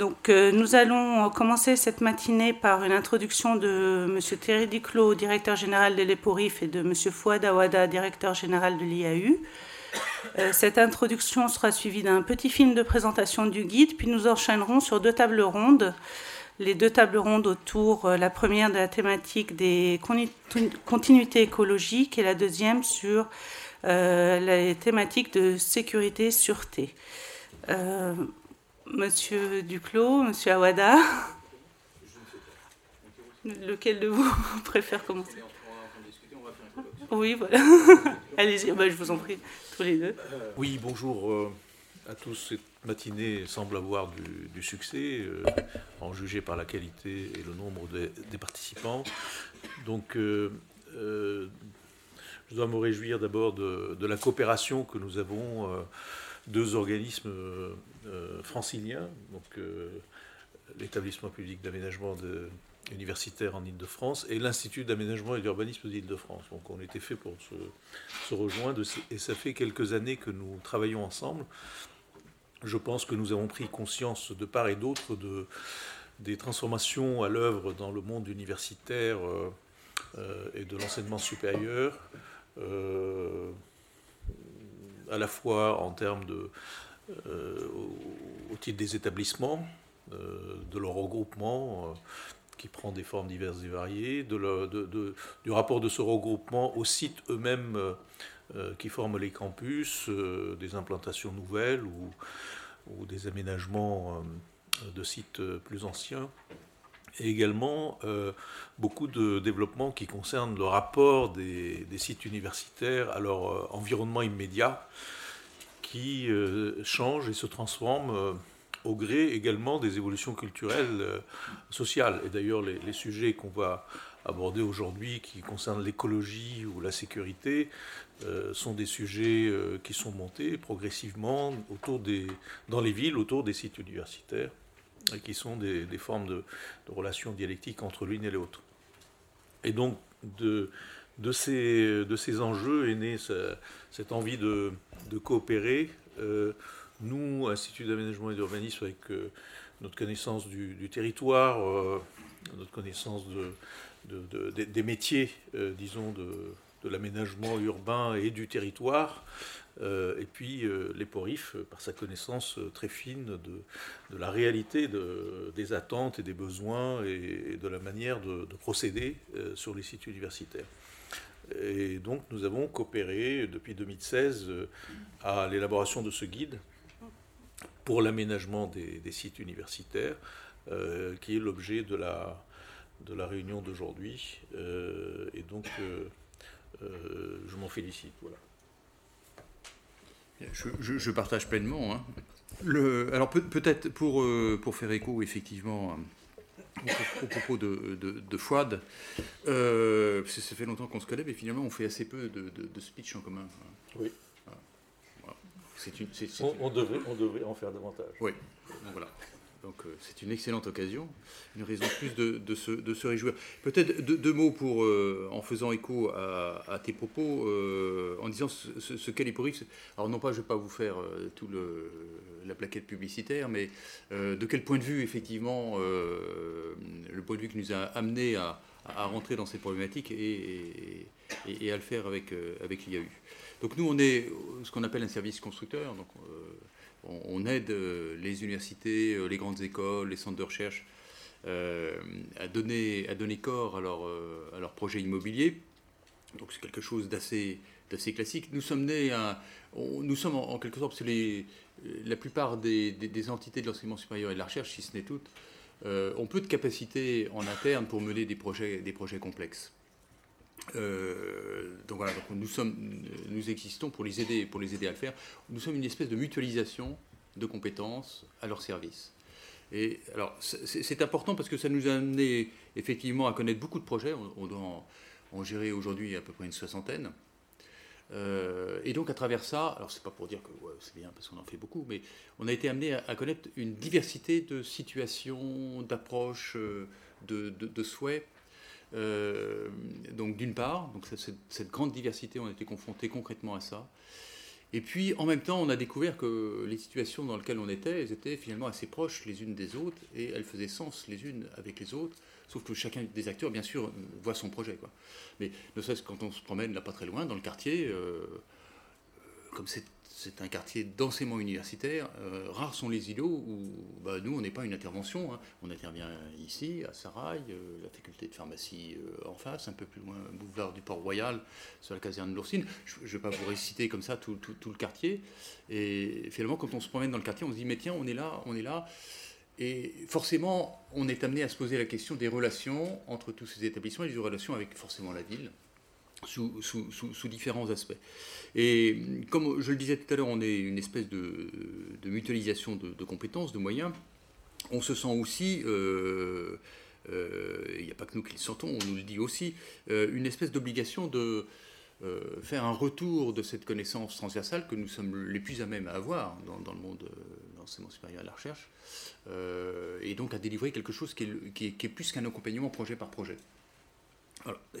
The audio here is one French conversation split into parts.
Donc, euh, nous allons commencer cette matinée par une introduction de M. Thierry Duclos, directeur général de l'EPORIF, et de M. Fouad Awada, directeur général de l'IAU. Euh, cette introduction sera suivie d'un petit film de présentation du guide, puis nous enchaînerons sur deux tables rondes. Les deux tables rondes autour, euh, la première de la thématique des continuités écologiques et la deuxième sur la thématique de sécurité-sûreté. Monsieur Duclos, Monsieur Awada. Lequel de vous préfère commencer? Oui, voilà. Allez-y, bah, je vous en prie, tous les deux. Oui, bonjour euh, à tous. Cette matinée semble avoir du, succès, euh, en jugé par la qualité et le nombre des participants. Donc, euh, je dois me réjouir d'abord de, de, la coopération que nous avons deux organismes euh, euh, franciliens, donc euh, l'établissement public d'aménagement universitaire en Ile-de-France et l'Institut d'aménagement et d'urbanisme d'Île-de-France. Donc on était fait pour se, rejoindre et ça fait quelques années que nous travaillons ensemble. Je pense que nous avons pris conscience de part et d'autre de, des transformations à l'œuvre dans le monde universitaire et de l'enseignement supérieur à la fois en termes de, euh, au, titre des établissements, euh, de leur regroupement euh, qui prend des formes diverses et variées, du rapport de ce regroupement aux sites eux-mêmes qui forment les campus, des implantations nouvelles ou, des aménagements de sites plus anciens. Et également beaucoup de développements qui concernent le rapport des sites universitaires à leur environnement immédiat, qui euh, change et se transforme euh, au gré également des évolutions culturelles, euh, sociales. Et d'ailleurs, les, sujets qu'on va aborder aujourd'hui, qui concernent l'écologie ou la sécurité, sont des sujets qui sont montés progressivement autour des, dans les villes, autour des sites universitaires, et qui sont des, formes de, relations dialectiques entre l'une et l'autre. Et donc, de, de, ces, de ces enjeux est née cette envie de, de coopérer. Euh, nous, Institut d'aménagement et d'urbanisme, avec euh, notre connaissance du, territoire, euh, notre connaissance de, des métiers, disons, de, l'aménagement urbain et du territoire, et puis les PORIF, par sa connaissance très fine de, la réalité des attentes et des besoins et, de la manière de, procéder sur les sites universitaires. Et donc nous avons coopéré depuis 2016 euh, à l'élaboration de ce guide pour l'aménagement des, sites universitaires, euh, qui est l'objet de la, de la réunion d'aujourd'hui. Euh, et donc je m'en félicite. Voilà. Je, partage pleinement. Hein. Alors peut-être pour, pour faire écho effectivement au, propos de, de, Fouad, euh, ça fait longtemps qu'on se connaît, mais finalement on fait assez peu de, speech en commun. Oui. on, devrait, on devrait en faire davantage. Oui, voilà. Donc euh, c'est une excellente occasion, une raison de plus de, se, réjouir. Peut-être deux, mots pour, euh, en faisant écho à, tes propos, euh, en disant ce, ce, qu'est l'hyporix. Alors non pas, je ne vais pas vous faire tout le, la plaquette publicitaire, mais de quel point de vue, effectivement, le point de vue qui nous a amené à, rentrer dans ces problématiques et, à le faire avec, avec l'IAU. Donc nous, on est ce qu'on appelle un service constructeur. Donc, on, aide euh, les universités, euh, les grandes écoles, les centres de recherche euh, à, donner, corps à leur, à leur projet immobilier. Donc c'est quelque chose d'assez classique. Nous sommes nés nous sommes en, quelque sorte, la plupart des, entités de l'enseignement supérieur et de la recherche, si ce n'est toutes, ont peu de capacité en interne pour mener projets, des projets complexes. Euh, donc voilà, nous, sommes, nous existons pour les, aider, pour les aider à le faire. Nous sommes une espèce de mutualisation de compétences à leur service. Et alors, c'est important parce que ça nous a amené effectivement à connaître beaucoup de projets. On, doit en, gérer aujourd'hui à peu près une soixantaine. Euh, et donc à travers ça, alors c'est pas pour dire que c'est bien parce qu'on en fait beaucoup, mais on a été amené à, connaître une diversité de situations, d'approches, euh, de souhaits euh, donc d'une part, donc cette, grande diversité, on a été confrontés concrètement à ça. Et puis, en même temps, on a découvert que les situations dans lesquelles on était, elles étaient finalement assez proches les unes des autres et elles faisaient sens les unes avec les autres. Sauf que chacun des acteurs, bien sûr, voit son projet. Mais ne serait-ce quand on se promène là pas très loin, dans le quartier, euh, comme c'est un quartier densément universitaire. Euh, rares sont les îlots où bah, nous, on n'est pas une intervention. Hein. On intervient ici, à Sarail, euh, la faculté de pharmacie euh, en face, un peu plus loin, boulevard du Port-Royal, sur la caserne de l'Oursine. Je ne vais pas vous réciter comme ça tout, le quartier. Et finalement, quand on se promène dans le quartier, on se dit, mais tiens, on est là, on est là. Et forcément, on est amené à se poser la question des relations entre tous ces établissements et des relations avec forcément la ville sous, différents aspects. Et comme je le disais tout à l'heure, on est une espèce de, mutualisation de, compétences, de moyens. On se sent aussi, euh, euh, il n'y a pas que nous qui le sentons, on nous le dit aussi, euh, une espèce d'obligation de faire un retour de cette connaissance transversale que nous sommes les plus à même à avoir dans, le monde de l'enseignement supérieur et de la recherche, et donc à délivrer quelque chose qui est plus qu'un accompagnement projet par projet.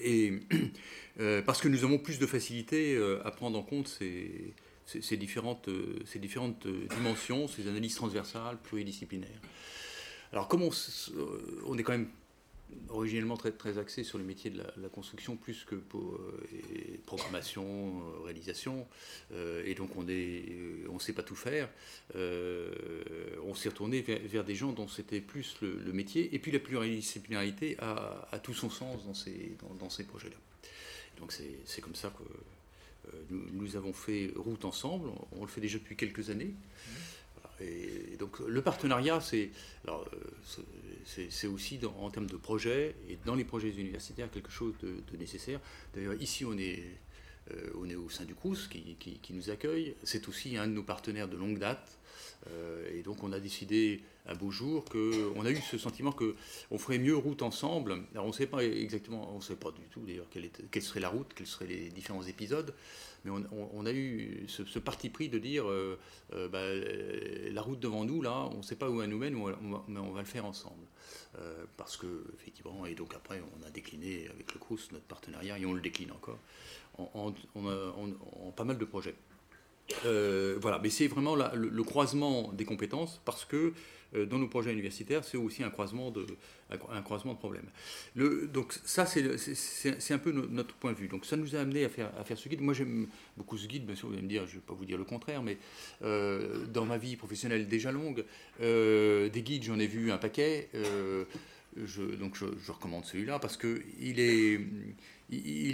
Et euh, parce que nous avons plus de facilité euh, à prendre en compte ces, différentes, euh, ces différentes dimensions, ces analyses transversales, pluridisciplinaires. Alors, comme on est quand même originellement très, très axé sur les métiers de la, construction plus que pour euh, programmation, euh, réalisation, euh, et donc on ne sait pas tout faire. on s'est retourné vers, des gens dont c'était plus le, métier, et puis la pluridisciplinarité a, tout son sens dans ces, projets-là. Donc c'est comme ça que nous, nous, avons fait route ensemble, on, le fait déjà depuis quelques années. Et donc le partenariat, c'est c'est aussi en termes de projets et dans les projets universitaires quelque chose de, nécessaire. D'ailleurs, ici, on est, euh, au sein du CRUS qui, nous accueille. C'est aussi un de nos partenaires de longue date. Euh, et donc, on a décidé un beau jour qu'on a eu ce sentiment qu'on ferait mieux route ensemble. Alors, on ne sait pas exactement, on ne sait pas du tout d'ailleurs quelle, serait la route, quels seraient les différents épisodes mais on, a eu ce, parti pris de dire euh, euh, bah, la route devant nous, là, on ne sait pas où elle nous mène, mais on va le faire ensemble. Euh, parce que, effectivement, et donc après, on a décliné avec le CRUS notre partenariat, et on le décline encore, en, pas mal de projets. voilà, mais c'est vraiment le, croisement des compétences parce que euh, dans nos projets universitaires, c'est aussi un croisement de, problèmes. Donc ça, c'est un peu notre point de vue. Donc ça nous a amené à faire, ce guide. Moi, j'aime beaucoup ce guide, bien sûr, vous allez me dire, je ne vais pas vous dire le contraire, mais euh, dans ma vie professionnelle déjà longue, euh, des guides, j'en ai vu un paquet. donc je, recommande celui-là parce qu'il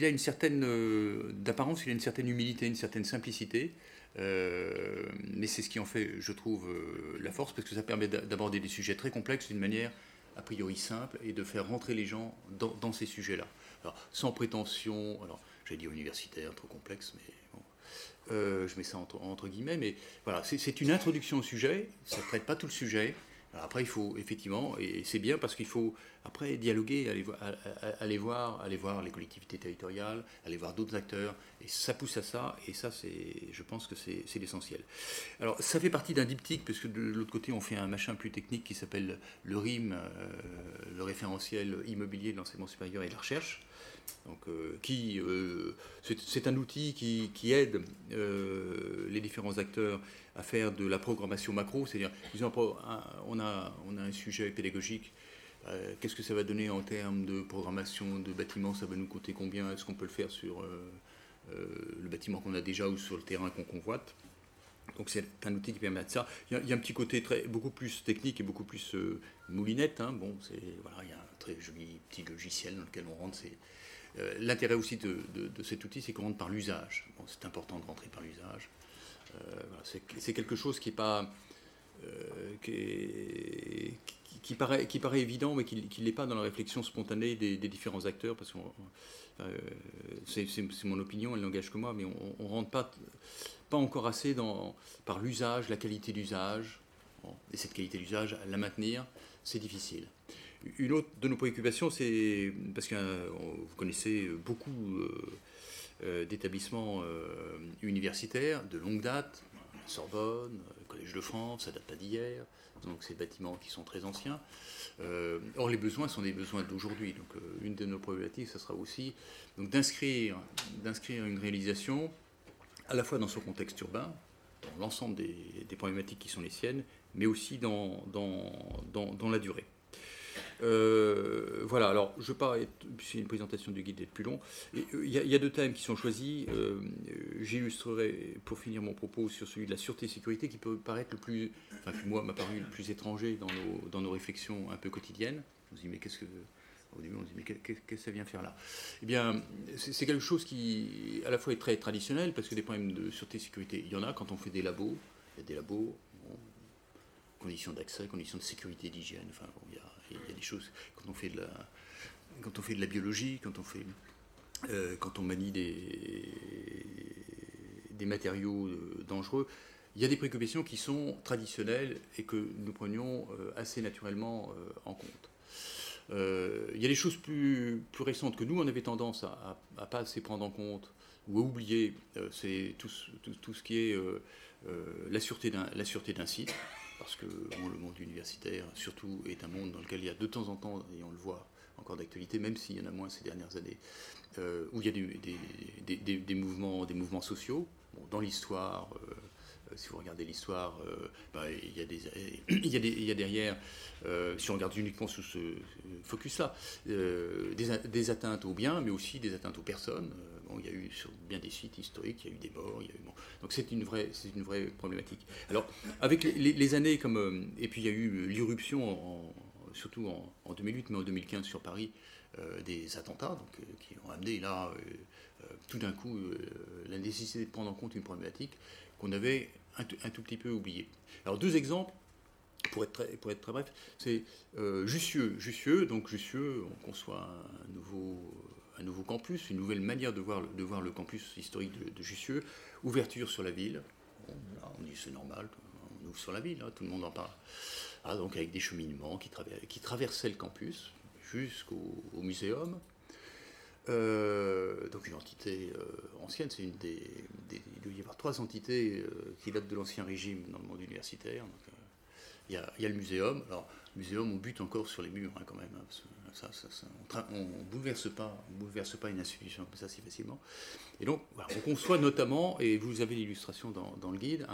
a une certaine, d'apparence, il a une certaine humilité, une certaine simplicité. Euh, mais c'est ce qui en fait, je trouve, euh, la force, parce que ça permet d'aborder des sujets très complexes d'une manière a priori simple et de faire rentrer les gens dans, ces sujets-là. sans prétention, alors j'ai dit universitaire, trop complexe, mais bon, euh, je mets ça entre, entre guillemets, mais voilà, c'est une introduction au sujet, ça ne traite pas tout le sujet, après, il faut effectivement, et c'est bien parce qu'il faut après dialoguer, aller, voir, aller voir les collectivités territoriales, aller voir d'autres acteurs, et ça pousse à ça, et ça, je pense que c'est l'essentiel. Alors, ça fait partie d'un diptyque, parce que de l'autre côté, on fait un machin plus technique qui s'appelle le RIM, euh, le référentiel immobilier de l'enseignement supérieur et de la recherche. Donc, euh, euh, c'est un outil qui, aide les différents acteurs à faire de la programmation macro, c'est-à-dire, on a, on a un sujet pédagogique, euh, qu'est-ce que ça va donner en termes de programmation de bâtiments, ça va nous coûter combien, est-ce qu'on peut le faire sur euh, euh, le bâtiment qu'on a déjà ou sur le terrain qu'on convoite? Donc c'est un outil qui permet de ça. Il y, a, un petit côté beaucoup plus technique et beaucoup plus moulinette. Hein. Bon, voilà, il y a un très joli petit logiciel dans lequel on rentre. L'intérêt aussi de, cet outil, c'est qu'on rentre par l'usage. C'est important de rentrer par l'usage. Euh, c'est quelque chose qui, est pas, euh, qui, paraît, évident, mais qui ne l'est pas dans la réflexion spontanée des, différents acteurs, parce que euh, c'est mon opinion, elle n'engage que moi, mais on ne rentre pas, pas encore assez par l'usage, la qualité d'usage, et cette qualité d'usage, la maintenir, c'est difficile. Une autre de nos préoccupations, c'est, parce que vous connaissez beaucoup euh, d'établissements euh, universitaires de longue date, Sorbonne, Collège de France, ça date pas d'hier, donc ces bâtiments qui sont très anciens. Euh, or, les besoins sont des besoins d'aujourd'hui. Donc, une de nos problématiques, ce sera aussi d'inscrire, d'inscrire une réalisation à la fois dans son contexte urbain, dans l'ensemble des, problématiques qui sont les siennes, mais aussi dans, dans, la durée. Euh, voilà, alors je ne pas c'est une présentation du guide d'être plus long. Euh, il y, a deux thèmes qui sont choisis. Euh, j'illustrerai pour finir mon propos sur celui de la sûreté et sécurité qui peut paraître le plus, enfin moi m'a paru le plus étranger dans nos, dans nos réflexions un peu quotidiennes. On se dit mais qu'est-ce que au début, on se dit, mais qu'est-ce que ça vient faire là? Eh bien, c'est quelque chose qui, à la fois, est très traditionnel, parce que des problèmes de sûreté et sécurité, il y en a quand on fait des labos. Il y a des labos, conditions d'accès, conditions de sécurité, d'hygiène, enfin, il, y a, des choses. Quand on fait de la, quand on fait de la biologie, quand on, fait, euh, quand on manie des, des matériaux euh, dangereux, il y a des préoccupations qui sont traditionnelles et que nous prenions euh, assez naturellement en compte. Il y a des choses plus, plus récentes que nous, on avait tendance à ne pas assez prendre en compte ou à oublier. C'est tout, tout, ce qui est la sûreté d'un site, parce que le monde universitaire, surtout, est un monde dans lequel il y a de temps en temps, et on le voit encore d'actualité, même s'il y en a moins ces dernières années, où il y a des, mouvements, des mouvements sociaux. dans l'histoire, euh, si vous regardez l'histoire, euh, bah, il, y a il, il y a derrière, euh, si on regarde uniquement sous ce focus-là, des, atteintes aux biens, mais aussi des atteintes aux personnes. Il y a eu sur bien des sites historiques, il y a eu des morts, il y a eu, donc c'est une vraie, c'est une vraie problématique. Alors avec les, années comme, et puis il y a eu l'irruption, surtout en, 2008, mais en 2015 sur Paris, des attentats, donc, qui ont amené là tout d'un coup la nécessité de prendre en compte une problématique qu'on avait un, tout petit peu oublié. Alors deux exemples, pour être très, pour être très bref, c'est euh, Jussieu. Jussieu, donc Jussieu, on conçoit un nouveau, un nouveau campus, une nouvelle manière de voir, le campus historique de, Jussieu, ouverture sur la ville. on dit c'est normal, on ouvre sur la ville, hein, tout le monde en parle. Ah, donc avec des cheminements qui, qui traversaient le campus jusqu'au muséum. Euh, donc une entité euh, ancienne, c'est une des, il doit y avoir trois entités euh, qui datent de l'ancien régime dans le monde universitaire. il, y a, le muséum. Alors, le muséum, on bute encore sur les murs hein, quand même. Hein, on ne bouleverse pas, une institution comme ça si facilement. Et donc, on conçoit notamment, et vous avez l'illustration dans, le guide,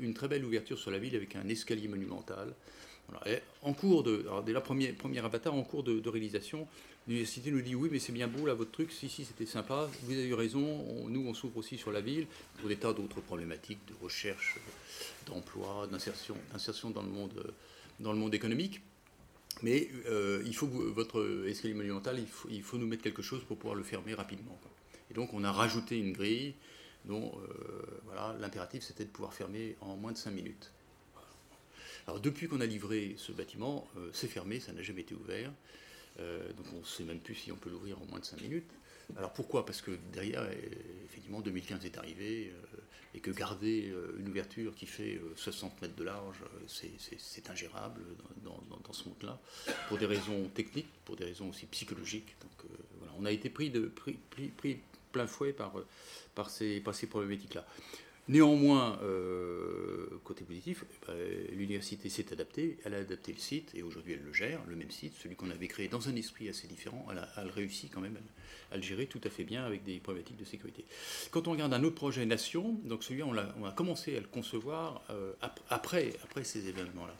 une très belle ouverture sur la ville avec un escalier monumental. en cours de, alors dès la première, avatar, en cours de réalisation, L'université nous dit oui, mais c'est bien beau là votre truc, si, si, c'était sympa, vous avez eu raison, nous on s'ouvre aussi sur la ville pour des tas d'autres problématiques de recherche, d'emploi, d'insertion, dans le monde économique. Mais euh, il faut votre escalier monumental, il faut, il faut, nous mettre quelque chose pour pouvoir le fermer rapidement. Et donc on a rajouté une grille dont euh, voilà, l'impératif c'était de pouvoir fermer en moins de 5 minutes. Alors depuis qu'on a livré ce bâtiment, euh, c'est fermé, ça n'a jamais été ouvert. Donc on ne sait même plus si on peut l'ouvrir en moins de 5 minutes. Alors pourquoi? Parce que derrière, effectivement, 2015 est arrivé et que garder une ouverture qui fait 60 mètres de large, c'est ingérable dans, ce monde-là, pour des raisons techniques, pour des raisons aussi psychologiques. Donc voilà, on a été pris, de, pris, pris, plein fouet par, par ces, par ces problématiques-là. Néanmoins, euh, côté positif, eh ben, l'université s'est adaptée, elle a adapté le site et aujourd'hui elle le gère, le même site, celui qu'on avait créé dans un esprit assez différent, elle, a, réussit quand même à, le gérer tout à fait bien avec des problématiques de sécurité. Quand on regarde un autre projet Nation, donc celui-là on, a commencé à le concevoir euh, après, ces événements-là.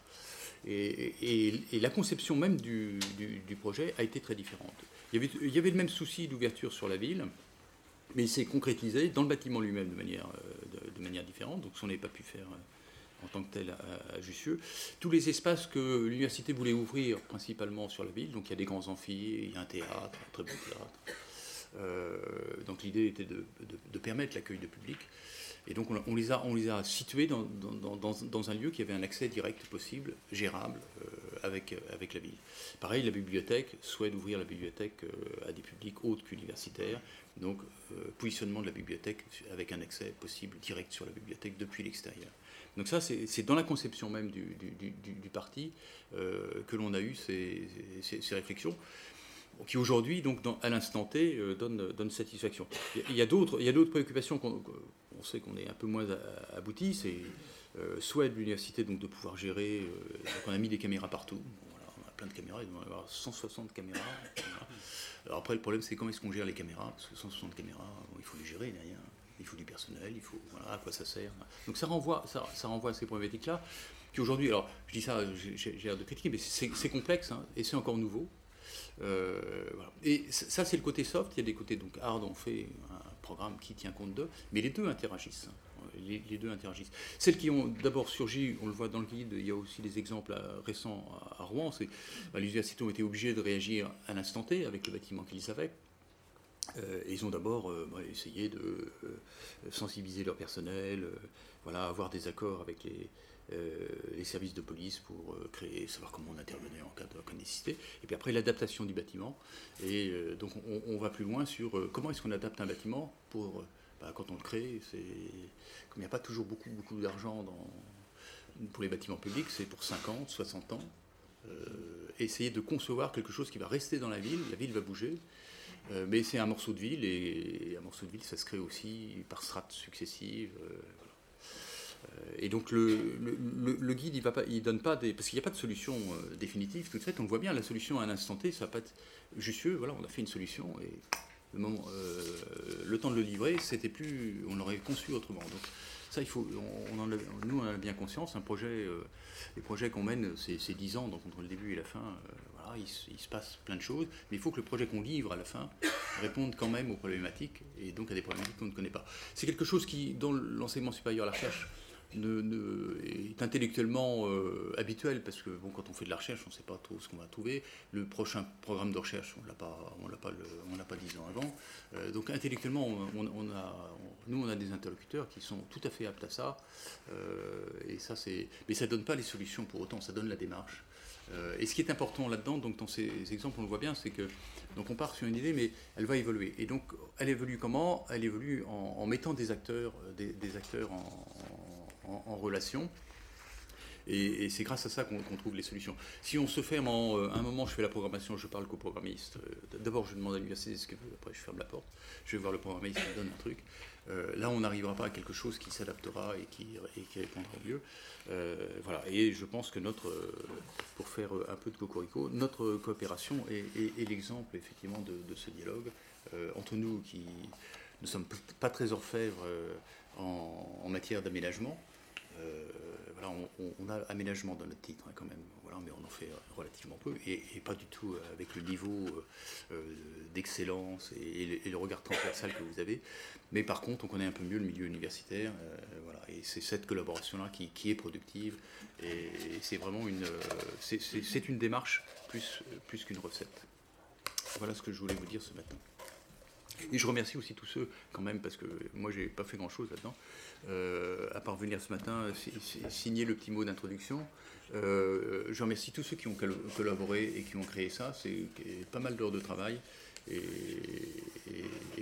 Et, la conception même du, projet a été très différente. Il y avait, il y avait le même souci d'ouverture sur la ville, mais il s'est concrétisé dans le bâtiment lui-même de manière, euh, de, manière différente, donc ce qu'on n'avait pas pu faire euh, en tant que tel à, Jussieu. Tous les espaces que l'université voulait ouvrir, principalement sur la ville, donc il y a des grands amphis, il y a un théâtre, un très beau théâtre. Euh, donc l'idée était de, permettre l'accueil de public. Et donc on, les, a, on les a situés dans, un lieu qui avait un accès direct possible, gérable, avec, avec la ville. Pareil, la bibliothèque souhaite ouvrir la bibliothèque à des publics autres qu'universitaires. Donc, euh, positionnement de la bibliothèque avec un accès possible direct sur la bibliothèque depuis l'extérieur. Donc ça, c'est dans la conception même du, parti euh, que l'on a eu ces, réflexions, qui aujourd'hui, à l'instant T, euh, donnent, satisfaction. Il y a d'autres préoccupations qu'on on sait qu'on est un peu moins abouti, c'est souhait de l'université de pouvoir gérer. donc on a mis des caméras partout. on a plein de caméras, il doit y avoir 160 caméras. Alors après, le problème, c'est comment est-ce qu'on gère les caméras Parce que 160 caméras, il faut les gérer derrière. Il faut du personnel, il faut. Voilà, à quoi ça sert Donc ça renvoie, ça, renvoie à ces problématiques-là, qui aujourd'hui, alors je dis ça, j'ai l'air de critiquer, mais c'est complexe, hein, et c'est encore nouveau. Euh, et ça, c'est le côté soft. Il y a des côtés donc hard. On fait un programme qui tient compte d'eux, mais les deux interagissent. Les, deux interagissent. Celles qui ont d'abord surgi, on le voit dans le guide, il y a aussi des exemples euh, récents à, Rouen. C'est bah, les universités ont été obligés de réagir à l'instant T avec le bâtiment qu'ils avaient. Euh, ils ont d'abord bah, essayé de sensibiliser leur personnel, voilà, avoir des accords avec les, euh, services de police pour euh, créer, savoir comment on intervenait en cas de, nécessité. Et puis après, l'adaptation du bâtiment. Et euh, donc, on, va plus loin sur comment est-ce qu'on adapte un bâtiment pour, bah, quand on le crée. C'est, comme il n'y a pas toujours beaucoup, beaucoup d'argent pour les bâtiments publics, c'est pour 50, 60 ans. essayer de concevoir quelque chose qui va rester dans la ville, la ville va bouger, mais c'est un morceau de ville, et, un morceau de ville, ça se crée aussi par strates successives. Euh, et donc le, le, guide, il ne donne pas des... Parce qu'il n'y a pas de solution euh, définitive, tout de suite, on le voit bien, la solution à un instant T, ça va pas être justicieux, voilà, on a fait une solution, et le, moment, euh, le temps de le livrer, c'était plus... On l'aurait conçu autrement. Donc ça, il faut, on, en nous, on a bien conscience, un projet, les projets qu'on mène, c'est 10 ans, donc entre le début et la fin, voilà, il, il, se passe plein de choses, mais il faut que le projet qu'on livre à la fin réponde quand même aux problématiques, et donc à des problématiques qu'on ne connaît pas. C'est quelque chose qui, dans l'enseignement supérieur, la recherche, ne, est intellectuellement euh, habituel parce que bon, quand on fait de la recherche, on ne sait pas trop ce qu'on va trouver. Le prochain programme de recherche, on on l'a pas, on dix ans avant. Euh, donc intellectuellement, nous, on a des interlocuteurs qui sont tout à fait aptes à ça. Euh, et ça, c'est, mais ça donne pas les solutions pour autant. Ça donne la démarche. et ce qui est important là-dedans, donc dans ces exemples, on le voit bien, c'est que donc on part sur une idée, mais elle va évoluer. Et donc elle évolue comment? Elle évolue en, mettant des acteurs, des, acteurs en, relation. Et, c'est grâce à ça qu'on trouve les solutions. Si on se ferme en euh, un moment, je fais la programmation, je parle qu'au programmiste. Euh, d'abord, je demande à l'université ce qu'elle veut, après, je ferme la porte. Je vais voir le programmiste, il me donne un truc. Euh, là, on n'arrivera pas à quelque chose qui s'adaptera et qui, répondra mieux. voilà. Et je pense que notre, pour faire un peu de cocorico, notre coopération est, l'exemple effectivement de, ce dialogue entre nous qui ne sommes pas très orfèvres en, en matière d'aménagement. Euh, on, a aménagement dans notre titre hein, quand même, mais on en fait relativement peu et, pas du tout euh, avec le niveau euh, d'excellence et, le regard transversal que vous avez. Mais par contre, on connaît un peu mieux le milieu universitaire, voilà, et c'est cette collaboration-là qui, qui, est productive et, c'est vraiment une, c'est une démarche plus, plus qu'une recette. Voilà ce que je voulais vous dire ce matin. Et je remercie aussi tous ceux, quand même, parce que moi, j'ai pas fait grand-chose là-dedans, euh, à part venir ce matin signer le petit mot d'introduction. Euh, je remercie tous ceux qui ont collaboré et qui ont créé ça. C'est pas mal d'heures de travail. Et,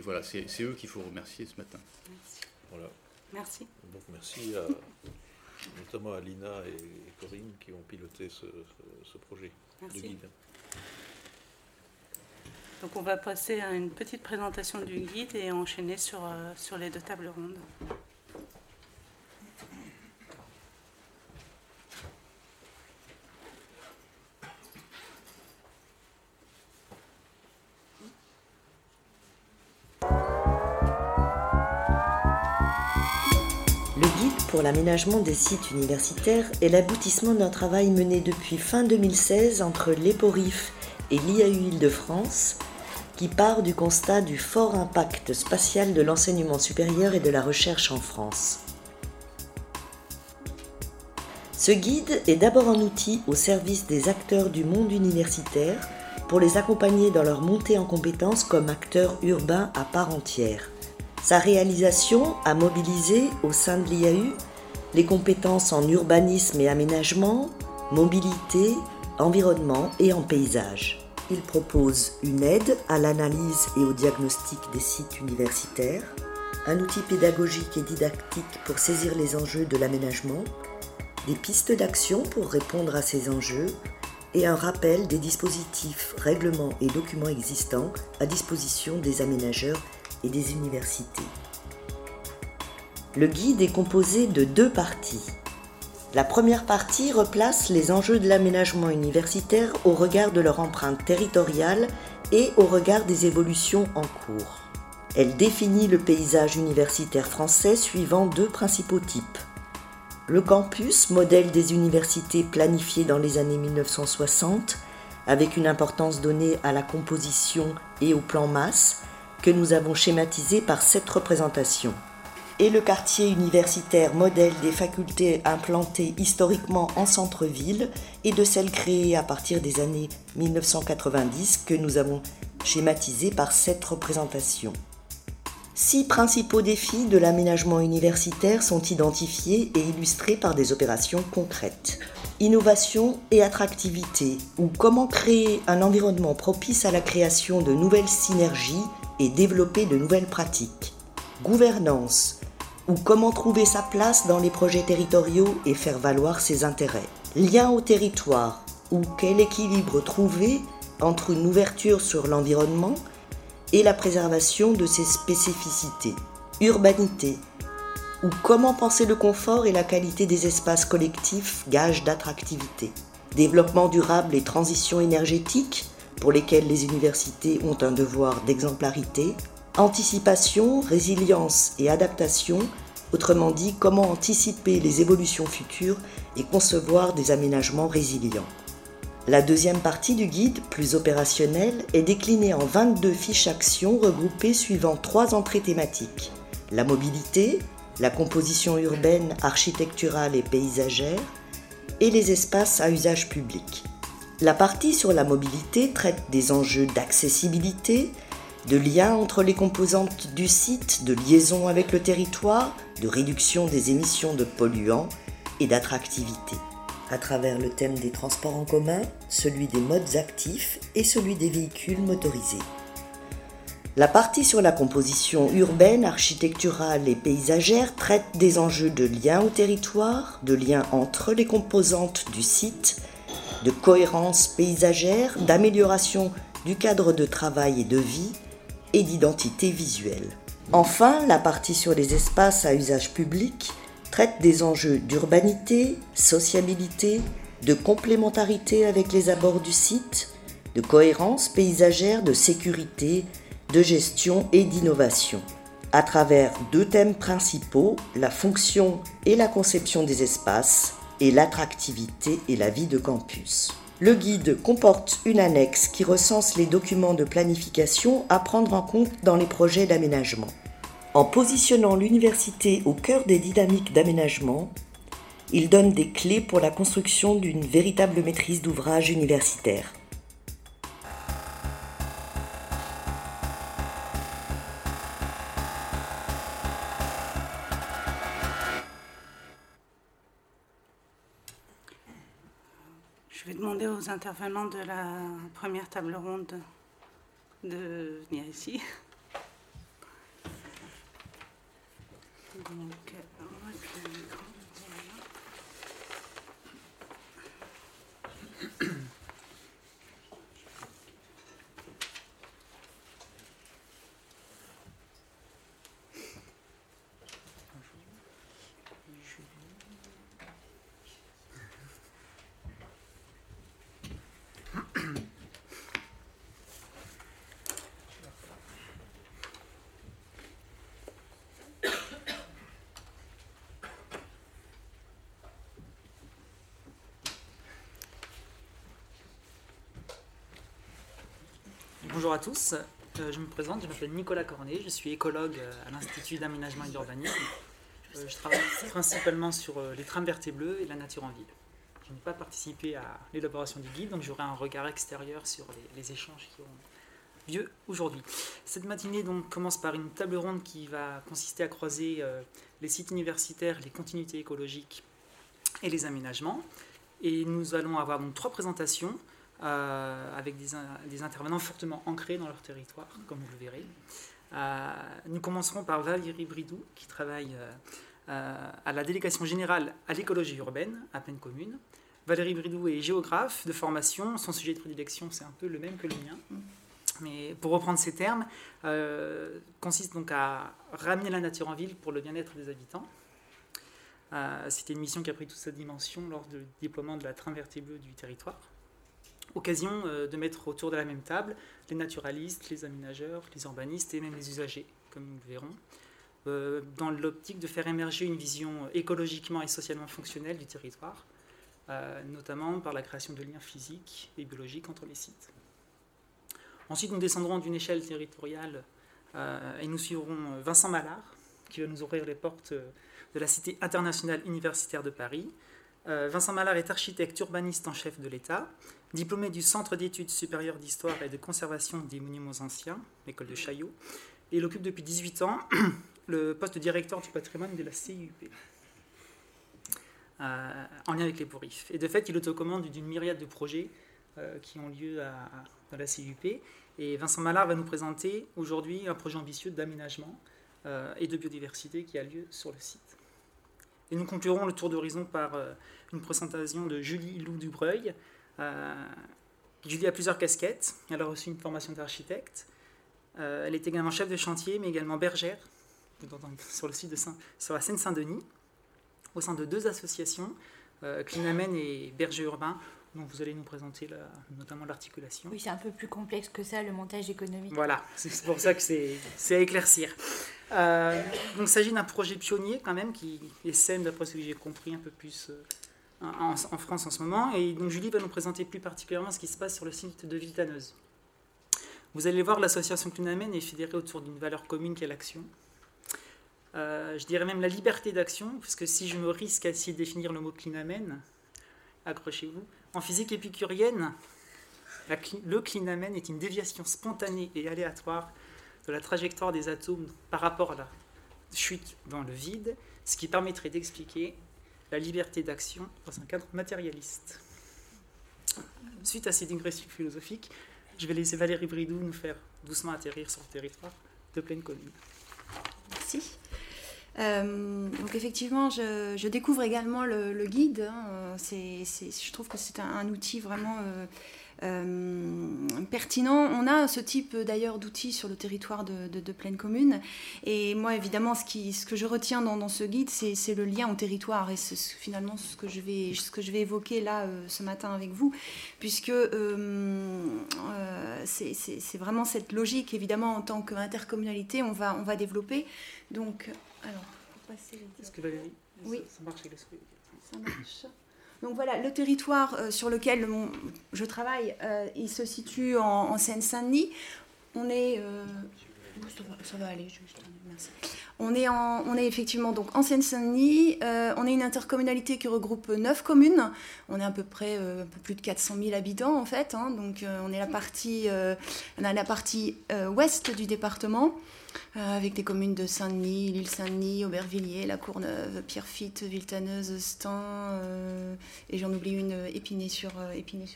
voilà, c'est eux qu'il faut remercier ce matin. Merci. Voilà. Merci. Donc merci notamment à Lina et Corinne qui ont piloté ce, projet de guide. Donc on va passer à une petite présentation du guide et enchaîner sur, euh, sur les deux tables rondes. Le guide pour l'aménagement des sites universitaires est l'aboutissement d'un travail mené depuis fin 2016 entre l'EPORIF et l'IAU Île-de-France qui part du constat du fort impact spatial de l'enseignement supérieur et de la recherche en France. Ce guide est d'abord un outil au service des acteurs du monde universitaire pour les accompagner dans leur montée en compétences comme acteurs urbains à part entière. Sa réalisation a mobilisé au sein de l'IAU les compétences en urbanisme et aménagement, mobilité, environnement et en paysage. Il propose une aide à l'analyse et au diagnostic des sites universitaires, un outil pédagogique et didactique pour saisir les enjeux de l'aménagement, des pistes d'action pour répondre à ces enjeux et un rappel des dispositifs, règlements et documents existants à disposition des aménageurs et des universités. Le guide est composé de deux parties. La première partie replace les enjeux de l'aménagement universitaire au regard de leur empreinte territoriale et au regard des évolutions en cours. Elle définit le paysage universitaire français suivant deux principaux types. Le campus, modèle des universités planifiées dans les années 1960, avec une importance donnée à la composition et au plan masse, que nous avons schématisé par cette représentation. Et le quartier universitaire modèle des facultés implantées historiquement en centre-ville et de celles créées à partir des années 1990 que nous avons schématisé par cette représentation. Six principaux défis de l'aménagement universitaire sont identifiés et illustrés par des opérations concrètes. Innovation et attractivité, ou comment créer un environnement propice à la création de nouvelles synergies et développer de nouvelles pratiques. Gouvernance, ou comment trouver sa place dans les projets territoriaux et faire valoir ses intérêts. Lien au territoire, ou quel équilibre trouver entre une ouverture sur l'environnement et la préservation de ses spécificités. Urbanité, ou comment penser le confort et la qualité des espaces collectifs, gage d'attractivité. Développement durable et transition énergétique, pour lesquels les universités ont un devoir d'exemplarité. Anticipation, résilience et adaptation, autrement dit comment anticiper les évolutions futures et concevoir des aménagements résilients. La deuxième partie du guide, plus opérationnelle, est déclinée en 22 fiches actions regroupées suivant trois entrées thématiques. La mobilité, la composition urbaine, architecturale et paysagère, et les espaces à usage public. La partie sur la mobilité traite des enjeux d'accessibilité, de lien entre les composantes du site, de liaison avec le territoire, de réduction des émissions de polluants et d'attractivité à travers le thème des transports en commun, celui des modes actifs et celui des véhicules motorisés. La partie sur la composition urbaine, architecturale et paysagère traite des enjeux de lien au territoire, de lien entre les composantes du site, de cohérence paysagère, d'amélioration du cadre de travail et de vie et d'identité visuelle. Enfin, la partie sur les espaces à usage public traite des enjeux d'urbanité, sociabilité, de complémentarité avec les abords du site, de cohérence paysagère, de sécurité, de gestion et d'innovation, à travers deux thèmes principaux, la fonction et la conception des espaces, et l'attractivité et la vie de campus. Le guide comporte une annexe qui recense les documents de planification à prendre en compte dans les projets d'aménagement. En positionnant l'université au cœur des dynamiques d'aménagement, il donne des clés pour la construction d'une véritable maîtrise d'ouvrage universitaire. Intervenants de la première table ronde de venir ici. Donc, on va le micro. Bonjour à tous, Euh, je me présente, je m'appelle Nicolas Cornet, je suis écologue euh, à l'Institut d'aménagement et d'urbanisme. Euh, je travaille principalement sur les trames vertes et bleues et la nature en ville. Je n'ai pas participé à l'élaboration du guide, donc j'aurai un regard extérieur sur les, échanges qui ont lieu aujourd'hui. Cette matinée donc, commence par une table ronde qui va consister à croiser les sites universitaires, les continuités écologiques et les aménagements. Et nous allons avoir trois présentations euh, avec des, in- des intervenants fortement ancrés dans leur territoire, comme vous le verrez. Euh, nous commencerons par Valérie Bridou, qui travaille euh, à la délégation générale à l'écologie urbaine, à Pleine Commune. Valérie Bridou est géographe de formation. Son sujet de prédilection, c'est un peu le même que le mien. Mais pour reprendre ces termes, consiste donc à ramener la nature en ville pour le bien-être des habitants. C'était une mission qui a pris toute sa dimension lors du déploiement de la train bleue du territoire. Occasion euh, de mettre autour de la même table les naturalistes, les aménageurs, les urbanistes et même les usagers, comme nous le verrons, dans l'optique de faire émerger une vision écologiquement et socialement fonctionnelle du territoire, notamment par la création de liens physiques et biologiques entre les sites. Ensuite, nous descendrons d'une échelle territoriale et nous suivrons Vincent Mallard, qui va nous ouvrir les portes de la Cité internationale universitaire de Paris. Euh, Vincent Mallard est architecte urbaniste en chef de l'État, diplômé du Centre d'études supérieures d'histoire et de conservation des monuments anciens, l'école de Chaillot, il occupe depuis 18 ans le poste de directeur du patrimoine de la CIUP, euh, en lien avec les pourrifs. Et de fait, il autocommande d'une myriade de projets euh, qui ont lieu dans la CIUP. Et Vincent Mallard va nous présenter aujourd'hui un projet ambitieux d'aménagement et de biodiversité qui a lieu sur le site. Et nous conclurons le tour d'horizon par euh, une présentation de Julie Loup-Dubreuil. Euh, Julie a plusieurs casquettes. Elle a reçu une formation d'architecte. Euh, elle est également chef de chantier, mais également bergère sur le site de Saint, sur la Seine-Saint-Denis, au sein de deux associations, Clinamen et Berger Urbain, dont vous allez nous présenter notamment l'articulation. Oui, c'est un peu plus complexe que ça, le montage économique. Voilà, c'est pour ça que c'est à éclaircir. Euh, donc il s'agit d'un projet pionnier quand même qui essaie, d'après ce que j'ai compris, un peu plus euh, en, France en ce moment. Et donc Julie va nous présenter plus particulièrement ce qui se passe sur le site de Villetaneuse. Vous allez voir, l'association Clunamen est fédérée autour d'une valeur commune qui est l'action. Euh, je dirais même la liberté d'action, puisque si je me risque à essayer de définir le mot Clunamen, accrochez-vous. En physique épicurienne, le Clunamen est une déviation spontanée et aléatoire de la trajectoire des atomes par rapport à la chute dans le vide, ce qui permettrait d'expliquer la liberté d'action dans un cadre matérialiste. Suite à ces digressions philosophiques, je vais laisser Valérie Bridou nous faire doucement atterrir sur le territoire de pleine commune. Merci. Euh, donc effectivement, je, découvre également le, guide. Hein. je trouve que c'est un, outil vraiment euh, pertinent. On a ce type d'ailleurs d'outils sur le territoire de, de, pleine commune. Et moi, évidemment, ce, qui, ce que je retiens dans, ce guide, c'est le lien au territoire. Et c'est finalement ce que, je vais, ce que je vais évoquer là euh, ce matin avec vous, puisque euh, c'est vraiment cette logique, évidemment, en tant qu'intercommunalité, on va, on va développer. Donc, alors, pour passer. Est-ce que Valérie, oui. ça, marche Ça marche. Donc voilà, le territoire euh, sur lequel je travaille, euh, il se situe en, Seine-Saint-Denis. On est... Euh, ça, va, aller. On est, effectivement donc en Seine-Saint-Denis. on est une intercommunalité qui regroupe neuf communes. On est à peu près peu plus de 400 000 habitants en fait. Hein. donc on est la partie, la partie ouest du département. Euh, avec des communes de Saint-Denis, l'île Saint-Denis, Aubervilliers, La Courneuve, Pierrefitte, Villetaneuse, Stan, euh, et j'en oublie une, Épinay-sur-Seine. Épinay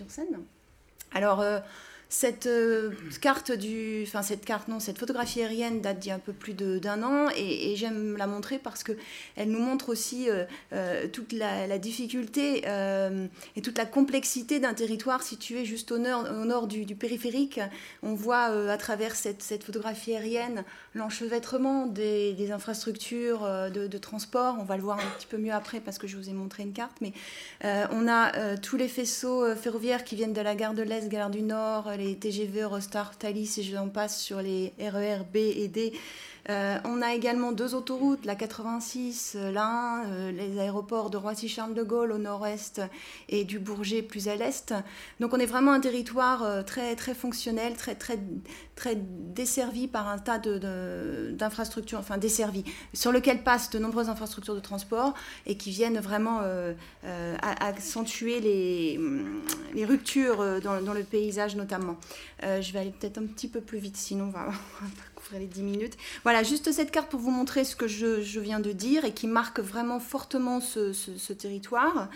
Alors, euh, cette euh, carte du, enfin cette carte non, cette photographie aérienne date d'il y a un peu plus d'un an et, j'aime la montrer parce que elle nous montre aussi euh, euh, toute la, difficulté et toute la complexité d'un territoire situé juste au nord, au nord du, périphérique. On voit à travers cette, cette, photographie aérienne l'enchevêtrement des, infrastructures de, de, transport. On va le voir un petit peu mieux après parce que je vous ai montré une carte, mais on a tous les faisceaux ferroviaires qui viennent de la gare de l'Est, gare du Nord les TGV, Eurostar, Thalys et je en passe sur les RER B et D euh, on a également deux autoroutes, la 86, euh, l'un, euh, les aéroports de Roissy-Charles de Gaulle au nord-est et du Bourget plus à l'est. Donc on est vraiment un territoire très, très fonctionnel, très, très, très desservi par un tas d'infrastructures, enfin desservi, sur lequel passent de nombreuses infrastructures de transport et qui viennent vraiment accentuer les, les ruptures dans, dans, le paysage notamment. je vais aller peut-être un petit peu plus vite, sinon on va, les 10 minutes. Voilà, juste cette carte pour vous montrer ce que je, viens de dire et qui marque vraiment fortement ce territoire.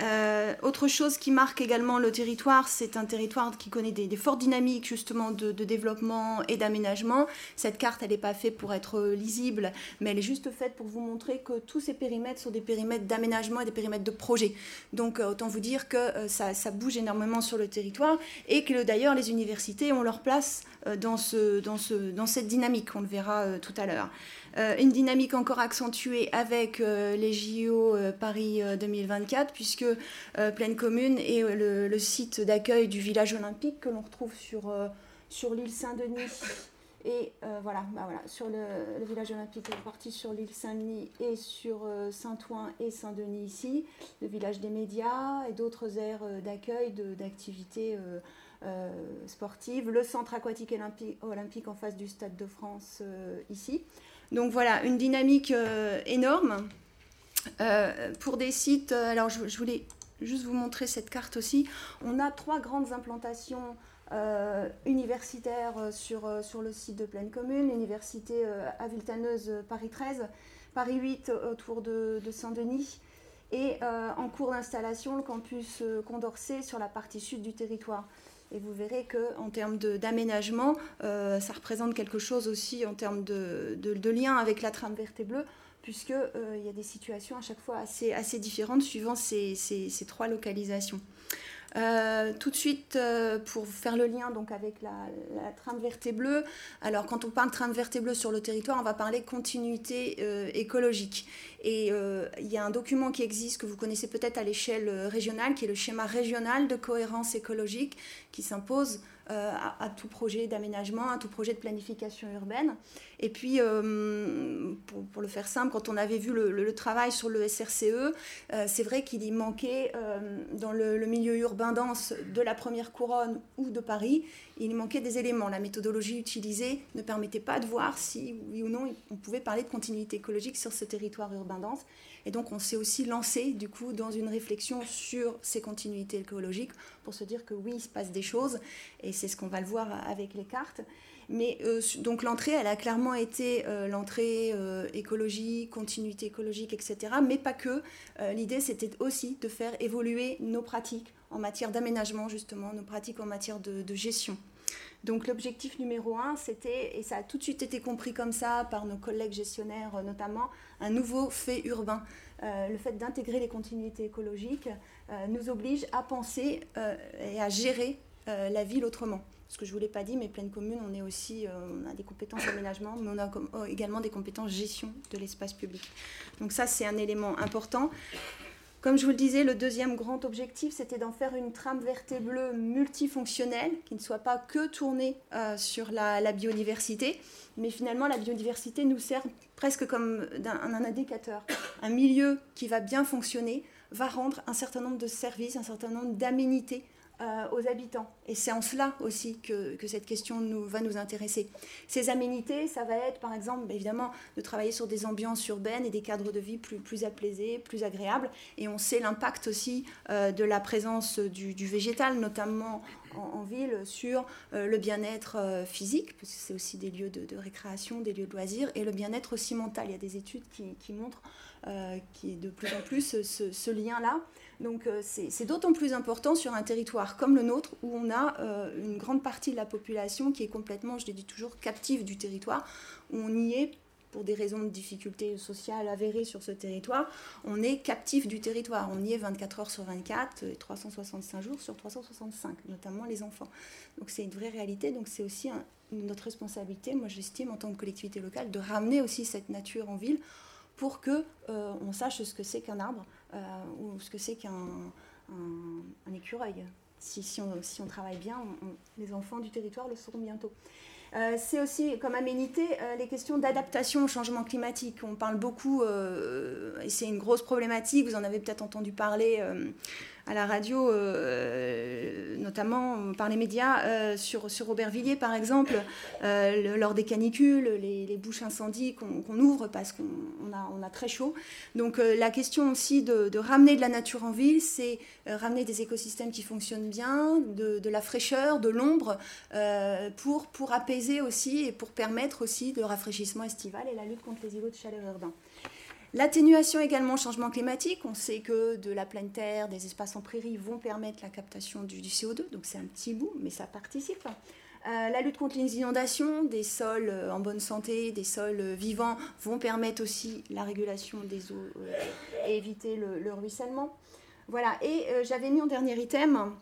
Euh, autre chose qui marque également le territoire, c'est un territoire qui connaît des, fortes dynamiques justement de, développement et d'aménagement. Cette carte, elle n'est pas faite pour être lisible, mais elle est juste faite pour vous montrer que tous ces périmètres sont des périmètres d'aménagement et des périmètres de projet. Donc euh, autant vous dire que euh, ça, bouge énormément sur le territoire et que d'ailleurs les universités ont leur place dans, dans cette dynamique, on le verra tout à l'heure. Euh, une dynamique encore accentuée avec euh, les JO euh, Paris 2024, puisque Pleine Commune est le, site d'accueil du village olympique que l'on retrouve sur, sur l'île Saint-Denis. Et voilà, bah voilà, sur le, village olympique est parti sur l'île Saint-Denis et sur Saint-Ouen et Saint-Denis ici, le village des médias et d'autres aires d'accueil, d'activités sportives, le centre aquatique olympique en face du Stade de France ici. Donc voilà, une dynamique énorme. pour des sites, alors je, voulais juste vous montrer cette carte aussi. On a trois grandes implantations euh, universitaires euh, sur, euh, le site de Pleine Commune, l'université Aviltaneuse Paris 13, Paris 8 autour de, Saint-Denis, et en cours d'installation le campus Condorcet sur la partie sud du territoire. Et vous verrez qu'en termes d'aménagement, ça représente quelque chose aussi en termes de, lien avec la trame verte et bleue puisqu'il euh, y a des situations à chaque fois assez, différentes suivant ces, trois localisations. Euh, tout de suite, euh, pour faire le lien donc avec la, la, trame verte et bleue, alors quand on parle trame verte et bleue sur le territoire, on va parler continuité écologique. Et il y a un document qui existe que vous connaissez peut-être à l'échelle régionale, qui est le schéma régional de cohérence écologique, qui s'impose euh, à, tout projet d'aménagement, à tout projet de planification urbaine. Et puis, euh, pour, le faire simple, quand on avait vu le, travail sur le SRCE, euh, c'est vrai qu'il y manquait, dans le, milieu urbain dense de la première couronne ou de Paris, il manquait des éléments. La méthodologie utilisée ne permettait pas de voir si, oui ou non, on pouvait parler de continuité écologique sur ce territoire urbain dense. Et donc, on s'est aussi lancé, dans une réflexion sur ces continuités écologiques pour se dire que oui, il se passe des choses, et c'est ce qu'on va le voir avec les cartes. Mais euh, donc l'entrée, elle a clairement été euh, l'entrée euh, écologie, continuité écologique, etc. Mais pas que. L'idée, c'était aussi de faire évoluer nos pratiques en matière d'aménagement, justement, nos pratiques en matière de gestion. Donc l'objectif numéro un, c'était, et ça a tout de suite été compris comme ça par nos collègues gestionnaires notamment, un nouveau fait urbain. le fait d'intégrer les continuités écologiques euh, nous oblige à penser euh, et à gérer euh, la ville autrement. Ce que je ne vous l'ai pas dit, mais pleine commune, on, est aussi, on a des compétences d'aménagement, mais on a également des compétences gestion de l'espace public. Donc ça, c'est un élément important. Comme je vous le disais, le deuxième grand objectif, c'était d'en faire une trame verte et bleue multifonctionnelle, qui ne soit pas que tournée sur la, biodiversité, mais finalement la biodiversité nous sert presque comme un indicateur, un milieu qui va bien fonctionner, va rendre un certain nombre de services, un certain nombre d'aménités euh, aux habitants. Et c'est en cela aussi que, cette question nous, va nous intéresser. Ces aménités, ça va être par exemple évidemment de travailler sur des ambiances urbaines et des cadres de vie plus, plus apaisés, plus agréables. Et on sait l'impact aussi euh, de la présence du, végétal, notamment en, ville, sur euh, le bien-être physique, parce que c'est aussi des lieux de, récréation, des lieux de loisirs, et le bien-être aussi mental. Il y a des études qui, qui montrent qui est de plus en plus ce lien-là. Donc euh, c'est d'autant plus important sur un territoire comme le nôtre où on a euh, une grande partie de la population qui est complètement, je l'ai dit toujours, captive du territoire, où on y est pour des raisons de difficultés sociales avérées sur ce territoire, on est captif du territoire. On y est 24 heures sur 24 et 365 jours sur 365, notamment les enfants. Donc c'est une vraie réalité, donc c'est aussi notre responsabilité, moi j'estime en tant que collectivité locale, de ramener aussi cette nature en ville pour que euh, on sache ce que c'est qu'un arbre ou ce que c'est qu'un un, écureuil. Si, si, on, si, on, travaille bien, les enfants du territoire le sauront bientôt. Euh, c'est aussi comme aménité les questions d'adaptation au changement climatique. On parle beaucoup, et c'est une grosse problématique, vous en avez peut-être entendu parler à la radio, euh, notamment par les médias, euh, sur, sur Aubervilliers par exemple, euh, lors des canicules, les, bouches incendies qu'on ouvre parce qu'on a, on a très chaud. Donc la question aussi de, ramener de la nature en ville, c'est ramener des écosystèmes qui fonctionnent bien, de, de la fraîcheur, de l'ombre, pour, pour apaiser aussi et pour permettre aussi le rafraîchissement estival et la lutte contre les îlots de chaleur urbains. L'atténuation également au changement climatique. On sait que de la pleine terre, des espaces en prairie vont permettre la captation du, CO2, donc c'est un petit bout, mais ça participe. Euh, la lutte contre les inondations, des sols euh, en bonne santé, des sols euh, vivants vont permettre aussi la régulation des eaux et éviter le, ruissellement. Voilà, et j'avais mis en dernier item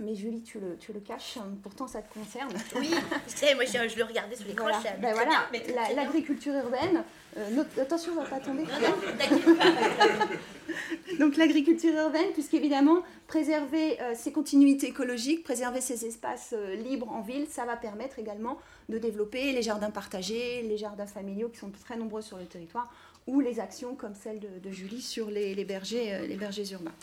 Mais Julie, tu le, tu le caches, pourtant ça te concerne. Oui, moi je, je, le regardais sur les voilà. Ben voilà. L'agriculture urbaine, euh, attention, on va pas tomber. Donc l'agriculture urbaine, puisqu'évidemment, préserver ces continuités écologiques, préserver ces espaces libres en ville, ça va permettre également de développer les jardins partagés, les jardins familiaux qui sont très nombreux sur le territoire, ou les actions comme celle de, Julie sur les, bergers, euh, les bergers urbains.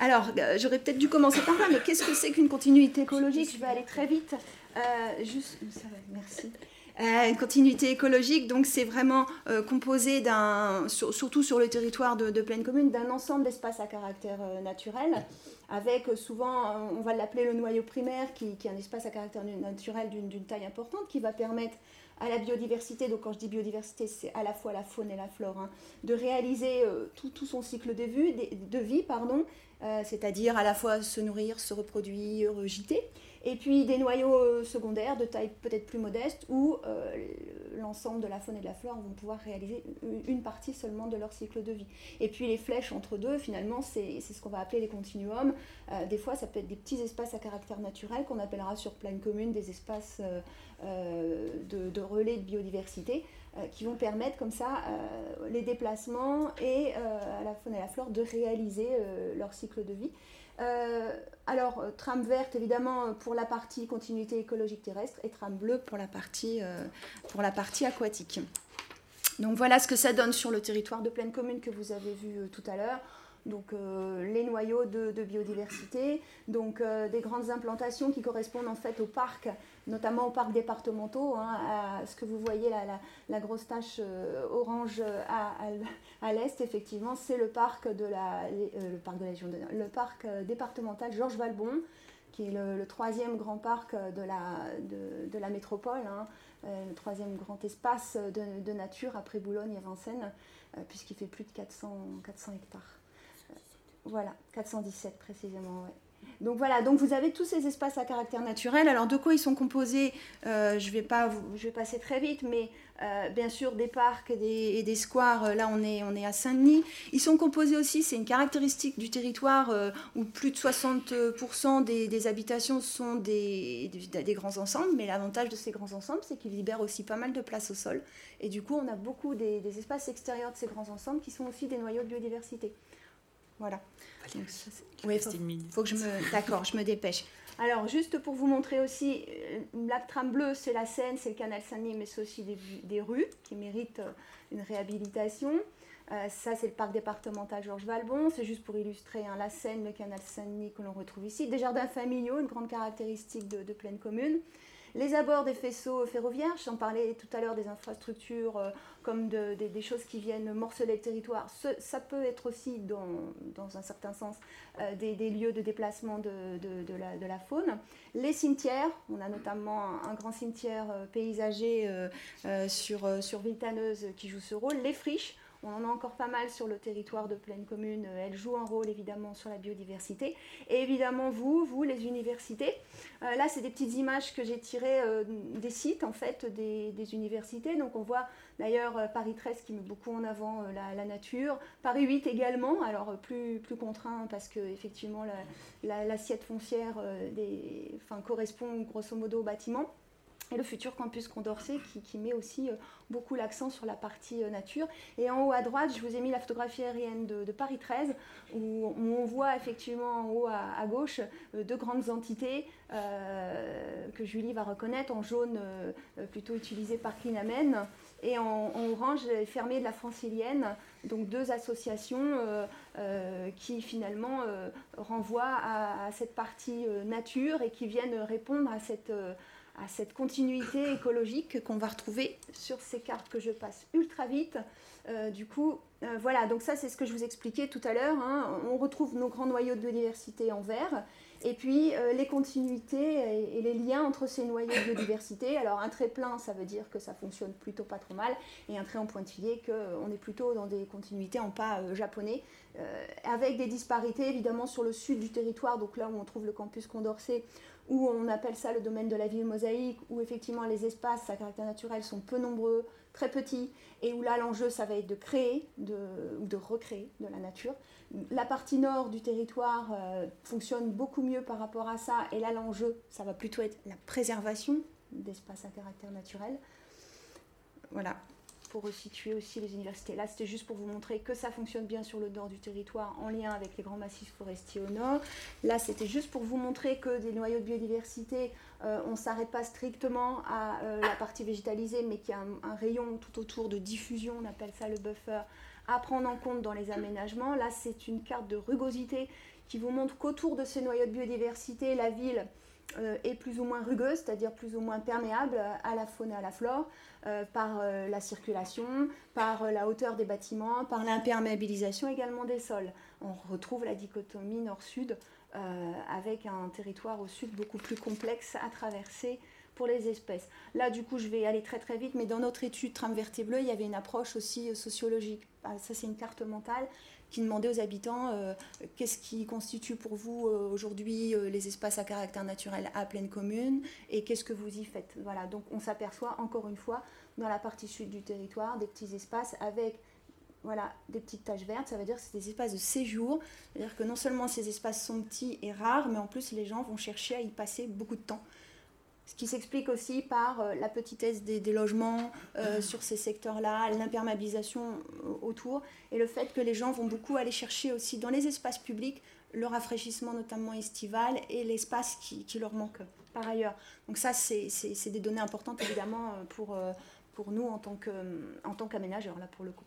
Alors, euh, j'aurais peut-être dû commencer par là, mais qu'est-ce que c'est qu'une continuité écologique Je vais aller très vite. Euh, juste, ça va, merci. une continuité écologique, donc c'est vraiment composé d'un, surtout sur le territoire de, de pleine commune, d'un ensemble d'espaces à caractère naturel, avec souvent, on va l'appeler le noyau primaire, qui, qui, est un espace à caractère naturel d'une taille importante, qui va permettre à la biodiversité, donc quand je dis biodiversité, c'est à la fois la faune et la flore, hein, de réaliser euh, tout, son cycle de, vie, euh, c'est-à-dire à la fois se nourrir, se reproduire, gîter, et puis des noyaux euh, secondaires de taille peut-être plus modeste où euh, l'ensemble de la faune et de la flore vont pouvoir réaliser une partie seulement de leur cycle de vie. Et puis les flèches entre deux, finalement, c'est ce qu'on va appeler les continuums. Euh, des fois, ça peut être des petits espaces à caractère naturel qu'on appellera sur pleine commune des espaces de, relais de biodiversité qui vont permettre comme ça les déplacements et à la faune et la flore de réaliser leur cycle de vie. Euh, alors, euh, trame verte, évidemment, euh, pour la partie continuité écologique terrestre et trame bleue pour la partie, pour la partie aquatique. Donc voilà ce que ça donne sur le territoire de pleine commune que vous avez vu tout à l'heure donc euh, les noyaux de, biodiversité, donc euh, des grandes implantations qui correspondent en fait aux parcs, notamment aux parcs départementaux. Hein, à ce que vous voyez là, la, grosse tache euh, orange à, l'est, effectivement, c'est le parc de la, le de la le parc départemental Georges Valbon, qui est le, troisième grand parc de la, métropole, hein, le troisième grand espace de, nature après Boulogne et Vincennes, puisqu'il fait plus de 400, 400 hectares. Voilà, 417 précisément, Donc voilà, donc vous avez tous ces espaces à caractère naturel. Alors de quoi ils sont composés euh, Je vais pas, je vais passer très vite, mais euh, bien sûr des parcs et des, squares. Euh, là, on est, on est à Saint-Denis. Ils sont composés aussi. C'est une caractéristique du territoire où plus de 60% des, habitations sont des, des, grands ensembles. Mais l'avantage de ces grands ensembles, c'est qu'ils libèrent aussi pas mal de place au sol. Et du coup, on a beaucoup des espaces extérieurs de ces grands ensembles qui sont aussi des noyaux de biodiversité. Voilà. Oui, faut, faut que je me. D'accord, je me dépêche. Alors, juste pour vous montrer aussi, euh, la trame bleue, c'est la Seine, c'est le canal Saint-Denis, mais c'est aussi des, rues qui méritent euh, une réhabilitation. Euh, ça, c'est le parc départemental Georges Valbon. C'est juste pour illustrer hein, la Seine, le canal Saint-Denis que l'on retrouve ici. Des jardins familiaux, une grande caractéristique de, de pleine commune. Les abords des faisceaux ferroviaires, j'en parlais tout à l'heure des infrastructures euh, comme des choses qui viennent morceler le territoire, ça peut être aussi dans, un certain sens euh, des, lieux de déplacement de, la, faune. Les cimetières, on a notamment un, grand cimetière euh, paysager sur, sur qui joue ce rôle. Les friches, on en a encore pas mal sur le territoire de pleine commune. Elles jouent un rôle évidemment sur la biodiversité. Et évidemment, vous, vous, les universités. Euh, là, c'est des petites images que j'ai tirées euh, des sites en fait des, universités. Donc on voit d'ailleurs euh, Paris 13 qui met beaucoup en avant la, nature. Paris 8 également, alors plus, contraint parce que effectivement l'assiette foncière correspond grosso modo au bâtiment et le futur campus Condorcet qui, met aussi euh, beaucoup l'accent sur la partie euh, nature. Et en haut à droite, je vous ai mis la photographie aérienne de, Paris 13 où, on voit effectivement en haut à, gauche euh, deux grandes entités que Julie va reconnaître en jaune plutôt utilisé par Clinamen et en, orange fermé de la francilienne, donc deux associations qui finalement renvoient à, cette partie nature et qui viennent répondre à cette à cette continuité écologique qu'on va retrouver sur ces cartes que je passe ultra vite. Euh, du coup, euh, voilà, donc ça c'est ce que je vous expliquais tout à l'heure. Hein. On retrouve nos grands noyaux de biodiversité en vert, et puis euh, les continuités et, les liens entre ces noyaux de biodiversité. Alors un trait plein, ça veut dire que ça fonctionne plutôt pas trop mal, et un trait en pointillé, qu'on est plutôt dans des continuités en pas japonais, avec des disparités évidemment sur le sud du territoire, donc là où on trouve le campus Condorcet, où on appelle ça le domaine de la ville mosaïque, où effectivement les espaces à caractère naturel sont peu nombreux, très petits, et où là l'enjeu ça va être de créer ou de recréer de la nature. La partie nord du territoire euh, fonctionne beaucoup mieux par rapport à ça, et là l'enjeu ça va plutôt être la préservation d'espaces à caractère naturel. Voilà pour resituer aussi les universités. Là, c'était juste pour vous montrer que ça fonctionne bien sur le nord du territoire en lien avec les grands massifs forestiers au nord. Là, c'était juste pour vous montrer que des noyaux de biodiversité, euh, on ne s'arrête pas strictement à euh, la partie végétalisée, mais qu'il y a un, rayon tout autour de diffusion, on appelle ça le buffer, à prendre en compte dans les aménagements. Là, c'est une carte de rugosité qui vous montre qu'autour de ces noyaux de biodiversité, la ville est plus ou moins rugueuse, c'est-à-dire plus ou moins perméable à la faune et à la flore, euh, par euh, la circulation, par la hauteur des bâtiments, par l'imperméabilisation également des sols. On retrouve la dichotomie nord-sud avec un territoire au sud beaucoup plus complexe à traverser pour les espèces. Là, du coup, je vais aller très très vite, mais dans notre étude Trame verte bleue, il y avait une approche aussi sociologique. Ah, ça, c'est une carte mentale qui demandait aux habitants euh, qu'est-ce qui constitue pour vous euh, aujourd'hui euh, les espaces à caractère naturel à pleine commune et qu'est-ce que vous y faites? Voilà, donc on s'aperçoit encore une fois dans la partie sud du territoire des petits espaces avec voilà, des petites taches vertes, ça veut dire que c'est des espaces de séjour, c'est-à-dire que non seulement ces espaces sont petits et rares, mais en plus les gens vont chercher à y passer beaucoup de temps. Ce qui s'explique aussi par euh, la petitesse des, logements euh, sur ces secteurs-là, l'imperméabilisation euh, autour, et le fait que les gens vont beaucoup aller chercher aussi dans les espaces publics le rafraîchissement notamment estival et l'espace qui, leur manque par ailleurs. Donc ça, c'est des données importantes évidemment pour, pour nous en tant qu'aménageurs, là pour le coup.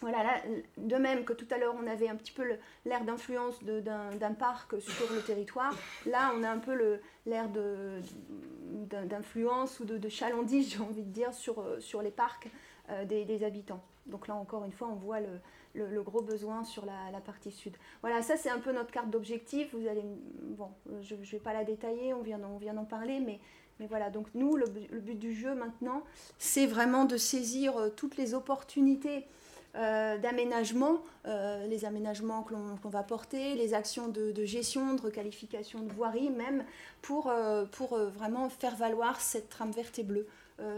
Voilà, là, de même que tout à l'heure on avait un petit peu l'air d'influence d'un parc sur le territoire, là on a un peu l'air d'influence ou de, chalandise, j'ai envie de dire, sur, sur les parcs euh, des, habitants. Donc là encore une fois on voit le, gros besoin sur la, partie sud. Voilà, ça c'est un peu notre carte d'objectif. Vous allez, bon, je ne vais pas la détailler, on vient, d'en parler, mais, mais voilà. Donc nous, le, le but du jeu maintenant, c'est vraiment de saisir euh, toutes les opportunités euh, d'aménagement, euh, les aménagements qu'on va porter, les actions de, gestion, de requalification de voirie même, pour, euh, pour vraiment faire valoir cette trame verte et bleue.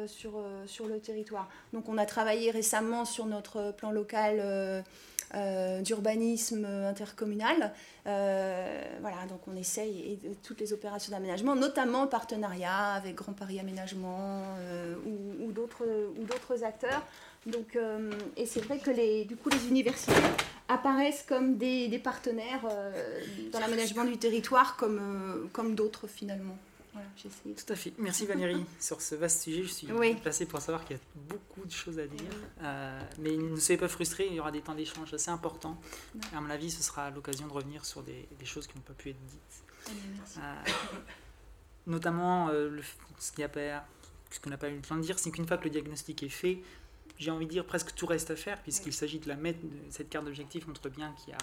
sur, sur le territoire. Donc on a travaillé récemment sur notre plan local d'urbanisme intercommunal. voilà, donc on essaye et, toutes les opérations d'aménagement, notamment en partenariat avec Grand Paris Aménagement ou, ou d'autres acteurs, donc, euh, et c'est vrai que les, du coup, les universités apparaissent comme des, des partenaires euh, dans l'aménagement du territoire, comme, euh, comme d'autres finalement. Voilà, Tout à fait. Merci Valérie sur ce vaste sujet. Je suis placé pour savoir qu'il y a beaucoup de choses à dire. mais ne soyez pas frustrés, il y aura des temps d'échange assez importants. Et à mon avis, ce sera l'occasion de revenir sur des, des, choses qui n'ont pas pu être dites. notamment, le, ce qu'on n'a pas eu le temps de dire, c'est qu'une fois que le diagnostic est fait, j'ai envie de dire presque tout reste à faire, puisqu'il s'agit de la mettre, cette carte d'objectif montre bien qu'il y a,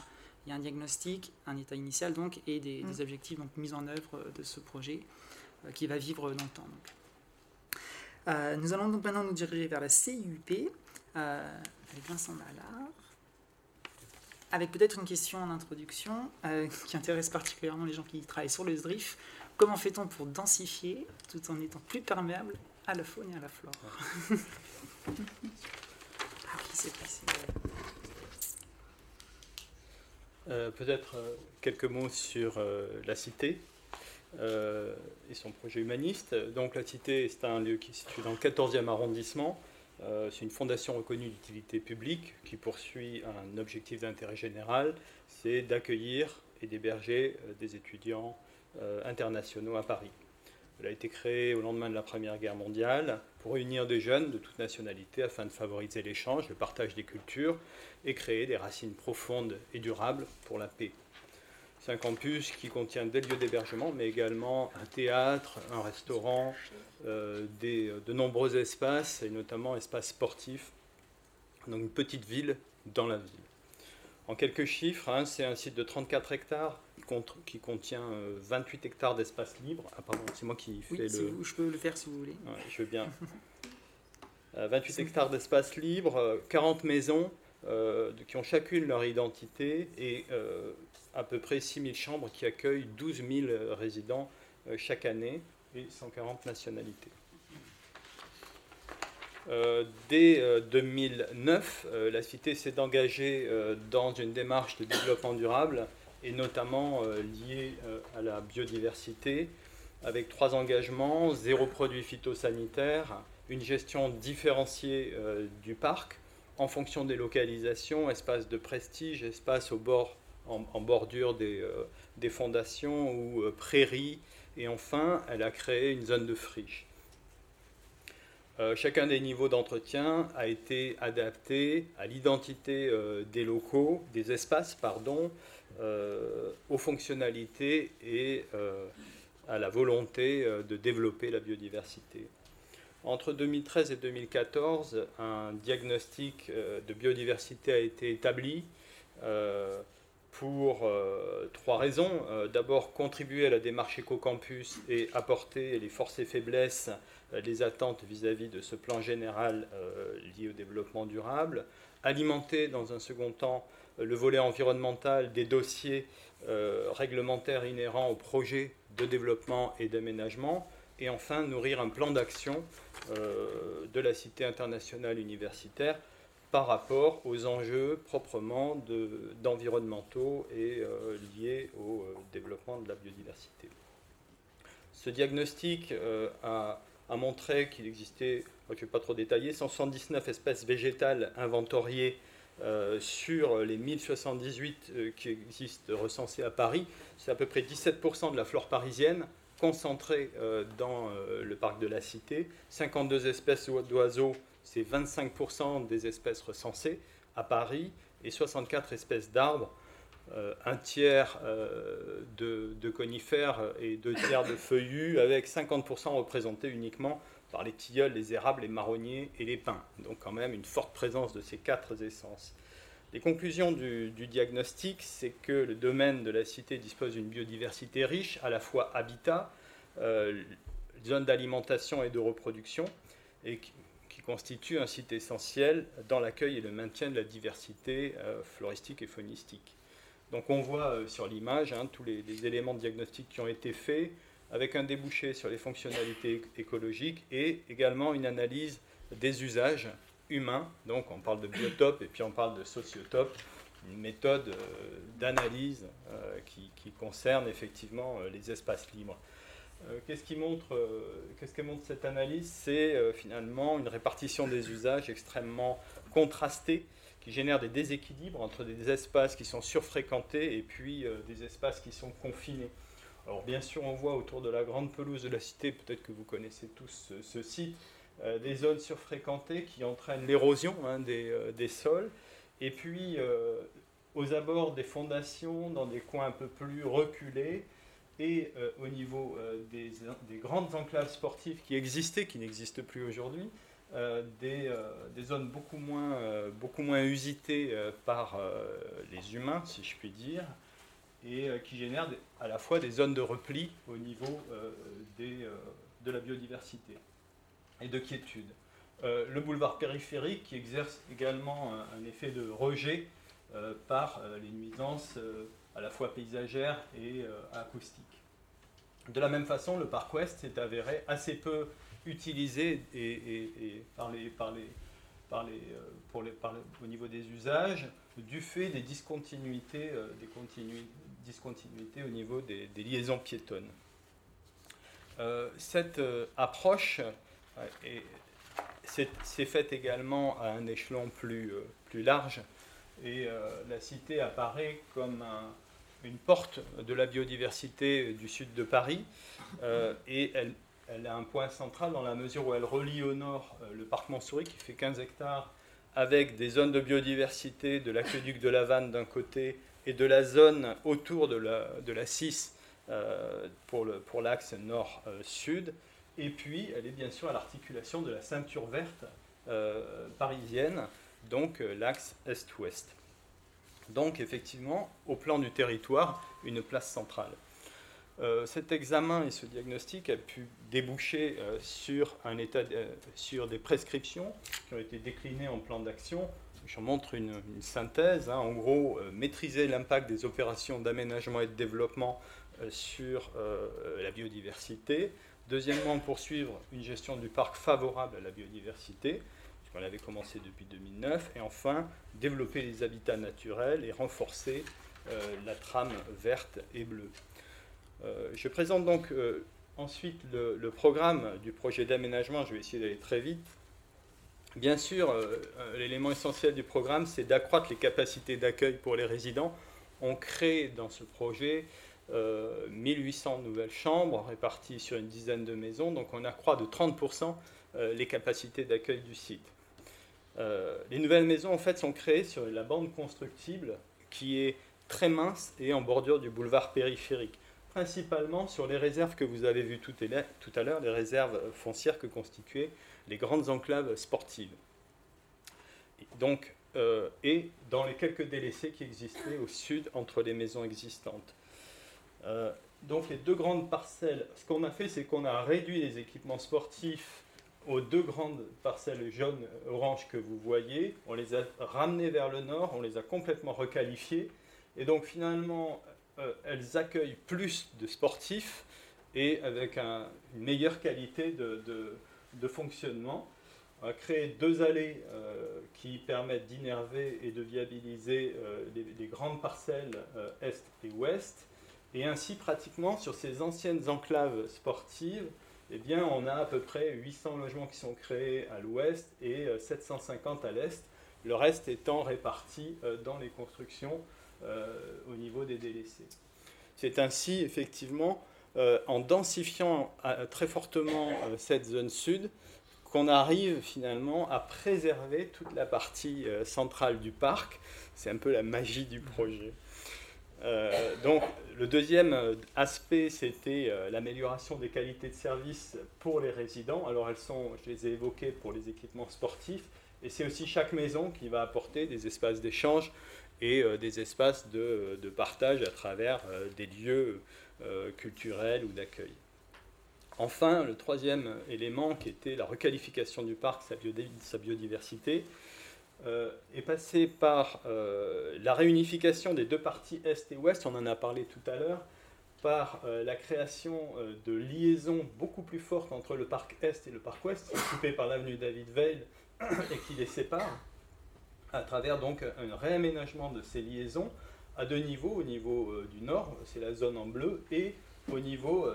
il y a un diagnostic, un état initial donc, et des, mm. objectifs donc, mis en œuvre de ce projet euh, qui va vivre dans le temps. Donc. Euh, nous allons donc maintenant nous diriger vers la CUP euh, avec Vincent Mallard, avec peut-être une question en introduction qui intéresse particulièrement les gens qui travaillent sur le SDRIF. Comment fait-on pour densifier tout en étant plus perméable à la faune et à la flore? Euh, Peut-être euh, quelques mots sur euh, la cité et son projet humaniste. Donc la cité, c'est un lieu qui se situe dans le 14e arrondissement. c'est une fondation reconnue d'utilité publique qui poursuit un objectif d'intérêt général, c'est d'accueillir et d'héberger des étudiants internationaux à Paris. Elle a été créée au lendemain de la Première Guerre mondiale pour réunir des jeunes de toute nationalité afin de favoriser l'échange, le partage des cultures et créer des racines profondes et durables pour la paix. C'est un campus qui contient des lieux d'hébergement, mais également un théâtre, un restaurant, euh, de nombreux espaces, et notamment espaces sportifs. Donc une petite ville dans la ville. En quelques chiffres, hein, c'est un site de 34 hectares qui contient 28 euh, hectares d'espace libre. Ah, pardon, c'est moi qui fais le. je peux le faire si vous voulez. je veux bien. 28 euh, hectares d'espace libre, 40 euh, maisons qui ont chacune leur identité et à peu près 6000 chambres qui accueillent 12 000 résidents chaque année et 140 nationalités. Dès 2009, euh, euh, la Cité s'est engagée dans une démarche de développement durable et notamment liée à la biodiversité avec trois engagements, zéro produit phytosanitaire, une gestion différenciée du parc en fonction des localisations, espaces de prestige, espaces au bord, en, bordure des, fondations ou prairies, et enfin elle a créé une zone de friche. Euh, chacun des niveaux d'entretien a été adapté à l'identité euh, des locaux, des espaces, pardon, euh, aux fonctionnalités et à la volonté de développer la biodiversité. Entre 2013 et 2014, un diagnostic de biodiversité a été établi pour trois raisons. D'abord, contribuer à la démarche éco-campus et apporter les forces et faiblesses euh, les attentes vis-à-vis de ce plan général euh, lié au développement durable, alimenter dans un second temps euh, le volet environnemental des dossiers réglementaires inhérents au projet de développement et d'aménagement, et enfin nourrir un plan d'action de la Cité internationale universitaire par rapport aux enjeux proprement d'environnementaux et liés au développement de la biodiversité. Ce diagnostic a a montré qu'il existait, je ne vais pas trop détailler, 179 espèces végétales inventoriées euh, sur les 1078 euh, qui existent recensées à Paris. C'est à peu près 17% de la flore parisienne concentrée euh, dans le parc de la Cité. 52 espèces d'oiseaux, c'est 25% des espèces recensées à Paris, et 64 espèces d'arbres. un tiers de, conifères et deux tiers de feuillus, avec 50% représentés uniquement par les tilleuls, les érables, les marronniers et les pins. Donc quand même une forte présence de ces quatre essences. Les conclusions du, diagnostic, c'est que le domaine de la cité dispose d'une biodiversité riche, à la fois habitat, euh, zone d'alimentation et de reproduction, et qui, constitue un site essentiel dans l'accueil et le maintien de la diversité euh, floristique et faunistique. Donc on voit euh, sur l'image hein, tous les, éléments de diagnostic qui ont été faits, avec un débouché sur les fonctionnalités écologiques et également une analyse des usages humains. Donc on parle de biotope et puis on parle de sociotope, une méthode euh, d'analyse euh, qui, concerne effectivement les espaces libres. Qu'est-ce qui montre, qu'est-ce que montre cette analyse? C'est finalement une répartition des usages extrêmement contrastée qui génère des déséquilibres entre des espaces qui sont surfréquentés et puis euh, des espaces qui sont confinés. Alors bien sûr, on voit autour de la grande pelouse de la cité, peut-être que vous connaissez tous ce, site, euh, des zones surfréquentées qui entraînent l'érosion hein, euh, des, sols. Et puis, aux abords des fondations, dans des coins un peu plus reculés, et au niveau des, des, grandes enclaves sportives qui existaient, qui n'existent plus aujourd'hui, euh, euh, des, zones beaucoup moins, euh, beaucoup moins usitées par les humains, si je puis dire, et qui génèrent à la fois des zones de repli au niveau des, de la biodiversité et de quiétude. le boulevard périphérique qui exerce également un, effet de rejet par les nuisances à la fois paysagères et acoustiques. De la même façon, le parc ouest s'est avéré assez peu utilisé euh, au niveau des usages du fait des discontinuités, euh, des discontinuités au niveau des, liaisons piétonnes. Euh, cette approche s'est faite également à un échelon plus, large et la cité apparaît comme une porte de la biodiversité du sud de Paris et elle, a un point central dans la mesure où elle relie au nord euh, le parc Montsouris qui fait 15 hectares avec des zones de biodiversité de l'aqueduc de la Vanne d'un côté et de la zone autour de la, de la 6 euh, pour l'axe nord-sud. Et puis, elle est bien sûr à l'articulation de la ceinture verte euh, parisienne, donc l'axe est-ouest. Donc, effectivement, au plan du territoire, une place centrale. Euh, cet examen et ce diagnostic a pu déboucher euh, sur, un état euh, sur des prescriptions qui ont été déclinées en plan d'action. Je montre une, synthèse. Hein. En gros, maîtriser l'impact des opérations d'aménagement et de développement sur la biodiversité. Deuxièmement, poursuivre une gestion du parc favorable à la biodiversité, puisqu'on avait commencé depuis 2009. Et enfin, développer les habitats naturels et renforcer la trame verte et bleue. je présente donc ensuite le, programme du projet d'aménagement. Je vais essayer d'aller très vite. Bien sûr, l'élément essentiel du programme, c'est d'accroître les capacités d'accueil pour les résidents. On crée dans ce projet 1800 euh, nouvelles chambres réparties sur une dizaine de maisons, donc on accroît de 30% euh, les capacités d'accueil du site. Euh, les nouvelles maisons en fait sont créées sur la bande constructible qui est très mince et en bordure du boulevard périphérique, principalement sur les réserves que vous avez vues tout à l'heure, les réserves foncières que constituaient les grandes enclaves sportives. Donc, et dans les quelques délaissés qui existaient au sud entre les maisons existantes. Euh, donc les deux grandes parcelles, ce qu'on a fait, c'est qu'on a réduit les équipements sportifs aux deux grandes parcelles jaune-orange que vous voyez. On les a ramenées vers le nord, on les a complètement requalifiées. Et donc finalement, euh, elles accueillent plus de sportifs et avec une meilleure qualité de, fonctionnement. On a créé deux allées euh, qui permettent d'innerver et de viabiliser les, grandes parcelles est et ouest. Et ainsi, pratiquement, sur ces anciennes enclaves sportives, eh bien, on a à peu près 800 logements qui sont créés à l'ouest et 750 euh, à l'est, le reste étant réparti euh, dans les constructions euh, au niveau des délaissés. C'est ainsi, effectivement, en densifiant très fortement cette zone sud, qu'on arrive finalement à préserver toute la partie centrale du parc. C'est un peu la magie du projet. Euh, donc, le deuxième euh, aspect, c'était euh, l'amélioration des qualités de service pour les résidents. Alors, elles sont, je les ai évoquées pour les équipements sportifs, et c'est aussi chaque maison qui va apporter des espaces d'échange et des espaces de, partage à travers des lieux culturels ou d'accueil. Enfin, le troisième élément qui était la requalification du parc, sa biodiversité, euh, est passé par euh, la réunification des deux parties Est et Ouest, on en a parlé tout à l'heure, par euh, la création de liaisons beaucoup plus fortes entre le parc Est et le parc Ouest, occupé par l'avenue David Veil et qui les sépare, à travers donc un réaménagement de ces liaisons à deux niveaux, au niveau du nord, c'est la zone en bleu, et au niveau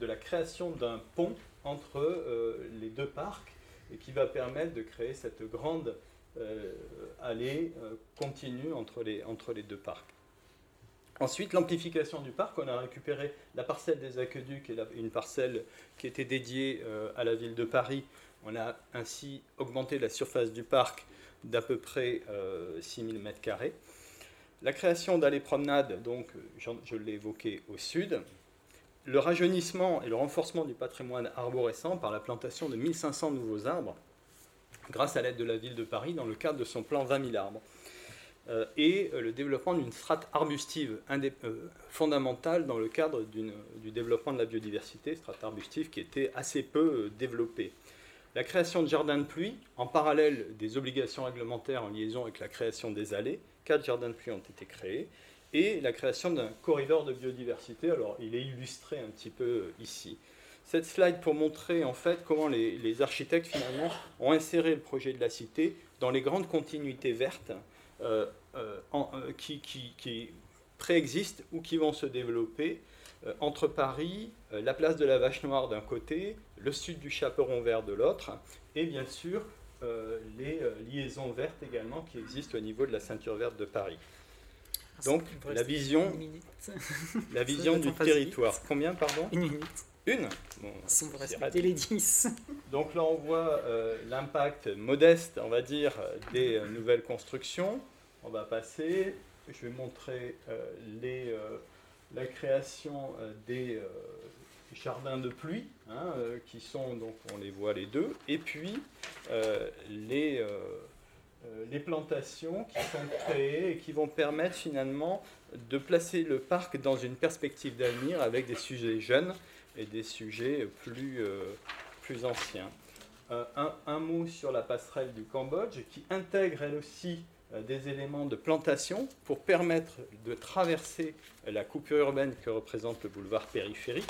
de la création d'un pont entre les deux parcs, et qui va permettre de créer cette grande euh, euh, continue entre les, entre les deux parcs. Ensuite, l'amplification du parc, on a récupéré la parcelle des aqueducs et une parcelle qui était dédiée euh, à la ville de Paris. On a ainsi augmenté la surface du parc d'à peu près 6000 m2. La création d'allées promenades, donc je l'ai évoqué au sud. Le rajeunissement et le renforcement du patrimoine arborescent par la plantation de 1500 nouveaux arbres grâce à l'aide de la ville de Paris dans le cadre de son plan 20 000 arbres. Euh, et euh, le développement d'une strate arbustive euh, fondamentale dans le cadre du développement de la biodiversité, strate arbustive qui était assez peu développée. La création de jardins de pluie, en parallèle des obligations réglementaires en liaison avec la création des allées, quatre jardins de pluie ont été créés, et la création d'un corridor de biodiversité. Alors, il est illustré un petit peu ici cette slide pour montrer en fait comment les, architectes finalement ont inséré le projet de la cité dans les grandes continuités vertes euh, euh, euh, qui, préexistent ou qui vont se développer entre Paris, la place de la Vache Noire d'un côté, le sud du Chaperon Vert de l'autre, et bien sûr les liaisons vertes également qui existent au niveau de la ceinture verte de Paris. Donc la vision, la vision du territoire. Combien, pardon Une minute. Une bon, Si les 10. Donc là, on voit euh, l'impact modeste, on va dire, des euh, nouvelles constructions. On va passer. Je vais montrer euh, les, la création des jardins de pluie, hein, qui sont, donc on les voit les deux, et puis les, les plantations qui sont créées et qui vont permettre finalement de placer le parc dans une perspective d'avenir avec des sujets jeunes et des sujets plus, euh, plus anciens. Euh, un, mot sur la passerelle du Cambodge qui intègre elle aussi des éléments de plantation pour permettre de traverser la coupure urbaine que représente le boulevard périphérique.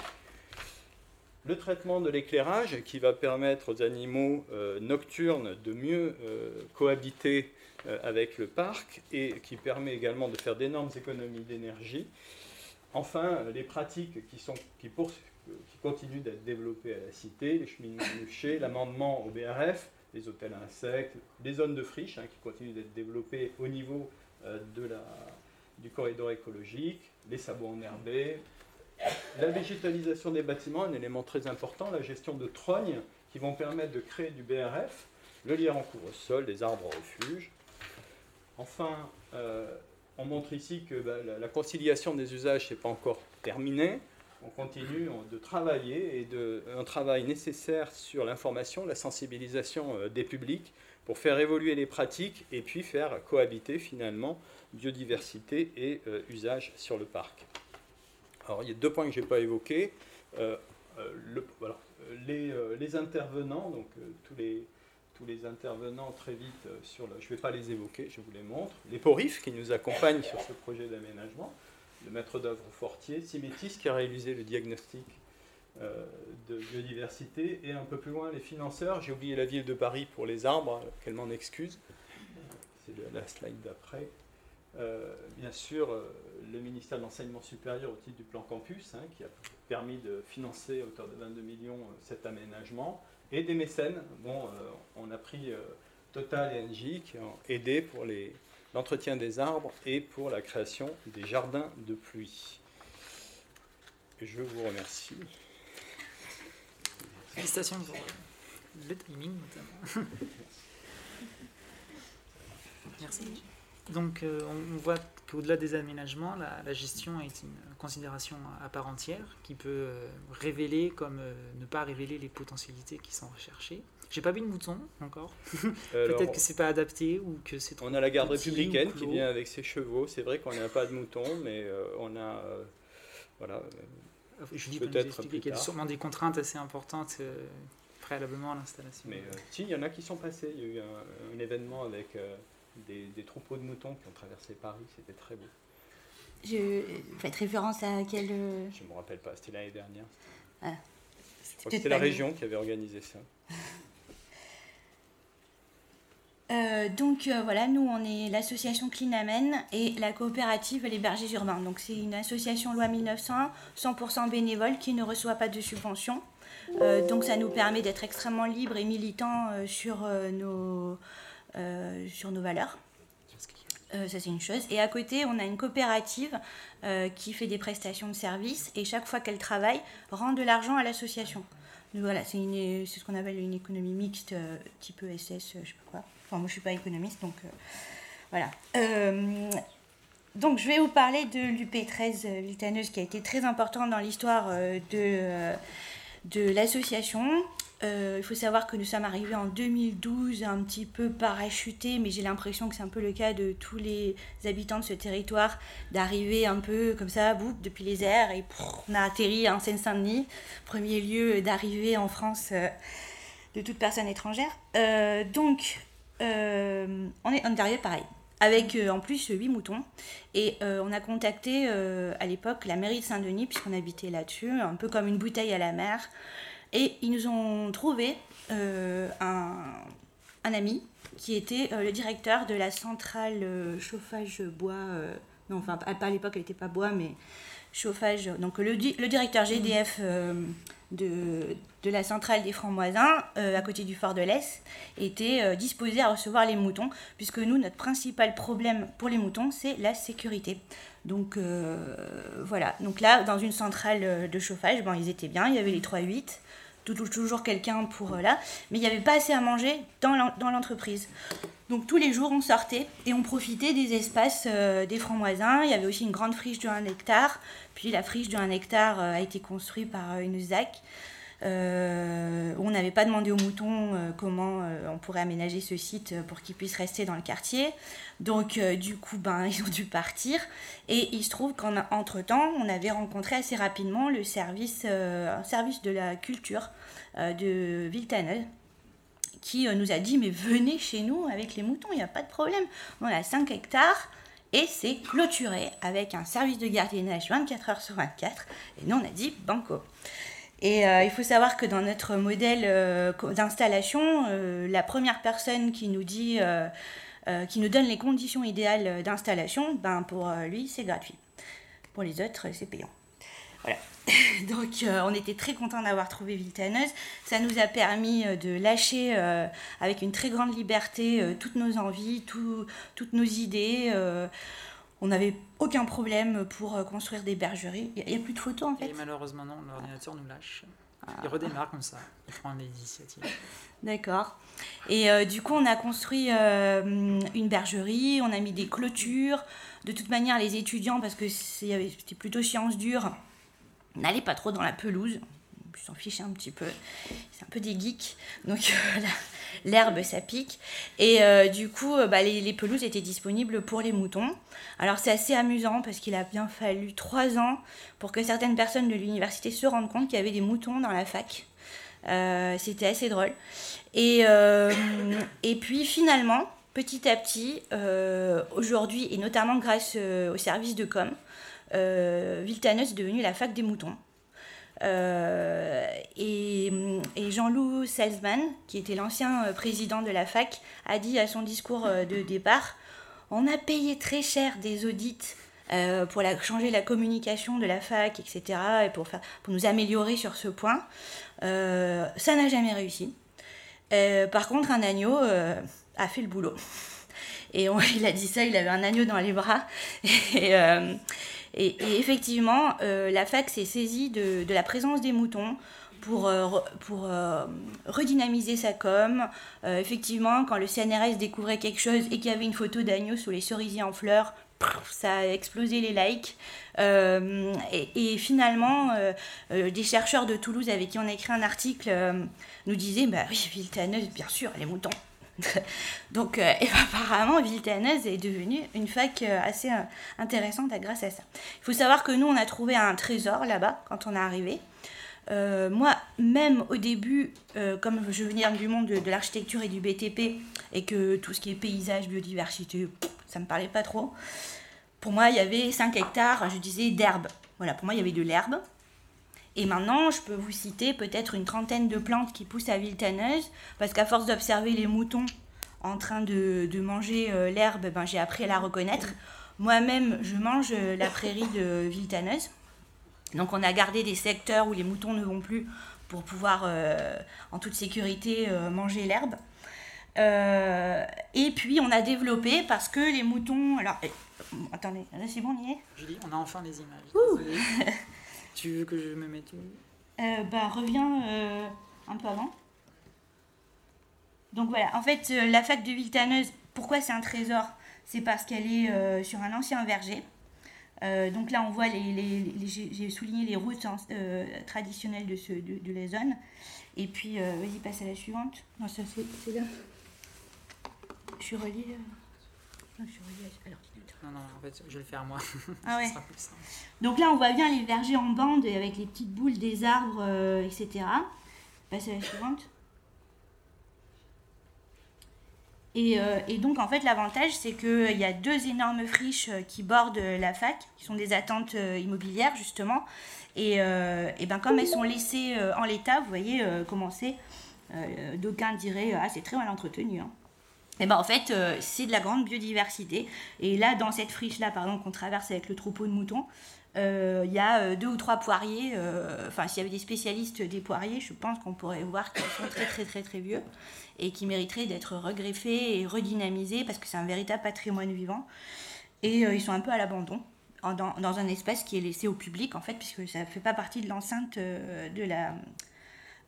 Le traitement de l'éclairage qui va permettre aux animaux nocturnes de mieux cohabiter avec le parc et qui permet également de faire d'énormes économies d'énergie. Enfin, les pratiques qui, continuent d'être développées à la cité, les cheminements mouchés, l'amendement au BRF, les hôtels insectes, les zones de friche hein, qui continuent d'être développées au niveau euh, du corridor écologique, les sabots enherbés, la végétalisation des bâtiments, un élément très important, la gestion de trognes qui vont permettre de créer du BRF, le lierre en couvre-sol, des arbres refuges. Enfin, euh, on montre ici que bah, la, conciliation des usages n'est pas encore terminée. On continue de travailler et un travail nécessaire sur l'information, la sensibilisation euh, des publics pour faire évoluer les pratiques et puis faire cohabiter finalement biodiversité et euh, usage sur le parc. Alors il y a deux points que je n'ai pas évoqués. Euh, les, les, intervenants, donc tous les, intervenants très vite euh, sur le, je ne vais pas les évoquer, je vous les montre. Les PORIF qui nous accompagnent sur ce projet d'aménagement, le maître d'œuvre Fortier, Simétis qui a réalisé le diagnostic euh, de biodiversité, et un peu plus loin les financeurs. J'ai oublié la ville de Paris pour les arbres, qu'elle m'en excuse. C'est la slide d'après. Euh, bien sûr, le ministère de l'Enseignement supérieur au titre du plan campus, hein, qui a permis de financer à hauteur de 22 millions cet aménagement et des mécènes. Bon, euh, on a pris euh, Total et Engie qui ont aidé pour l'entretien des arbres et pour la création des jardins de pluie. Je vous remercie. Félicitations pour le timing notamment. Merci. Donc euh, on voit qu'au-delà des aménagements, la, gestion est une considération à part entière qui peut euh, révéler comme euh, ne pas révéler les potentialités qui sont recherchées. J'ai pas vu de mouton encore. Peut-être que c'est pas adapté ou que c'est On a la garde républicaine qui vient avec ses chevaux. C'est vrai qu'on n'a pas de mouton, mais on a voilà. Je dis peut-être qu'il y a sûrement des contraintes assez importantes préalablement à l'installation. Mais si, il y en a qui sont passés. Il y a eu un, un événement avec des, troupeaux de moutons qui ont traversé Paris, c'était très beau. Je faites référence à quel euh, Je ne me rappelle pas, c'était l'année dernière. Ah, c'était la région qui avait organisé ça. Euh, donc euh, voilà, nous on est l'association Clean Amen et la coopérative Les Bergers Urbains. Donc c'est une association loi 1900, 100% bénévole qui ne reçoit pas de subventions. donc ça nous permet d'être extrêmement libres et militants sur nos sur nos valeurs. Euh, ça c'est une chose. Et à côté, on a une coopérative euh, qui fait des prestations de services et chaque fois qu'elle travaille, rend de l'argent à l'association. Voilà, c'est ce qu'on appelle une économie mixte, type ESS, je sais pas quoi. Enfin, moi je suis pas économiste, donc voilà. donc je vais vous parler de l'UP13 Viltaneuse qui a été très important dans l'histoire de, de l'association. Euh, il faut savoir que nous sommes arrivés en 2012 un petit peu parachutés, mais j'ai l'impression que c'est un peu le cas de tous les habitants de ce territoire, d'arriver un peu comme ça, boum, depuis les airs, et on a atterri en Seine-Saint-Denis, premier lieu d'arrivée en France euh, de toute personne étrangère. Euh, donc, on, est, est arrivé pareil, avec en plus huit moutons. Et on a contacté à l'époque la mairie de Saint-Denis, puisqu'on habitait là-dessus, un peu comme une bouteille à la mer. Et ils nous ont trouvé euh, un, un, ami qui était euh, le directeur de la centrale euh, chauffage bois. non, enfin, pas à l'époque, elle n'était pas bois, mais chauffage. Donc, le, le directeur GDF de, de, la centrale des Francs-Moisins, à côté du fort de l'Est, était disposé à recevoir les moutons, puisque nous, notre principal problème pour les moutons, c'est la sécurité. Donc voilà, donc là, dans une centrale de chauffage, bon, ils étaient bien, il y avait les 3-8, toujours quelqu'un pour euh, là, mais il n'y avait pas assez à manger dans l'entreprise. Donc tous les jours, on sortait et on profitait des espaces euh, des francs-moisins. Il y avait aussi une grande friche de 1 hectare, puis la friche de 1 hectare euh, a été construite par une ZAC. On n'avait pas demandé aux moutons comment on pourrait aménager ce site pour qu'ils puissent rester dans le quartier. Donc du coup, ben, ils ont dû partir. Et il se trouve qu'entre-temps, on avait rencontré assez rapidement le service, service de la culture euh, de Viltanel, qui nous a dit mais venez chez nous avec les moutons, il n'y a pas de problème. On a 5 hectares et c'est clôturé avec un service de gardiennage 24 heures sur 24. Et nous, on a dit banco. Et il faut savoir que dans notre modèle d'installation, la première personne qui nous dit, qui nous donne les conditions idéales d'installation, ben pour lui, c'est gratuit. Pour les autres, c'est payant. Voilà. Donc euh, on était très content d'avoir trouvé Viltaneuse. Ça nous a permis euh, de lâcher euh, avec une très grande liberté toutes nos envies, toutes nos idées. On n'avait aucun problème pour construire des bergeries. Il n'y a, plus de photos en fait? Et malheureusement non, l'ordinateur nous lâche. Il redémarre comme ça, il prend l'initiative. D'accord. Et du coup, on a construit une bergerie, on a mis des clôtures. De toute manière, les étudiants, parce que c'était plutôt sciences dures, n'allez pas trop dans la pelouse. Ils s'en fichent un petit peu. C'est un peu des geeks. Donc euh, l'herbe, ça pique. Et euh, du coup, euh, bah, les, pelouses étaient disponibles pour les moutons. Alors c'est assez amusant parce qu'il a bien fallu trois ans pour que certaines personnes de l'université se rendent compte qu'il y avait des moutons dans la fac. C'était assez drôle. Et, puis finalement, petit à petit, aujourd'hui, et notamment grâce au service de com, euh, est devenue la fac des moutons. Euh, et, Jean-Loup Salzman, qui était l'ancien euh, président de la fac, a dit à son discours euh, de départ On a payé très cher des audits pour changer la communication de la fac, etc., et pour nous améliorer sur ce point. ça n'a jamais réussi. par contre, un agneau a fait le boulot. Et il a dit ça, il avait un agneau dans les bras. Et, et, effectivement, euh, la fac s'est saisie de, la présence des moutons pour, euh, euh, redynamiser sa com. effectivement, quand le CNRS découvrait quelque chose et qu'il y avait une photo d'agneau sous les cerisiers en fleurs, ça a explosé les likes. et, finalement, des chercheurs de Toulouse avec qui on a écrit un article nous disaient Bah oui, Viltaneuse, bien sûr, les moutons. Donc, euh, apparemment, est devenue une fac euh, assez euh, intéressante grâce à ça. Il faut savoir que nous, on a trouvé un trésor là-bas quand on est arrivé. moi, même au début, comme je venais du monde de, l'architecture et du BTP, et que tout ce qui est paysage, biodiversité, ça me parlait pas trop, pour moi, il y avait 5 hectares, je disais, d'herbe. Voilà, pour moi, il y avait de l'herbe. Et maintenant, je peux vous citer peut-être une trentaine de plantes qui poussent à Viltaneuse, parce qu'à force d'observer les moutons en train de, manger euh, l'herbe, ben, j'ai appris à la reconnaître. Moi-même, je mange euh, la prairie de Viltaneuse. Donc on a gardé des secteurs où les moutons ne vont plus pour pouvoir euh, en toute sécurité manger l'herbe. et puis on a développé parce que les moutons... Alors, attendez, c'est bon, on y est Julie, on a enfin les images. Tu veux que je me mette où euh, Bah, reviens euh, un peu avant. Donc voilà, en fait, euh, la fac de Viltaneuse, pourquoi c'est un trésor? C'est parce qu'elle est sur un ancien verger. donc là, on voit, les, j'ai souligné les routes hein, traditionnelles de, ce, de, la zone. Et puis, vas-y, passe à la suivante. Non, ça, c'est là. Je suis reliée. Non, je suis reliée alors, non, non, en fait, je vais le faire moi. Ah ouais. Donc là, on voit bien les vergers en bande avec les petites boules des arbres, euh, etc. Passe à la suivante. Et, euh, et, donc, en fait, l'avantage, c'est qu'il y a deux énormes friches euh, qui bordent la fac, qui sont des attentes immobilières, justement. Et, et ben, comme elles sont laissées en l'état, vous voyez comment c'est. D'aucuns diraient Ah, c'est très mal entretenu. Hein. Et ben en fait, euh, c'est de la grande biodiversité. Et là, dans cette friche-là, pardon, qu'on traverse avec le troupeau de moutons, euh, il y a euh, deux ou trois poiriers. Enfin, s'il y avait des spécialistes des poiriers, je pense qu'on pourrait voir qu'ils sont très très très très vieux et qui mériteraient d'être regreffés et redynamisés parce que c'est un véritable patrimoine vivant. Et ils sont un peu à l'abandon. Dans, dans, un espace qui est laissé au public en fait puisque ça ne fait pas partie de l'enceinte de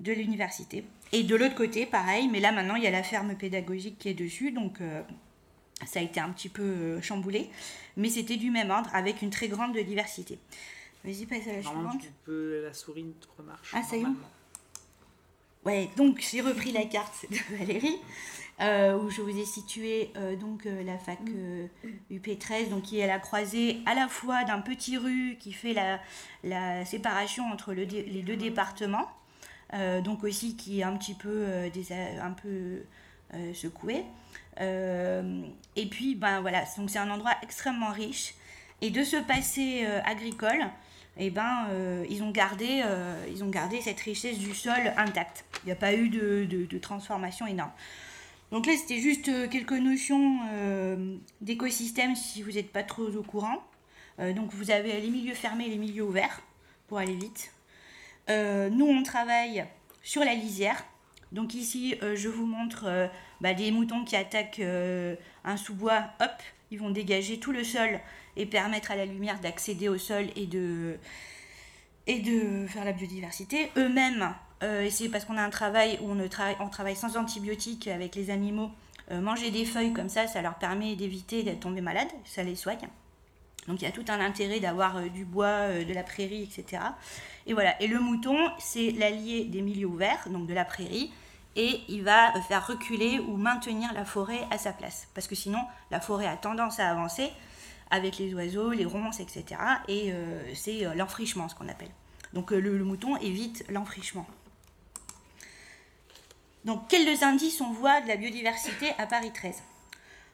de l'université. Et de l'autre côté, pareil, mais là maintenant il y a la ferme pédagogique qui est dessus, donc euh, ça a été un petit peu euh, chamboulé, mais c'était du même ordre avec une très grande diversité. Vas-y, passe à la suivante. Tu peux, la souris remarche. Ah, ça y est Ouais, donc j'ai repris la carte de Valérie. Euh, où je vous ai situé donc la fac UP13, donc qui est à la croisée à la fois d'un petit rue qui fait la, la séparation entre le les deux départements, donc aussi qui est un petit peu, un peu secoué. et puis, ben voilà, donc c'est un endroit extrêmement riche. Et de ce passé agricole, eh ben, ils, ont gardé, ils ont gardé cette richesse du sol intacte. Il n'y a pas eu de, de transformation énorme. Donc là, c'était juste euh, quelques notions euh, d'écosystème si vous n'êtes pas trop au courant. Euh, donc vous avez les milieux fermés et les milieux ouverts, pour aller vite. Nous, on travaille sur la lisière. Donc ici, je vous montre bah, des moutons qui attaquent un sous-bois. Hop, ils vont dégager tout le sol et permettre à la lumière d'accéder au sol et de, et faire la biodiversité. Eux-mêmes, euh, et c'est parce qu'on a un travail où on, travaille sans antibiotiques avec les animaux. Euh, manger des feuilles comme ça, ça leur permet d'éviter d'être tombés malades, ça les soigne. Donc il y a tout un intérêt d'avoir euh, du bois, de la prairie, etc. Et voilà. Et le mouton, c'est l'allié des milieux ouverts, donc de la prairie, et il va faire reculer ou maintenir la forêt à sa place. Parce que sinon, la forêt a tendance à avancer avec les oiseaux, les ronces, etc. Et c'est l'enfrichement, ce qu'on appelle. Donc le mouton évite l'enfrichement. Donc, quels indices on voit de la biodiversité à Paris 13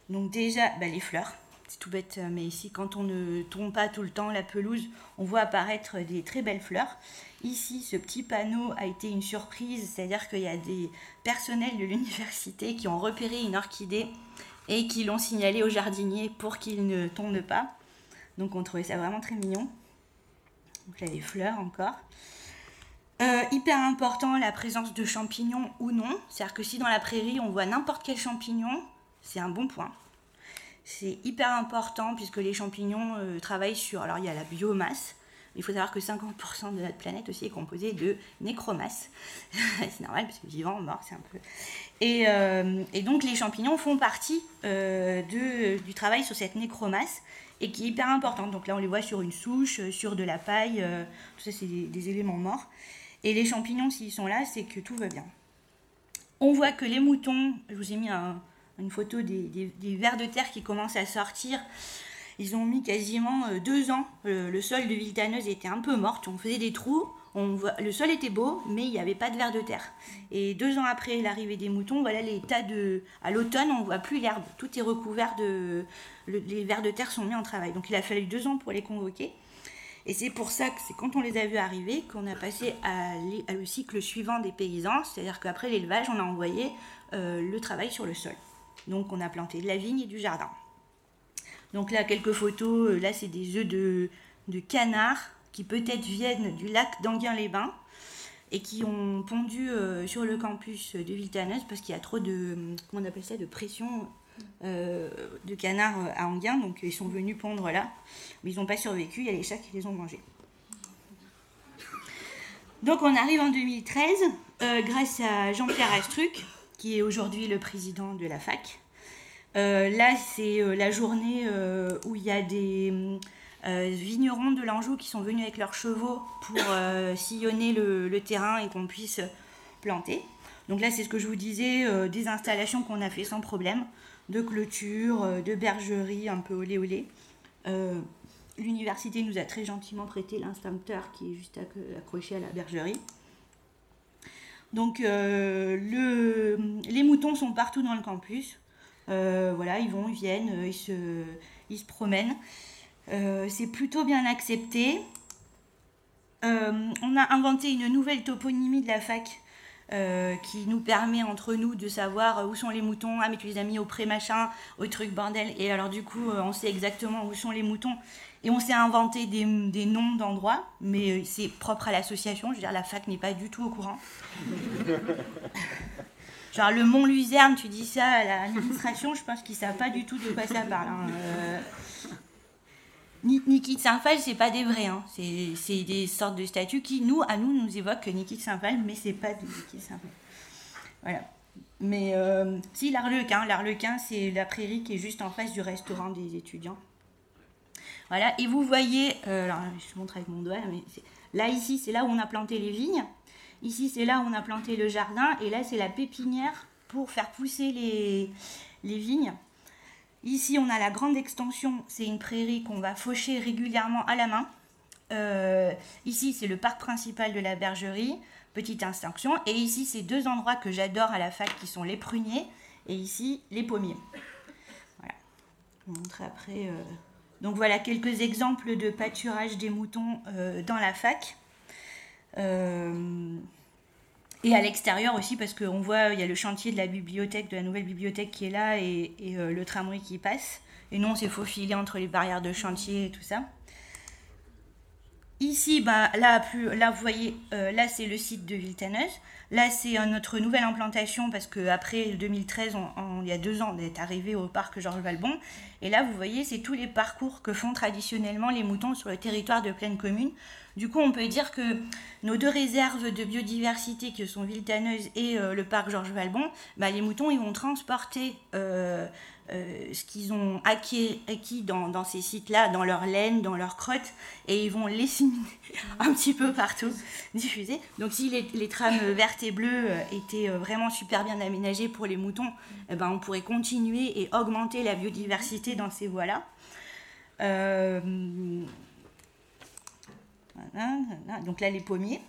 Donc, déjà, bah, les fleurs. C'est tout bête, euh, mais ici, quand on ne tourne pas tout le temps la pelouse, on voit apparaître des très belles fleurs. Ici, ce petit panneau a été une surprise, c'est-à-dire qu'il y a des personnels de l'université qui ont repéré une orchidée et qui l'ont signalé au jardinier pour qu'il ne tombe pas. Donc on trouvait ça vraiment très mignon. Donc là, les fleurs encore. Euh, hyper important la présence de champignons ou non. C'est-à-dire que si dans la prairie on voit n'importe quel champignon, c'est un bon point. C'est hyper important puisque les champignons euh, travaillent sur. Alors il y a la biomasse. Il faut savoir que 50% de notre planète aussi est composée de nécromasse. c'est normal parce que vivant, mort, c'est un peu. Et, euh, donc les champignons font partie de, du travail sur cette nécromasse et qui est hyper importante. Donc là on les voit sur une souche, sur de la paille, tout ça c'est des éléments morts. Et les champignons, s'ils sont là, c'est que tout va bien. On voit que les moutons, je vous ai mis une photo des, vers de terre qui commencent à sortir. Ils ont mis quasiment euh, deux ans. Le, sol de Viltaneuse était un peu mort. On faisait des trous. Le sol était beau, mais il n'y avait pas de vers de terre. Et deux ans après l'arrivée des moutons, voilà les tas de. À l'automne, on voit plus l'herbe. Tout est recouvert de. les vers de terre sont mis en travail. Donc il a fallu deux ans pour les convoquer. Et c'est pour ça que c'est quand on les a vus arriver qu'on a passé à, le cycle suivant des paysans, c'est-à-dire qu'après l'élevage, on a envoyé euh, le travail sur le sol. Donc on a planté de la vigne et du jardin. Donc là, quelques photos, euh, là c'est des œufs de, canards qui peut-être viennent du lac d'Anguin-les-Bains et qui ont pondu euh, sur le campus de Viltaneuse parce qu'il y a trop de, comment on ça, de pression euh, de canards à Anguin, donc ils sont venus pondre là, mais ils n'ont pas survécu, il y a les chats qui les ont mangés. Donc on arrive en 2013, euh, grâce à Jean-Pierre Astruc, qui est aujourd'hui le président de la fac. Euh, là, c'est la journée où il y a des vignerons de l'Anjou qui sont venus avec leurs chevaux pour sillonner le, terrain et qu'on puisse planter. Donc là, c'est ce que je vous disais, des installations qu'on a fait sans problème de clôture, euh, de bergerie un peu olé olé. Euh, l'université nous a très gentiment prêté l'instincteur qui est juste accroché à la bergerie. Donc euh, les moutons sont partout dans le campus. voilà, ils vont, ils viennent, ils se, ils se promènent. c'est plutôt bien accepté. on a inventé une nouvelle toponymie de la fac euh, qui nous permet entre nous de savoir où sont les moutons. Ah, mais tu les as mis au pré-machin, au truc bordel. Et alors, du coup, euh, on sait exactement où sont les moutons. Et on s'est inventé des, des noms d'endroits, mais euh, c'est propre à l'association. Je veux dire, la fac n'est pas du tout au courant. Genre, le Mont Luzerne, tu dis ça à l'administration, je pense qu'ils ne savent pas du tout de quoi ça parle. Hein. Niki de Saint-Phal, c'est pas des vrais, hein. c'est des sortes de statues qui, nous, à nous, nous évoquent Niki de Saint-Phal, mais c'est pas de Niki de Saint-Phal. Voilà. Mais euh, si, l'Arlequin, l'Arlequin, c'est la prairie qui est juste en face du restaurant des étudiants. Voilà, et vous voyez, euh, alors je montre avec mon doigt, mais là, ici, c'est là où on a planté les vignes. Ici, c'est là où on a planté le jardin, et là, c'est la pépinière pour faire pousser les, vignes. Ici, on a la grande extension, c'est une prairie qu'on va faucher régulièrement à la main. Euh, ici, c'est le parc principal de la bergerie. petite instinction. Et ici, c'est deux endroits que j'adore à la fac qui sont les pruniers et ici les pommiers. Voilà. Je vous montrer après. euh. Donc voilà quelques exemples de pâturage des moutons euh, dans la fac. Euh, et à l'extérieur aussi, parce qu'on voit, il y a le chantier de la bibliothèque, de la nouvelle bibliothèque qui est là, et, euh, le tramway qui passe. Et nous, on s'est faufilé entre les barrières de chantier et tout ça. Ici, bah, là, vous voyez, euh, là, c'est le site de Viltaneuse. Là, c'est euh, notre nouvelle implantation, parce qu'après 2013, on- on- il y a deux ans, on est arrivé au parc Georges Valbon. Et là, vous voyez, c'est tous les parcours que font traditionnellement les moutons sur le territoire de pleine commune. Du coup, on peut dire que nos deux réserves de biodiversité, que sont Viltaneuse et euh, le parc Georges Valbon, bah, les moutons, ils vont transporter euh, ce qu'ils ont acquis, dans, ces sites-là, dans leur laine, dans leur crotte, et ils vont l'éliminer un petit peu partout, diffuser. Donc si les, trames vertes et bleues euh, étaient euh, vraiment super bien aménagées pour les moutons, eh ben, on pourrait continuer et augmenter la biodiversité dans ces voies-là. Donc là, les pommiers.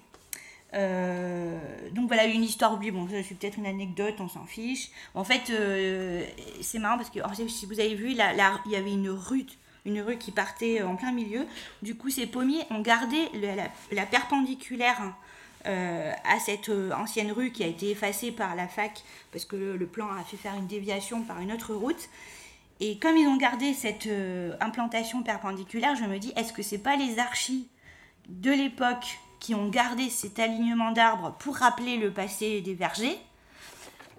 Euh, donc voilà une histoire oubliée. Bon, c'est peut-être une anecdote, on s'en fiche. En fait, euh, c'est marrant parce que alors, si vous avez vu, là, il y avait une rue, une rue qui partait en plein milieu. Du coup, ces pommiers ont gardé la, la perpendiculaire euh, à cette euh, ancienne rue qui a été effacée par la fac parce que le, plan a fait faire une déviation par une autre route. Et comme ils ont gardé cette euh, implantation perpendiculaire, je me dis, est-ce que c'est pas les archis de l'époque qui ont gardé cet alignement d'arbres pour rappeler le passé des vergers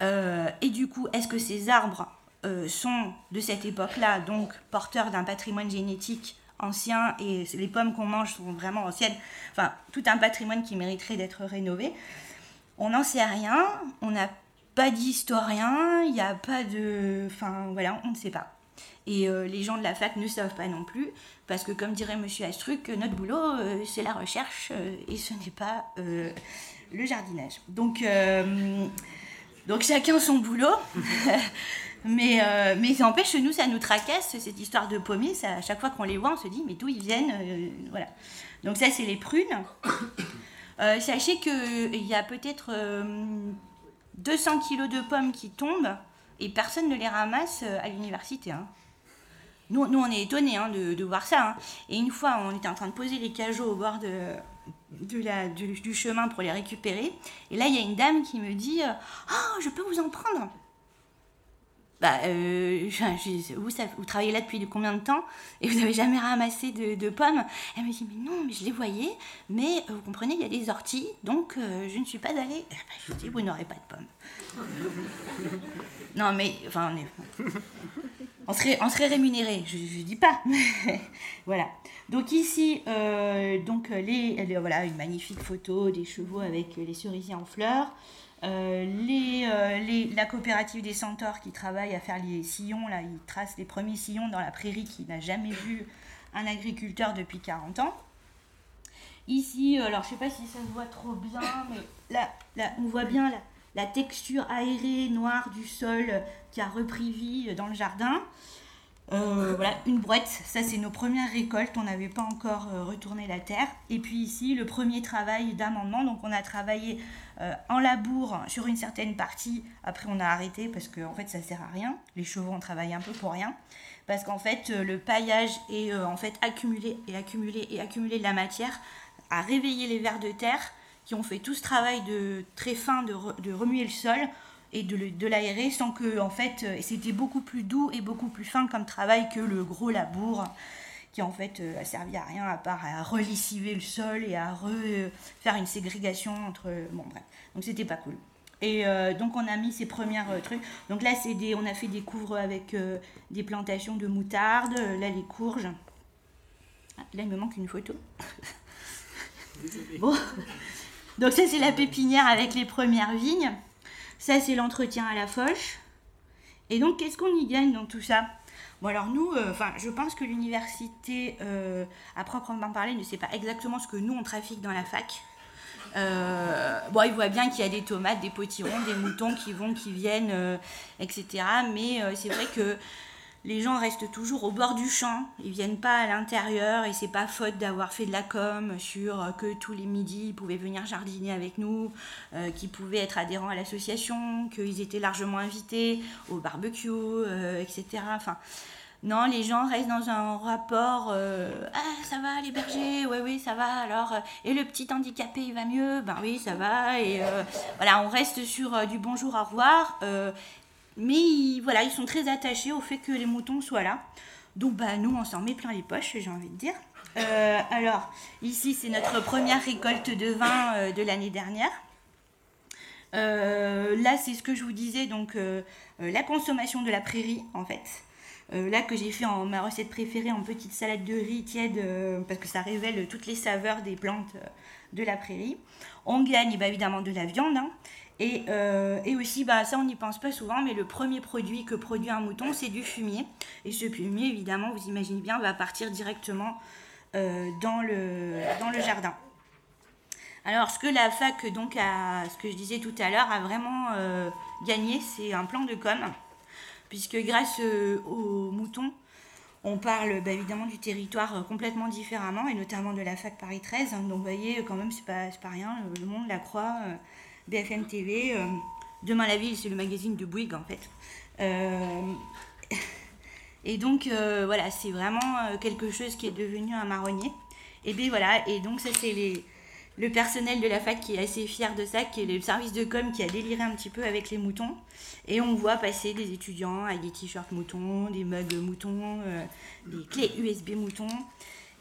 Euh, Et du coup, est-ce que ces arbres euh, sont de cette époque-là, donc porteurs d'un patrimoine génétique ancien et les pommes qu'on mange sont vraiment anciennes, enfin tout un patrimoine qui mériterait d'être rénové. On n'en sait rien, on n'a pas d'historien, il n'y a pas de... Enfin voilà, on ne sait pas. Et euh, les gens de la fac ne savent pas non plus, parce que comme dirait Monsieur Astruc, notre boulot, euh, c'est la recherche euh, et ce n'est pas euh, le jardinage. Donc, euh, donc chacun son boulot. mais, euh, mais ça empêche, nous, ça nous tracasse, cette histoire de pommiers. À chaque fois qu'on les voit, on se dit, mais d'où ils viennent euh, Voilà. Donc ça, c'est les prunes. Euh, sachez qu'il y a peut-être euh, 200 kilos de pommes qui tombent et personne ne les ramasse euh, à l'université. hein. Nous, nous, on est étonnés hein, de, voir ça. hein. Et une fois, on était en train de poser les cajots au bord du, chemin pour les récupérer. Et là, il y a une dame qui me dit Ah, je peux vous en prendre bah, euh, je- vous, travaillez là depuis combien de temps? Et vous n'avez jamais ramassé de, pommes Elle me dit mais non, mais je les voyais, mais euh, vous comprenez, il y a des orties, donc euh, je ne suis pas allée. Ben, Je lui dis vous n'aurez pas de pommes. non mais enfin on est, on serait, rémunéré, je ne dis pas. voilà. Donc ici, euh, donc les, les- voilà, une magnifique photo des chevaux avec les cerisiers en fleurs. Euh, euh, la coopérative des centaures qui travaille à faire les sillons, là, ils tracent les premiers sillons dans la prairie qui n'a jamais vu un agriculteur depuis 40 ans. Ici, euh, alors je sais pas si ça se voit trop bien, mais là, là on voit bien la texture aérée noire du sol qui a repris vie dans le jardin. Euh, voilà, une brouette, ça c'est nos premières récoltes, on n'avait pas encore euh, retourné la terre. Et puis ici, le premier travail d'amendement, donc on a travaillé euh, en labour sur une certaine partie, après on a arrêté parce qu'en en fait ça sert à rien, les chevaux ont travaillé un peu pour rien, parce qu'en fait le paillage est en fait accumulé et accumulé et accumulé de la matière, a réveillé les vers de terre qui ont fait tout ce travail de très fin de, re- de remuer le sol et de, de l'aérer sans que en fait euh, c'était beaucoup plus doux et beaucoup plus fin comme travail que le gros labour qui en fait euh, a servi à rien à part à relessiver le sol et à re- faire une ségrégation entre bon bref. Donc c'était pas cool. Et euh, donc on a mis ces premières euh, trucs. Donc là c'est des on a fait des couvres avec euh, des plantations de moutarde euh, là les courges. Ah, là il me manque une photo. Bon donc ça c'est la pépinière avec les premières vignes ça c'est l'entretien à la foche et donc qu'est-ce qu'on y gagne dans tout ça? Bon alors nous, euh, enfin je pense que l'université, euh, à proprement parler, ne sait pas exactement ce que nous on trafique dans la fac. Euh, bon, ils voient bien qu'il y a des tomates, des potirons, des moutons qui vont, qui viennent, etc. Mais c'est vrai que les gens restent toujours au bord du champ, ils viennent pas à l'intérieur et c'est pas faute d'avoir fait de la com sur euh, que tous les midis ils pouvaient venir jardiner avec nous, euh, qu'ils pouvaient être adhérents à l'association, qu'ils étaient largement invités au barbecue, euh, etc. Enfin, non, les gens restent dans un rapport Ah, ça va les bergers? Oui, oui, ça va. Alors, et le petit handicapé, il va mieux? Ben oui, ça va. Et voilà, on reste sur du bonjour, au revoir. Mais ils, voilà, ils sont très attachés au fait que les moutons soient là. Donc bah, nous, on s'en met plein les poches, j'ai envie de dire. Euh, alors, ici, c'est notre première récolte de vin euh, de l'année dernière. Euh, là, c'est ce que je vous disais, donc la consommation de la prairie, en fait. là, que j'ai fait en ma recette préférée en petite salade de riz tiède, parce que ça révèle toutes les saveurs des plantes de la prairie. On gagne bah, évidemment de la viande. Hein. Euh, et, aussi, bah, ça on n'y pense pas souvent, mais le premier produit que produit un mouton, c'est du fumier. Et ce fumier, évidemment, vous imaginez bien, va partir directement euh, dans, le, dans le jardin. Alors, ce que la fac, donc, a, ce que je disais tout à l'heure, a vraiment euh, gagné, c'est un plan de com. Puisque grâce aux moutons, on parle bah, évidemment du territoire complètement différemment, et notamment de la fac Paris 13. donc, vous voyez, quand même, c'est pas, pas rien. Le monde la croix. BFM TV. Euh, Demain la ville, c'est le magazine de Bouygues en fait. Euh, et donc euh, voilà, c'est vraiment quelque chose qui est devenu un marronnier. Et bien voilà, et donc ça c'est les, le personnel de la fac qui est assez fier de ça, qui est le service de com qui a déliré un petit peu avec les moutons. Et on voit passer des étudiants avec des t-shirts moutons, des mugs moutons, des clés USB moutons.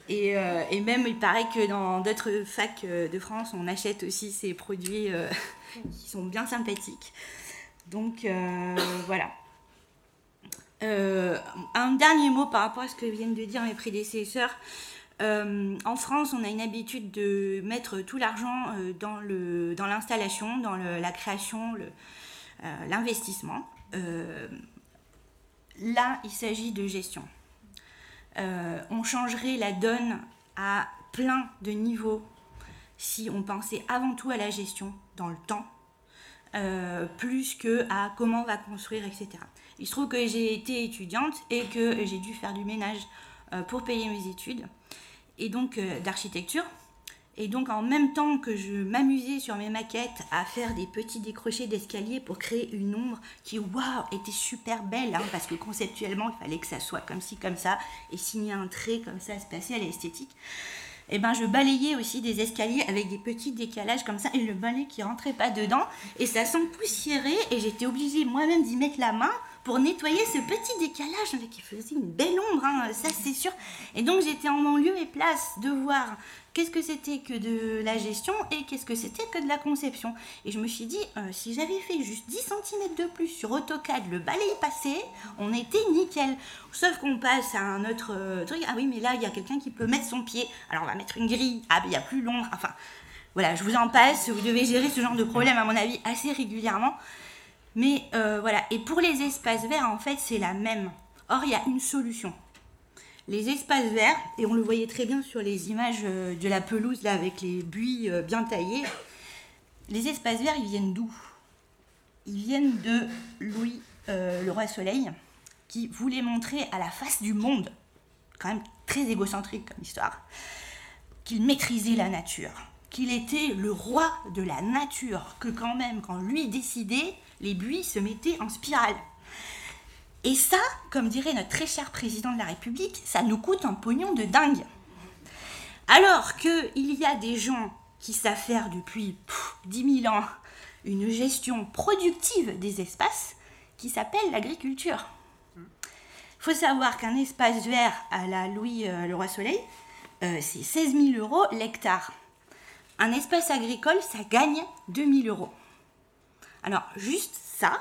Euh, et, même, il paraît que dans d'autres facs euh, de France, on achète aussi ces produits euh, qui sont bien sympathiques. Donc, voilà. un dernier mot par rapport à ce que viennent de dire mes prédécesseurs. en France, on a une habitude de mettre tout l'argent dans l'installation, dans, dans la création, l'investissement. là, il s'agit de gestion. Euh, on changerait la donne à plein de niveaux si on pensait avant tout à la gestion dans le temps, euh, plus que à comment on va construire, etc. Il se trouve que j'ai été étudiante et que j'ai dû faire du ménage euh, pour payer mes études, et donc d'architecture. Et donc en même temps que je m'amusais sur mes maquettes à faire des petits décrochés d'escalier pour créer une ombre qui, waouh, était super belle, hein, parce que conceptuellement, il fallait que ça soit comme ci, comme ça, et signer un trait comme ça, spatial et esthétique. Et eh ben je balayais aussi des escaliers avec des petits décalages comme ça, et le balai qui rentrait pas dedans, et ça s'empoussiérait, et j'étais obligée moi-même d'y mettre la main pour nettoyer ce petit décalage qui faisait une belle ombre, hein, ça c'est sûr. Et donc j'étais en mon lieu et place de voir qu'est-ce que c'était que de la gestion et qu'est-ce que c'était que de la conception. Et je me suis dit, euh, si j'avais fait juste 10 cm de plus sur AutoCAD, le balai passé, on était nickel. Sauf qu'on passe à un autre euh, truc, ah oui, mais là, il y a quelqu'un qui peut mettre son pied, alors on va mettre une grille, ah, ben il n'y a plus l'ombre, enfin... Voilà, je vous en passe, vous devez gérer ce genre de problème à mon avis assez régulièrement. Mais euh, voilà, et pour les espaces verts, en fait, c'est la même. Or, il y a une solution les espaces verts, et on le voyait très bien sur les images euh, de la pelouse là avec les buis euh, bien taillés, les espaces verts ils viennent d'où? Ils viennent de Louis euh, le roi Soleil qui voulait montrer à la face du monde, quand même très égocentrique comme histoire, qu'il maîtrisait la nature, qu'il était le roi de la nature, que quand même quand lui décidait, les buis se mettaient en spirale. Et ça, comme dirait notre très cher président de la République, ça nous coûte un pognon de dingue. Alors qu'il y a des gens qui savent faire depuis 10 000 ans une gestion productive des espaces qui s'appelle l'agriculture. Il faut savoir qu'un espace vert à la Louis euh, le Roi Soleil, euh, c'est 16 000 euros l'hectare. Un espace agricole, ça gagne 2 000 euros. Alors, juste ça,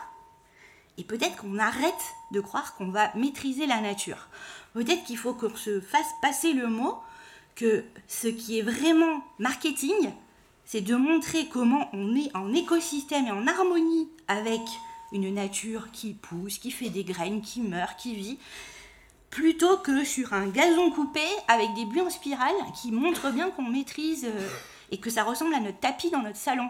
et peut-être qu'on arrête de croire qu'on va maîtriser la nature. Peut-être qu'il faut qu'on se fasse passer le mot que ce qui est vraiment marketing, c'est de montrer comment on est en écosystème et en harmonie avec une nature qui pousse, qui fait des graines, qui meurt, qui vit, plutôt que sur un gazon coupé avec des buis en spirale qui montrent bien qu'on maîtrise euh, et que ça ressemble à notre tapis dans notre salon.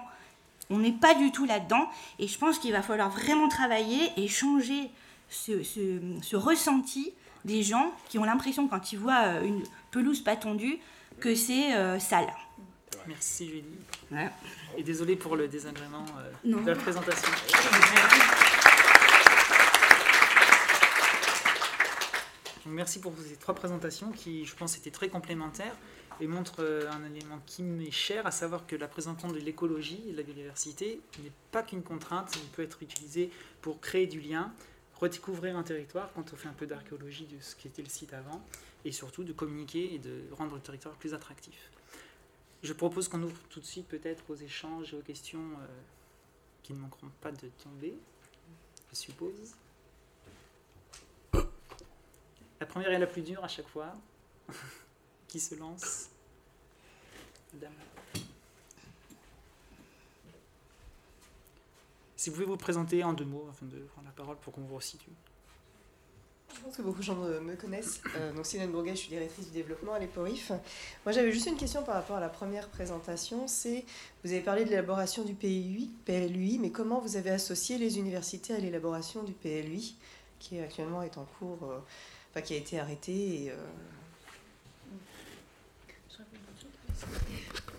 On n'est pas du tout là-dedans et je pense qu'il va falloir vraiment travailler et changer ce, ressenti des gens qui ont l'impression quand ils voient une pelouse pas tondue que c'est sale. Merci Julie. Et désolé pour le désagrément de la présentation. merci pour ces trois présentations qui, je pense, étaient très complémentaires et montrent euh, un élément qui m'est cher, à savoir que la présentation de l'écologie et de la biodiversité n'est pas qu'une contrainte, il peut être utilisé pour créer du lien, redécouvrir un territoire quand on fait un peu d'archéologie de ce qui était le site avant, et surtout de communiquer et de rendre le territoire plus attractif. Je propose qu'on ouvre tout de suite peut-être aux échanges et aux questions euh, qui ne manqueront pas de tomber, je suppose. La première est la plus dure à chaque fois. Qui se lance Madame? Si vous pouvez vous présenter en deux mots afin de prendre la parole pour qu'on vous resitue. Je pense que beaucoup de gens me connaissent. Euh, donc Sylvain Bourguet, je suis directrice du développement à l'EPORIF. Moi j'avais juste une question par rapport à la première présentation. C'est, vous avez parlé de l'élaboration du PLUI, PLUI, mais comment vous avez associé les universités à l'élaboration du PLUI, qui actuellement est en cours euh, enfin, qui a été arrêté.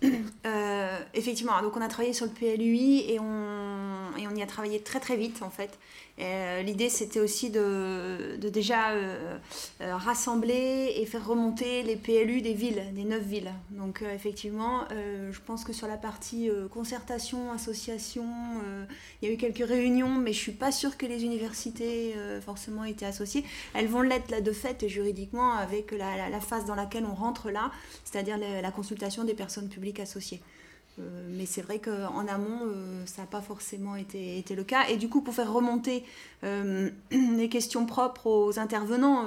euh, effectivement, donc on a travaillé sur le PLUI et on, et on y a travaillé très très vite en fait. Euh, l'idée, c'était aussi de, déjà euh, euh, rassembler et faire remonter les PLU des villes, des neuf villes. Donc, effectivement, je pense que sur la partie concertation, association, il y a eu quelques réunions, mais je suis pas sûre que les universités forcément étaient associées. Elles vont l'être là de fait, juridiquement, avec la, phase dans laquelle on rentre là, c'est-à-dire la consultation des personnes publiques associées. Euh, mais c'est vrai qu'en amont, euh, ça n'a pas forcément été, le cas. Et du coup, pour faire remonter euh, les questions propres aux intervenants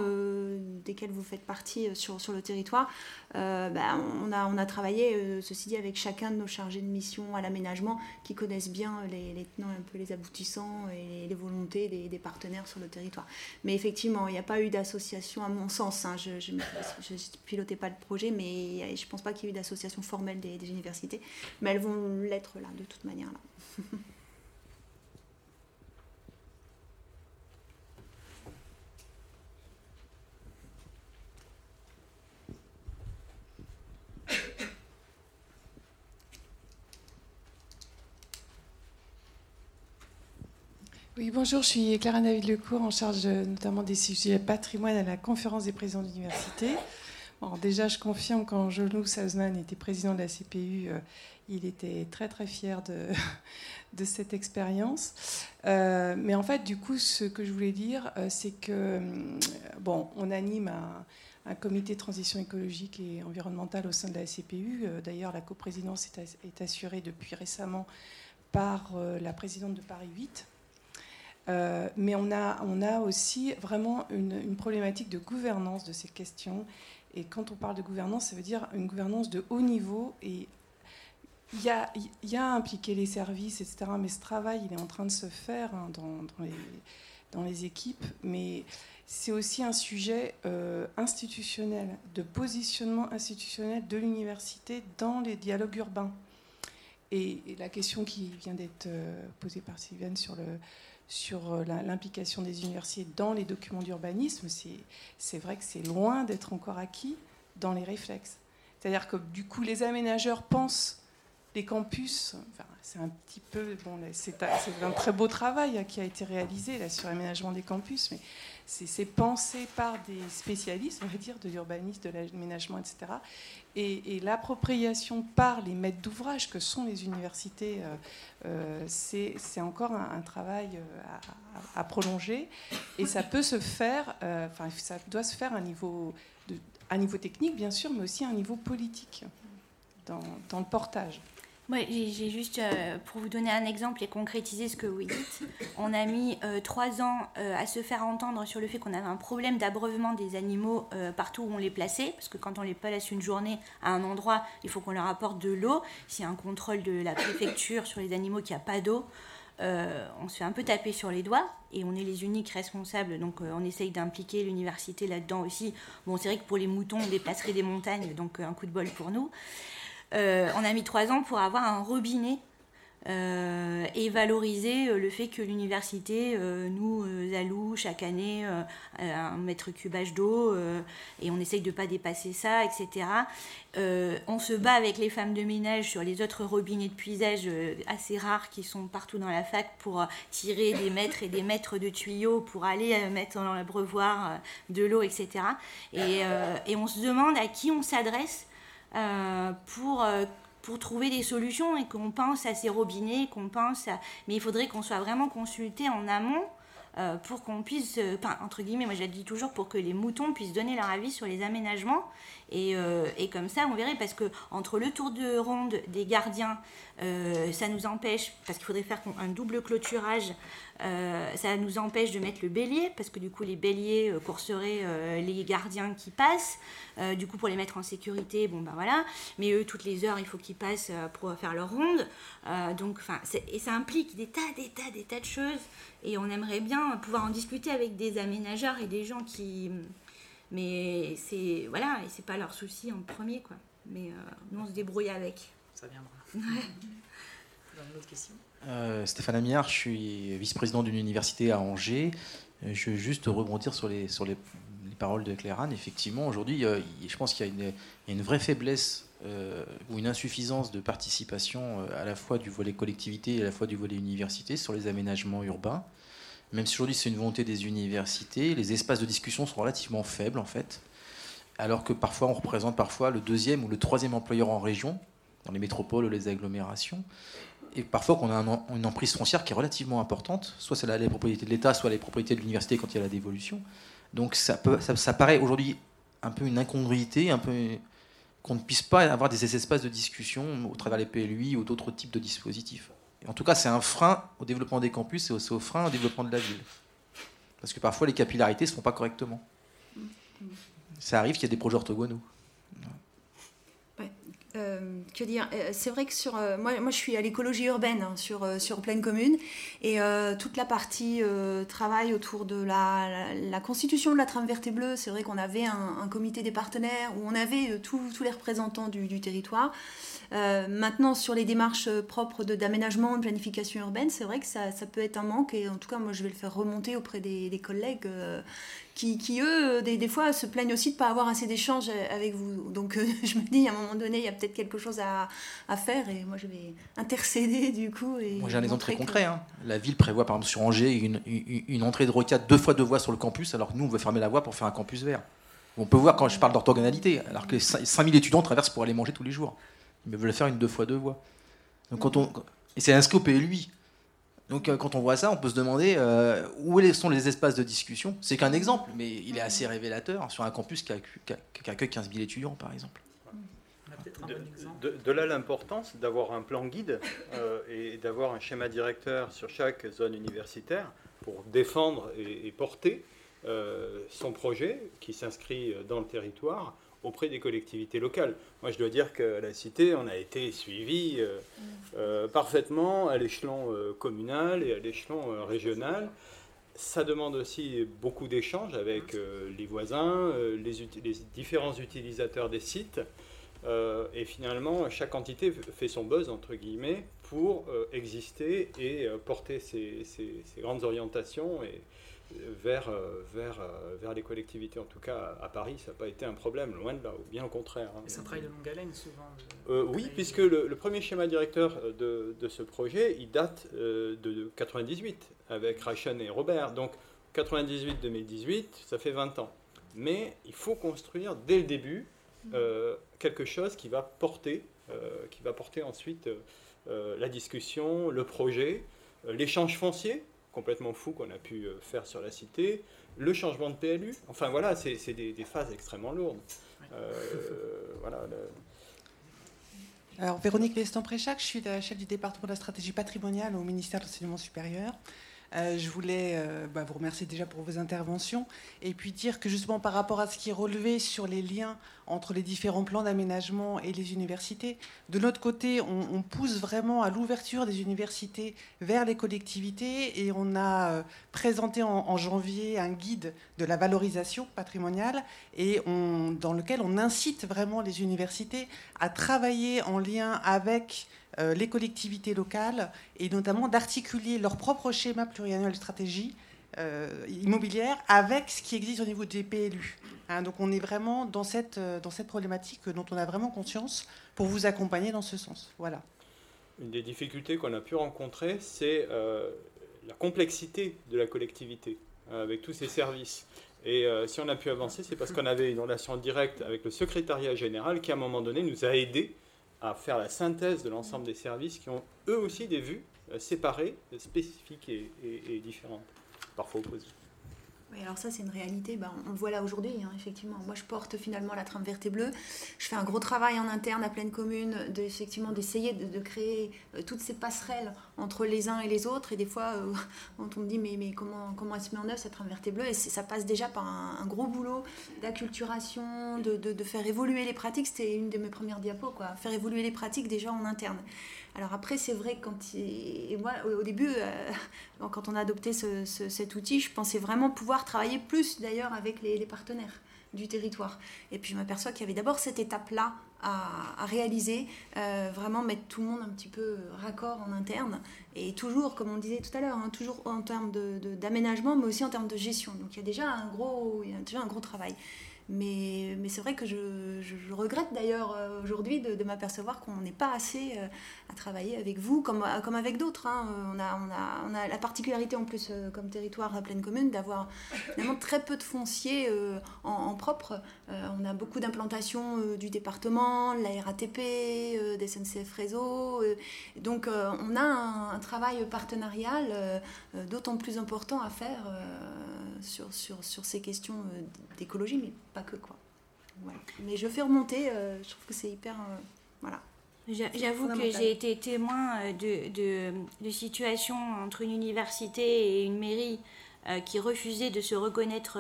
desquels vous faites partie sur le territoire, ben, on, a, on a travaillé, ceci dit, avec chacun de nos chargés de mission à l'aménagement qui connaissent bien les, les, tenants un peu les aboutissants et les, volontés des, des, partenaires sur le territoire. Mais effectivement, il n'y a pas eu d'association, à mon sens. Hein. je ne pilotais pas le projet, mais je ne pense pas qu'il y ait eu d'association formelle des, des universités mais elles vont l'être là, de toute manière là. Oui, bonjour, je suis Clara David Lecourt, en charge notamment des sujets patrimoine à la conférence des présidents d'université. Bon, déjà, je confirme quand Jolou Salzman était président de la CPU, euh, il était très très fier de, cette expérience. Euh, mais en fait, du coup, ce que je voulais dire, euh, c'est que, euh, bon, on anime un, comité de transition écologique et environnementale au sein de la CPU. D'ailleurs, la coprésidence est, assurée depuis récemment par la présidente de Paris 8. Mais on a, on a aussi vraiment une, problématique de gouvernance de ces questions. Et quand on parle de gouvernance, ça veut dire une gouvernance de haut niveau et il y, a, y, a, impliqué les services, etc. Mais ce travail, il est en train de se faire hein, dans, dans, les, équipes. Mais c'est aussi un sujet euh, institutionnel, de positionnement institutionnel de l'université dans les dialogues urbains. Et, la question qui vient d'être euh, posée par Sylviane sur, le, sur euh, l'implication des universités dans les documents d'urbanisme, c'est vrai que c'est loin d'être encore acquis dans les réflexes. C'est-à-dire que du coup, les aménageurs pensent les campus, c'est un petit peu, bon, c'est un très beau travail hein, qui a été réalisé là, sur l'aménagement des campus, mais c'est pensé par des spécialistes, on va dire, de l'urbanisme, de l'aménagement, etc. Et, l'appropriation par les maîtres d'ouvrage que sont les universités, euh, euh, c'est encore un, travail euh, à, prolonger. Et ça peut se faire, enfin, ça doit se faire à un niveau, technique, bien sûr, mais aussi à un niveau politique dans le portage. Oui, j'ai juste, euh, pour vous donner un exemple et concrétiser ce que vous dites, on a mis euh, trois ans euh, à se faire entendre sur le fait qu'on avait un problème d'abreuvement des animaux partout où on les plaçait, parce que quand on les place une journée à un endroit, il faut qu'on leur apporte de l'eau. S'il y a un contrôle de la préfecture sur les animaux qui a pas d'eau, on se fait un peu taper sur les doigts et on est les uniques responsables, donc on essaye d'impliquer l'université là-dedans aussi. Bon, c'est vrai que pour les moutons, on déplacerait des montagnes, donc un coup de bol pour nous. Euh, on a mis trois ans pour avoir un robinet euh, et valoriser euh, le fait que l'université nous alloue chaque année un mètre cubage d'eau et on essaye de ne pas dépasser ça, etc. on se bat avec les femmes de ménage sur les autres robinets de puisage assez rares qui sont partout dans la fac pour tirer des mètres et des mètres de tuyaux pour aller mettre dans l'abreuvoir de l'eau, etc. Et, et, on se demande à qui on s'adresse pour pour trouver des solutions et qu'on pense à ces robinets, qu'on pense. Mais il faudrait qu'on soit vraiment consulté en amont euh, pour qu'on puisse, euh, entre guillemets, moi je le dis toujours, pour que les moutons puissent donner leur avis sur les aménagements. Et, euh, et comme ça, on verrait, parce que entre le tour de ronde des gardiens, ça nous empêche, parce qu'il faudrait faire un double clôturage, ça nous empêche de mettre le bélier, parce que du coup les béliers courseraient les gardiens qui passent. du coup, pour les mettre en sécurité, bon ben voilà. Mais eux, toutes les heures, il faut qu'ils passent pour faire leur ronde. donc, et ça implique des tas, des tas, des tas de choses. Et on aimerait bien pouvoir en discuter avec des aménageurs et des gens qui. Mais c'est. Voilà, et c'est pas leur souci en premier, quoi. Mais euh, nous, on se débrouille avec. Ça viendra. Ouais. une autre question euh, Stéphane Amiard, je suis vice-président d'une université à Angers. Euh, je veux juste rebondir sur les, sur les, paroles de Claire Anne. Effectivement, aujourd'hui, je pense qu'il y, a une vraie faiblesse ou une insuffisance de participation à la fois du volet collectivité et à la fois du volet université sur les aménagements urbains. Même si aujourd'hui c'est une volonté des universités, les espaces de discussion sont relativement faibles en fait, alors que parfois on représente parfois le deuxième ou le troisième employeur en région, dans les métropoles ou les agglomérations, et parfois qu'on a une emprise foncière qui est relativement importante, soit c'est les propriétés de l'État, soit les propriétés de l'université quand il y a la dévolution. Donc ça, paraît aujourd'hui un peu une incongruité, un peu qu'on ne puisse pas avoir des espaces de discussion au travers des PLUI ou d'autres types de dispositifs en tout cas, c'est un frein au développement des campus et aussi au frein au développement de la ville. Parce que parfois, les capillarités ne se font pas correctement. Ça arrive qu'il y ait des projets orthogonaux. Euh, que dire? Euh, C'est vrai que sur euh, moi, moi, je suis à l'écologie urbaine hein, sur sur pleine commune et toute la partie travail autour de la, constitution de la trame verte et bleue. C'est vrai qu'on avait un, comité des partenaires où on avait tous les représentants du territoire. Euh, maintenant, sur les démarches propres d'aménagement, de, planification urbaine, c'est vrai que ça, ça, peut être un manque. Et en tout cas, moi, je vais le faire remonter auprès des, des collègues euh, qui, qui, eux, des, des, fois, se plaignent aussi de ne pas avoir assez d'échanges avec vous. Donc, euh, je me dis, à un moment donné, il y a peut-être quelque chose à, à, faire. Et moi, je vais intercéder, du coup. Et moi, j'ai un exemple très concret. Hein. La ville prévoit, par exemple, sur Angers, une, une, entrée de rocade deux fois deux voies sur le campus, alors que nous, on veut fermer la voie pour faire un campus vert. On peut voir quand je parle d'orthogonalité, alors que 5000 étudiants traversent pour aller manger tous les jours mais veulent faire une deux fois deux voix. Donc quand on, et c'est inscrit au lui. Donc euh, quand on voit ça, on peut se demander euh, où sont les espaces de discussion? C'est qu'un exemple, mais il est assez révélateur sur un campus qui, accueille 15 000 étudiants, par exemple. De, là l'importance d'avoir un plan guide euh, et d'avoir un schéma directeur sur chaque zone universitaire pour défendre et, et porter son projet qui s'inscrit dans le territoire auprès des collectivités locales. Moi, je dois dire que la Cité, on a été suivi euh, euh, parfaitement à l'échelon euh, communal et à l'échelon régional. Ça demande aussi beaucoup d'échanges avec les voisins, les, les, différents utilisateurs des sites. et finalement, chaque entité fait son buzz, entre guillemets, pour exister et porter ses, ses, grandes orientations et, vers, euh, vers, euh, vers les collectivités. En tout cas, à Paris, ça n'a pas été un problème, loin de là, ou bien au contraire. Hein. C'est un travail de longue haleine, souvent. Euh, oui, puisque le, premier schéma directeur de, de, ce projet, il date de 98, avec Rachen et Robert. Donc, 98-2018, ça fait 20 ans. Mais il faut construire dès le début quelque chose qui va porter, qui va porter ensuite la discussion, le projet, l'échange foncier, complètement fou qu'on a pu euh, faire sur la cité, le changement de PLU, enfin voilà, c'est des, phases extrêmement lourdes. Euh, voilà, Alors Véronique Lestan-Préchac, je suis la chef du département de la stratégie patrimoniale au ministère de l'Enseignement supérieur. Euh, je voulais euh, bah, vous remercier déjà pour vos interventions et puis dire que justement par rapport à ce qui est relevé sur les liens entre les différents plans d'aménagement et les universités, de notre côté, on, pousse vraiment à l'ouverture des universités vers les collectivités et on a euh, présenté en, janvier un guide de la valorisation patrimoniale dans lequel on incite vraiment les universités à travailler en lien avec les collectivités locales et notamment d'articuler leur propre schéma pluriannuel de stratégie immobilière avec ce qui existe au niveau des PLU. Hein, donc on est vraiment dans cette, dans cette problématique dont on a vraiment conscience pour vous accompagner dans ce sens. Voilà. Une des difficultés qu'on a pu rencontrer, c'est la complexité de la collectivité avec tous ces services. Et euh, si on a pu avancer, c'est parce qu'on avait une relation directe avec le secrétariat général qui, à un moment donné, nous a aidés à faire la synthèse de l'ensemble des services qui ont eux aussi des vues euh, séparées, spécifiques et, et différentes, parfois opposées alors ça, c'est une réalité. Ben, on le voit là aujourd'hui, hein, effectivement. Moi, je porte finalement la trame verte et bleue. Je fais un gros travail en interne à pleine commune, de, effectivement, d'essayer de, créer euh, toutes ces passerelles entre les uns et les autres. Et des fois, euh, quand on me dit, mais, mais comment, comment elle se met en œuvre, cette trame verte et bleue, et ça passe déjà par un, gros boulot d'acculturation, de, de, faire évoluer les pratiques. C'était une de mes premières diapos, quoi. Faire évoluer les pratiques déjà en interne. Alors après, c'est vrai, quand et moi, au début, euh, quand on a adopté cet outil, je pensais vraiment pouvoir travailler plus d'ailleurs avec les, partenaires du territoire. Et puis je m'aperçois qu'il y avait d'abord cette étape-là à, réaliser, euh, vraiment mettre tout le monde un petit peu raccord en interne, et toujours, comme on disait tout à l'heure, hein, toujours en termes d'aménagement, mais aussi en termes de gestion. Donc il y a déjà un gros, il y a déjà un gros travail. Mais, mais c'est vrai que je, je, regrette d'ailleurs euh, aujourd'hui de, m'apercevoir qu'on n'est pas assez euh, à travailler avec vous comme, euh, comme avec d'autres. Hein. On, a, on, a, on, a, la particularité en plus comme territoire à pleine commune d'avoir vraiment très peu de fonciers en, propre. on a beaucoup d'implantations du département, de la RATP, des SNCF Réseau. donc on a un travail partenarial d'autant plus important à faire sur, sur, sur, ces questions d'écologie, mais pas que quoi. Mais je fais remonter, euh, je trouve que c'est hyper. Euh, voilà. J'avoue que j'ai été témoin euh, de, de, de, situations entre une université et une mairie qui refusaient de se reconnaître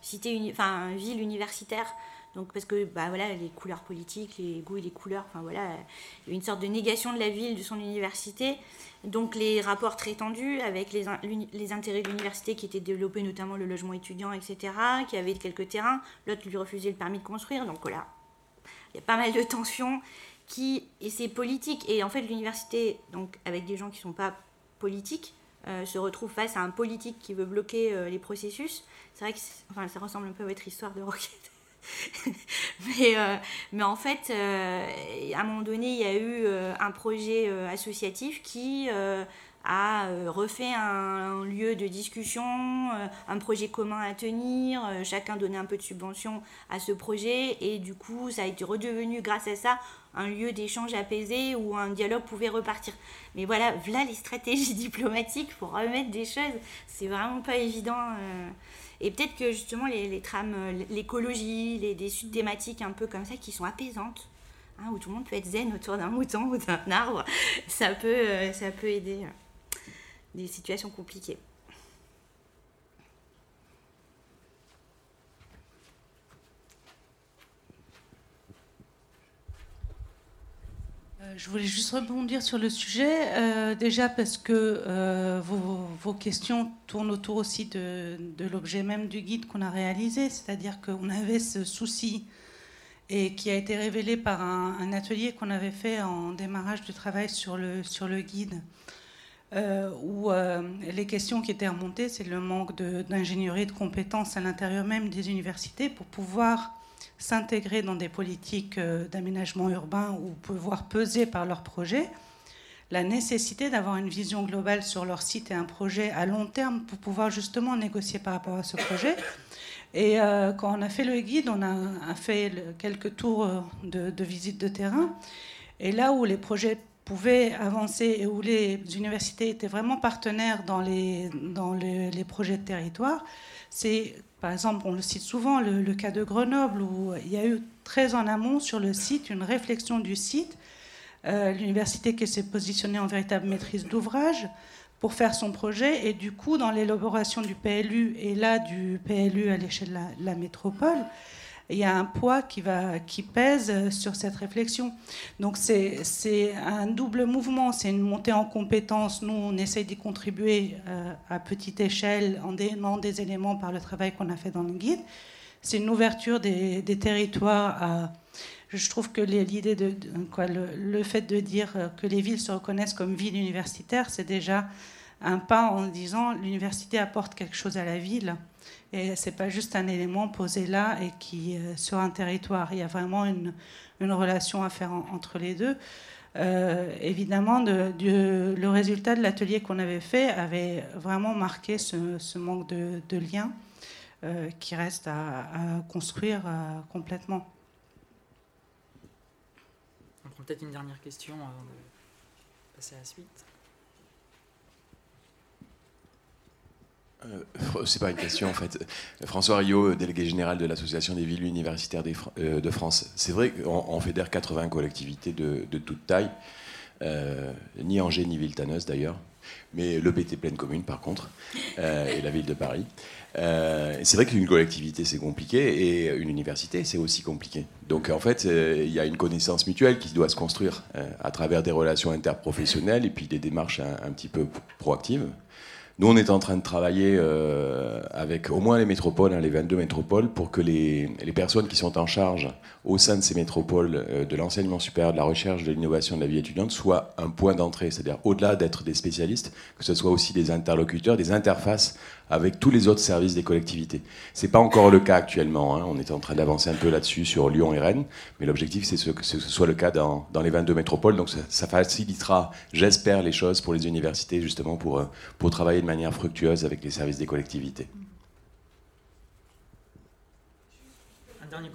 cité enfin, ville universitaire. Donc parce que bah, voilà, les couleurs politiques, les goûts et les couleurs, enfin voilà, une sorte de négation de la ville, de son université. Donc les rapports très tendus avec les, intérêts de l'université qui étaient développés, notamment le logement étudiant, etc., qui avait quelques terrains, l'autre lui refusait le permis de construire, donc voilà, il y a pas mal de tensions qui, et c'est politique, et en fait l'université, donc avec des gens qui sont pas politiques, euh, se retrouve face à un politique qui veut bloquer euh, les processus. C'est vrai que enfin, ça ressemble un peu à votre histoire de Roquette. mais, euh, mais en fait, euh, à un moment donné, il y a eu euh, un projet associatif qui a refait un, lieu de discussion, un projet commun à tenir, chacun donnait un peu de subvention à ce projet et du coup ça a été redevenu grâce à ça un lieu d'échange apaisé où un dialogue pouvait repartir. Mais voilà, voilà les stratégies diplomatiques pour remettre des choses, c'est vraiment pas évident. Et peut-être que justement les, trames, euh, l'écologie, les, des thématiques un peu comme ça qui sont apaisantes, hein, où tout le monde peut être zen autour d'un mouton ou d'un arbre, ça peut, euh, ça peut aider euh, des situations compliquées. Je voulais juste rebondir sur le sujet, euh, déjà parce que euh, vos, questions tournent autour aussi de, l'objet même du guide qu'on a réalisé, c'est-à-dire qu'on avait ce souci et qui a été révélé par un, atelier qu'on avait fait en démarrage de travail sur le, sur le guide, où les questions qui étaient remontées, c'est le manque d'ingénierie de compétences à l'intérieur même des universités pour pouvoir s'intégrer dans des politiques euh, d'aménagement urbain ou pouvoir peser par leur projet, la nécessité d'avoir une vision globale sur leur site et un projet à long terme pour pouvoir justement négocier par rapport à ce projet. Et euh, quand on a fait le guide, on a, fait quelques tours euh, de, de visite de terrain. Et là où les projets pouvaient avancer et où les universités étaient vraiment partenaires dans les, dans les projets de territoire, c'est par exemple, on le cite souvent, le, cas de Grenoble, où il y a eu très en amont sur le site une réflexion du site, euh, l'université qui s'est positionnée en véritable maîtrise d'ouvrage pour faire son projet, et du coup, dans l'élaboration du PLU, et là du PLU à l'échelle de la métropole, il y a un poids qui, pèse sur cette réflexion. Donc c'est un double mouvement, c'est une montée en compétences. Nous, on essaye d'y contribuer euh, à petite échelle en donnant des éléments par le travail qu'on a fait dans le guide. C'est une ouverture des, territoires je trouve que l'idée de, quoi, le, fait de dire que les villes se reconnaissent comme villes universitaires, c'est déjà un pas en disant l'université apporte quelque chose à la ville. Et c'est pas juste un élément posé là et qui sur un territoire. Il y a vraiment une, une relation à faire entre les deux. Euh, évidemment, le résultat de l'atelier qu'on avait fait avait vraiment marqué ce, manque de, lien euh, qui reste à, construire euh, complètement. On prend peut-être une dernière question avant de passer à la suite. Euh, c'est pas une question en fait. François Rio, délégué général de l'Association des villes universitaires euh, de France. C'est vrai qu'on fédère 80 collectivités de, toute taille, euh, ni Angers ni Villetaneuse d'ailleurs, mais le PT pleine commune par contre, et la ville de Paris. c'est vrai qu'une collectivité c'est compliqué et une université c'est aussi compliqué. Donc en fait il y a une connaissance mutuelle qui doit se construire à travers des relations interprofessionnelles et puis des démarches un petit peu proactives. Nous, on est en train de travailler euh, avec au moins les métropoles, hein, les 22 métropoles, pour que les, personnes qui sont en charge au sein de ces métropoles euh, de l'enseignement supérieur, de la recherche, de l'innovation de la vie étudiante soient un point d'entrée. C'est-à-dire, au-delà d'être des spécialistes, que ce soit aussi des interlocuteurs, des interfaces avec tous les autres services des collectivités. Ce n'est pas encore le cas actuellement. Hein. On est en train d'avancer un peu là-dessus sur Lyon et Rennes, mais l'objectif c'est que ce soit le cas dans, les 22 métropoles. Donc ça, facilitera, j'espère, les choses pour les universités justement pour, euh, pour travailler de manière fructueuse avec les services des collectivités. Un dernier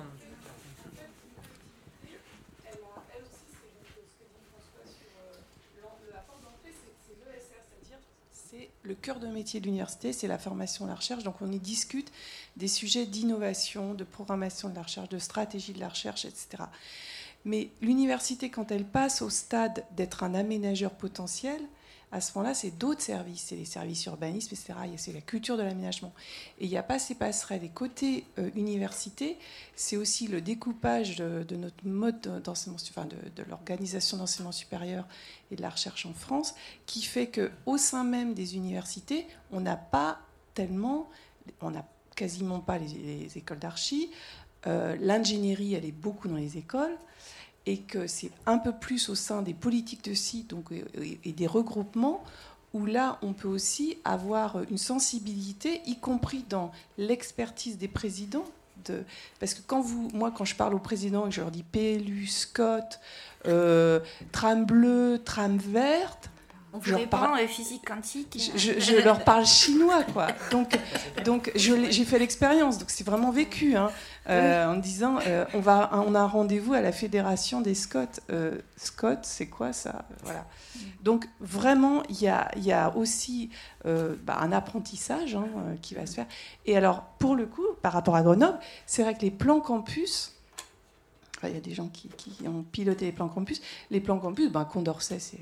le cœur de métier de l'université, c'est la formation la recherche. Donc on y discute des sujets d'innovation, de programmation de la recherche, de stratégie de la recherche, etc. Mais l'université, quand elle passe au stade d'être un aménageur potentiel, à ce moment-là, c'est d'autres services, c'est les services urbanisme, etc. C'est la culture de l'aménagement. Et il n'y a pas ces passerelles. Et côté euh, université, c'est aussi le découpage de, notre mode d'enseignement, enfin de, l'organisation d'enseignement supérieur et de la recherche en France, qui fait qu'au sein même des universités, on n'a pas tellement, on n'a quasiment pas les, écoles d'archi. Euh, l'ingénierie, elle est beaucoup dans les écoles et que c'est un peu plus au sein des politiques de site donc, et des regroupements où là, on peut aussi avoir une sensibilité, y compris dans l'expertise des présidents. De, parce que quand vous, moi, quand je parle aux présidents et que je leur dis PLU, Scott, euh, trame bleue, trame verte, on vous répond parle... physique quantique. Je, leur parle chinois, quoi. Donc, donc j'ai fait l'expérience, donc c'est vraiment vécu, hein, euh, en disant euh, on, va, on a un rendez-vous à la fédération des Scots. Euh, Scott, c'est quoi ça Voilà. Donc vraiment, il y a, y a, aussi bah, un apprentissage hein, qui va se faire. Et alors, pour le coup, par rapport à Grenoble, c'est vrai que les plans campus il y a des gens qui, ont piloté les plans campus. Les plans campus, ben, Condorcet, c'est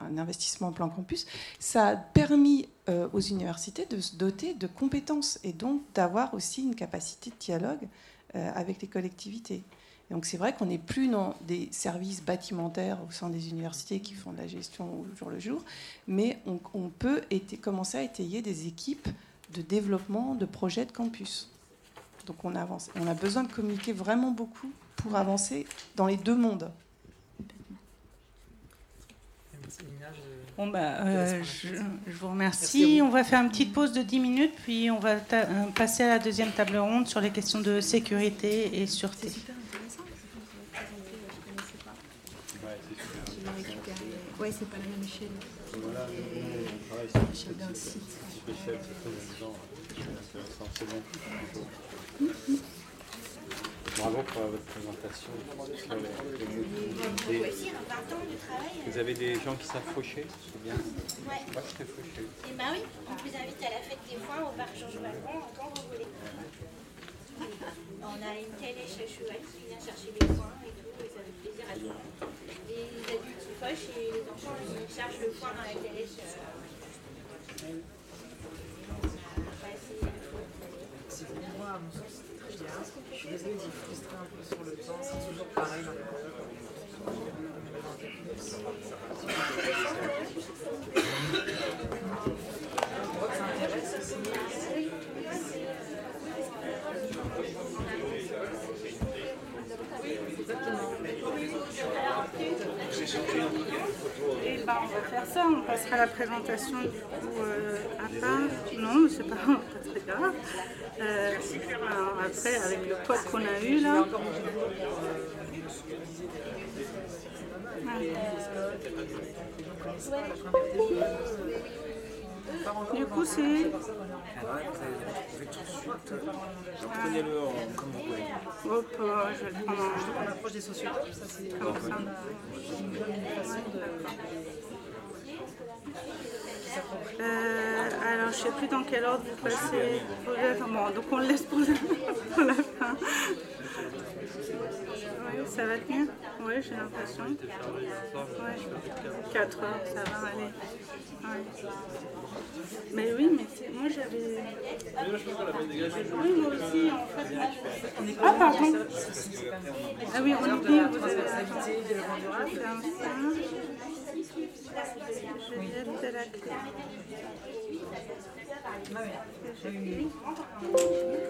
un, investissement en plan campus. Ça a permis euh, aux universités de se doter de compétences et donc d'avoir aussi une capacité de dialogue euh, avec les collectivités. donc c'est vrai qu'on n'est plus dans des services bâtimentaires au sein des universités qui font de la gestion au jour le jour, mais on, peut commencer à étayer des équipes de développement de projets de campus. Donc on avance. On a besoin de communiquer vraiment beaucoup pour avancer dans les deux mondes. Bon bah, euh, je, vous remercie. On va faire une petite pause de 10 minutes, puis on va euh, passer à la deuxième table ronde sur les questions de sécurité et sûreté. Ouais, c'est pas la même échelle. Voilà, l'échelle d'un site. Bravo pour votre présentation. Vous avez des gens qui savent faucher C'est bien. Ouais. Moi, je faucher. Et bah oui, on vous invite à la fête des foins au parc Georges Balcon quand vous voulez. On a une calèche cheval qui vient chercher les foins et tout, et ça fait plaisir à tout le monde. Les adultes qui fauchent et les enfants ils chargent le foin dans la c'est pour moi, à mon sens, c'est très bien. Je suis désolée d'y frustrer un peu sur le temps, c'est toujours pareil. Et bah, on va faire ça, on passera à la présentation du coup euh, à part. Non, mais c'est pas, euh, alors après, avec le code qu'on a eu là. Du coup, c'est. Prenez-le comme vous voulez. Hop, euh, je vais le prendre en- Je prends l'approche des sociétés, ça c'est une façon de Euh, alors, je sais plus dans quel ordre vous passez. Bon, donc on le laisse pour la, fin. Ouais, ça va tenir? Oui, j'ai l'impression. Ouais. 4 heures, ça va aller. Mais oui, mais moi j'avais. Oui, moi aussi, en fait. Ah, pardon. Ah oui, on oublie, vous avez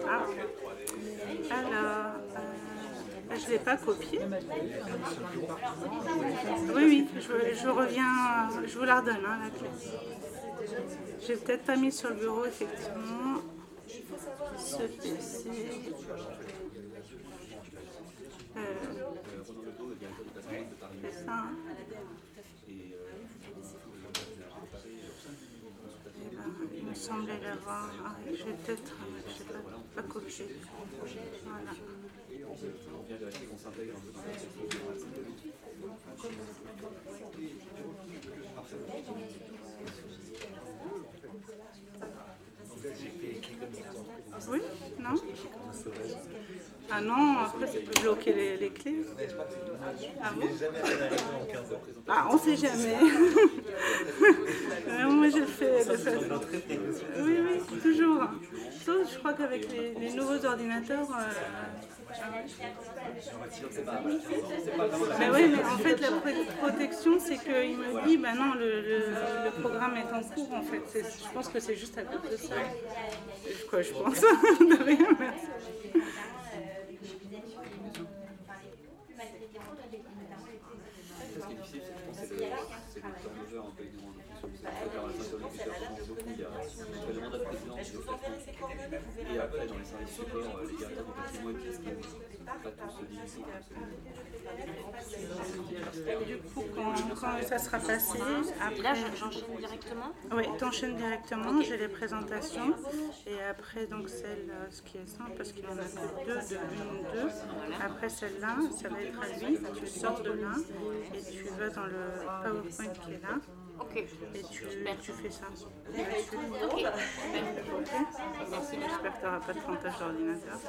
Ah. Alors, euh, je ne l'ai pas copié. Oui, oui, je, reviens, je vous la redonne, hein, la clé. J'ai peut-être pas mis sur le bureau, effectivement. Ce PC. Euh, ça. Eh semblait l'avoir. Ah, je vais peut-être. Je sais pas, pas. Voilà. Oui Non Ah non, après ça peut bloquer les, les clés. Ah bon Ah, on sait jamais. Ouais, Moi, je le fais de façon. Oui, oui, toujours. Sauf, je crois qu'avec les, les nouveaux ordinateurs. euh, Mais oui, mais en fait, la pro- protection, c'est qu'il me dit, bah non, le, le- le programme est en cours, en fait. C'est- Je pense que c'est juste à cause de ça. Quoi, je pense De rien, merci. Ce qui est difficile, c'est de penser que c'est le turnover un peu inhérent à notre fonction. C'est faire la interlocuteur change beaucoup. Il y a le mandat de présidence, le placement. Et après, dans les services supports, les directeurs du patrimoine qui estiment pas tous se divisent. Du coup, quand, quand ça sera passé, après... Là, j'enchaîne directement Oui, t'enchaînes directement, j'ai les présentations. Et après, donc celle, euh, ce qui est simple, parce qu'il n'y en a que deux, de une, deux. Après celle-là, ça va être à lui. Tu sors de là et tu vas dans le PowerPoint qui est là. Ok. Et tu, tu fais ça. Ok. Ok. J'espère que tu n'auras pas de plantage d'ordinateur.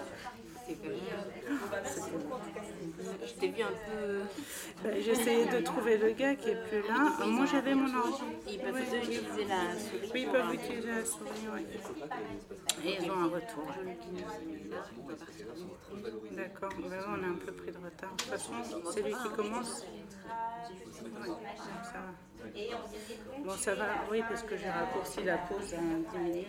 Je t'ai vu un peu. Bah, J'essayais de trouver le gars qui est plus là. Moi j'avais mon ordi. Ils peuvent utiliser la souris. Oui, ils peuvent utiliser la souris, oui. Et ils ont un retour. D'accord, Ben, on a un peu pris de retard. De toute façon, c'est lui qui commence. Ouais, donc ça va. Bon, ça va, oui, parce que j'ai raccourci la pause à 10 minutes.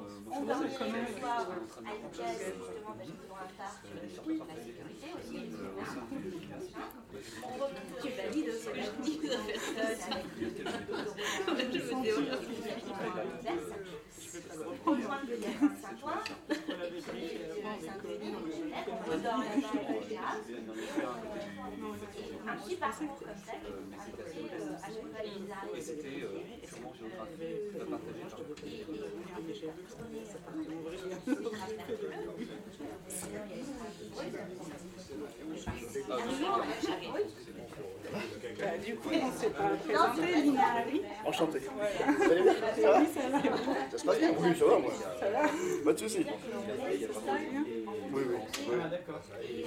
On va quand même voir à l'ICAS, justement, parce qu'ils ont un sur la sécurité aussi. On tu valides, c'est valides. Je me dis, Saint-Ouen. Un petit parcours comme ça, qui est à arrêts. Et c'était purement géographique, partagé par Bah, du coup, on s'est pas présenté, Lina. Enchanté. Ça va Oui, ça va. Ça se passe bien Oui, ça va, moi. Ça va Pas de soucis. Oui, oui. oui.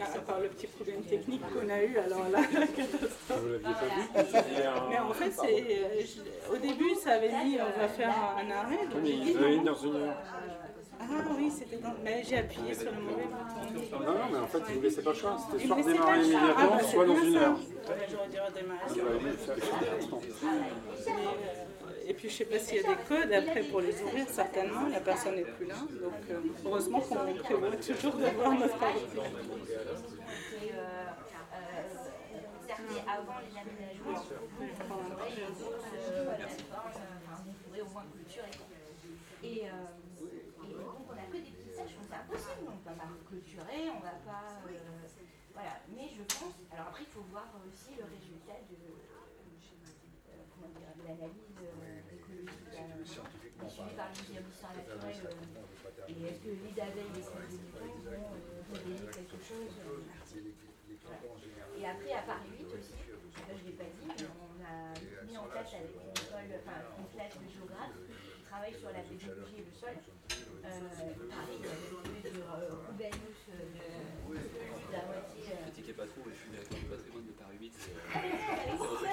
Ah, À part le petit problème technique qu'on a eu, alors là, la catastrophe. Vous l'aviez pas vu Mais en fait, c'est, euh, au début, ça avait dit on va faire un arrêt. donc j'ai dit Oui, non. dans une heure. Ah oui, c'était dans. Mais j'ai appuyé sur le mauvais bouton. Non, non, mais en fait, vous ne laissez pas le choix. C'était soit redémarrer. Ah, immédiatement, bah, soit dans une heure. J'aurais dû redémarrer Ah, bah euh, Et puis je sais pas s'il y a des codes après pour les ouvrir, certainement, la personne n'est plus là. Donc euh, heureusement qu'on prévoit toujours d'avoir notre euh, euh, concerté avant les aménagements, vous pourrez une grosse euh, plateforme, euh, enfin, vous pourrez au moins clôturer. Et, euh, et donc on n'a que des petits sages, donc c'est impossible, on ne va on ne va pas. euh, voilà, mais je pense. Alors après, il faut voir aussi le résultat de, euh, dire, de l'analyse euh, écologique suivie par le naturelle. euh, et est-ce que les abeilles et les moutons vont révéler quelque chose euh, voilà. Et après, à Paris 8 aussi, je ne l'ai pas dit, mais on a mis en place avec une école, enfin une classe de géographe qui travaille sur la pédagogie et le sol. Euh, pareil, avec une de euh, Rubenus euh, la moitié. euh, Critiquez pas trop, je suis directeur du patrimoine de Paris 8. ah mais non, mais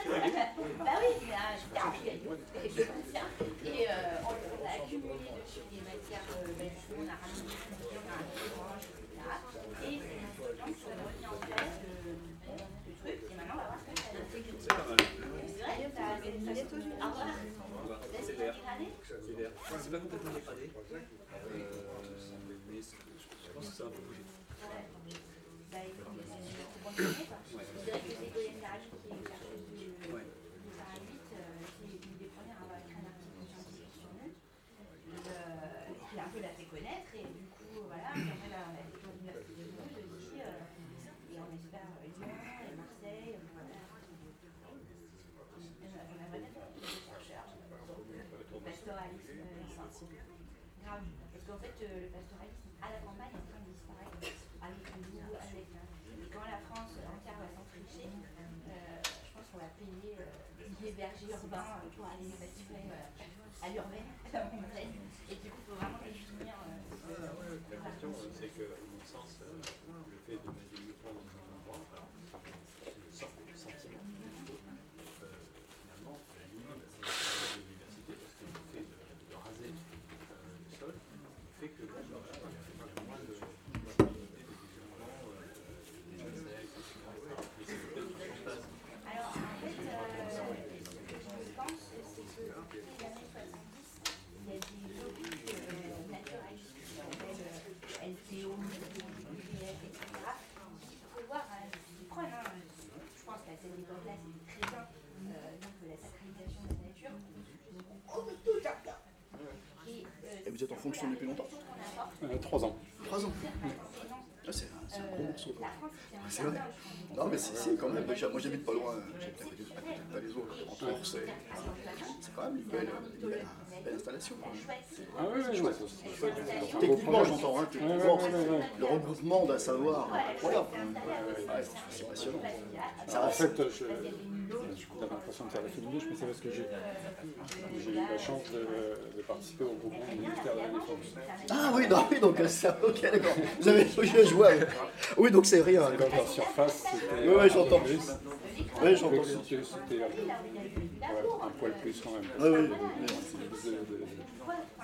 oui, bah oui, mais je. Et euh, on, a accumulé dessus des matières euh, on a ramené des on a ramené etc. Et c'est notre plan qui a remis en place le, truc, et maintenant on va voir ce que ça donne. C'est pas mal. C'est vrai, ça a fait une bientôt. Au revoir. Là, c'est vert. dégradé C'est vert. C'est pas complètement dégradé. Okay. Fonction depuis longtemps Euh, Trois ans. Trois ans Ah, c'est un, gros morceau. Ah, C'est vrai. Non, mais c'est quand même. Moi, j'habite pas loin. J'habite à côté de- en Corse. C'est quand même une belle, une belle, une belle installation. Ah oui, oui, Techniquement, j'entends. Hein, Ouais, le regroupement d'un savoir incroyable. Ouais, c'est- c'est passionnant. Ça en fait, je, j'ai l'impression de faire la féministe, mais c'est parce que j'ai, j'ai eu la chance de, de participer au groupement du ministère de la Défense. Ah oui, non, oui, donc euh, ça, ok, d'accord. Vous avez je, je vois. Oui, donc c'est rien. Dans la surface, c'était. Oui, oui, j'entends. plus. Oui, j'entends. C'était, un poil plus quand même. Oui, oui,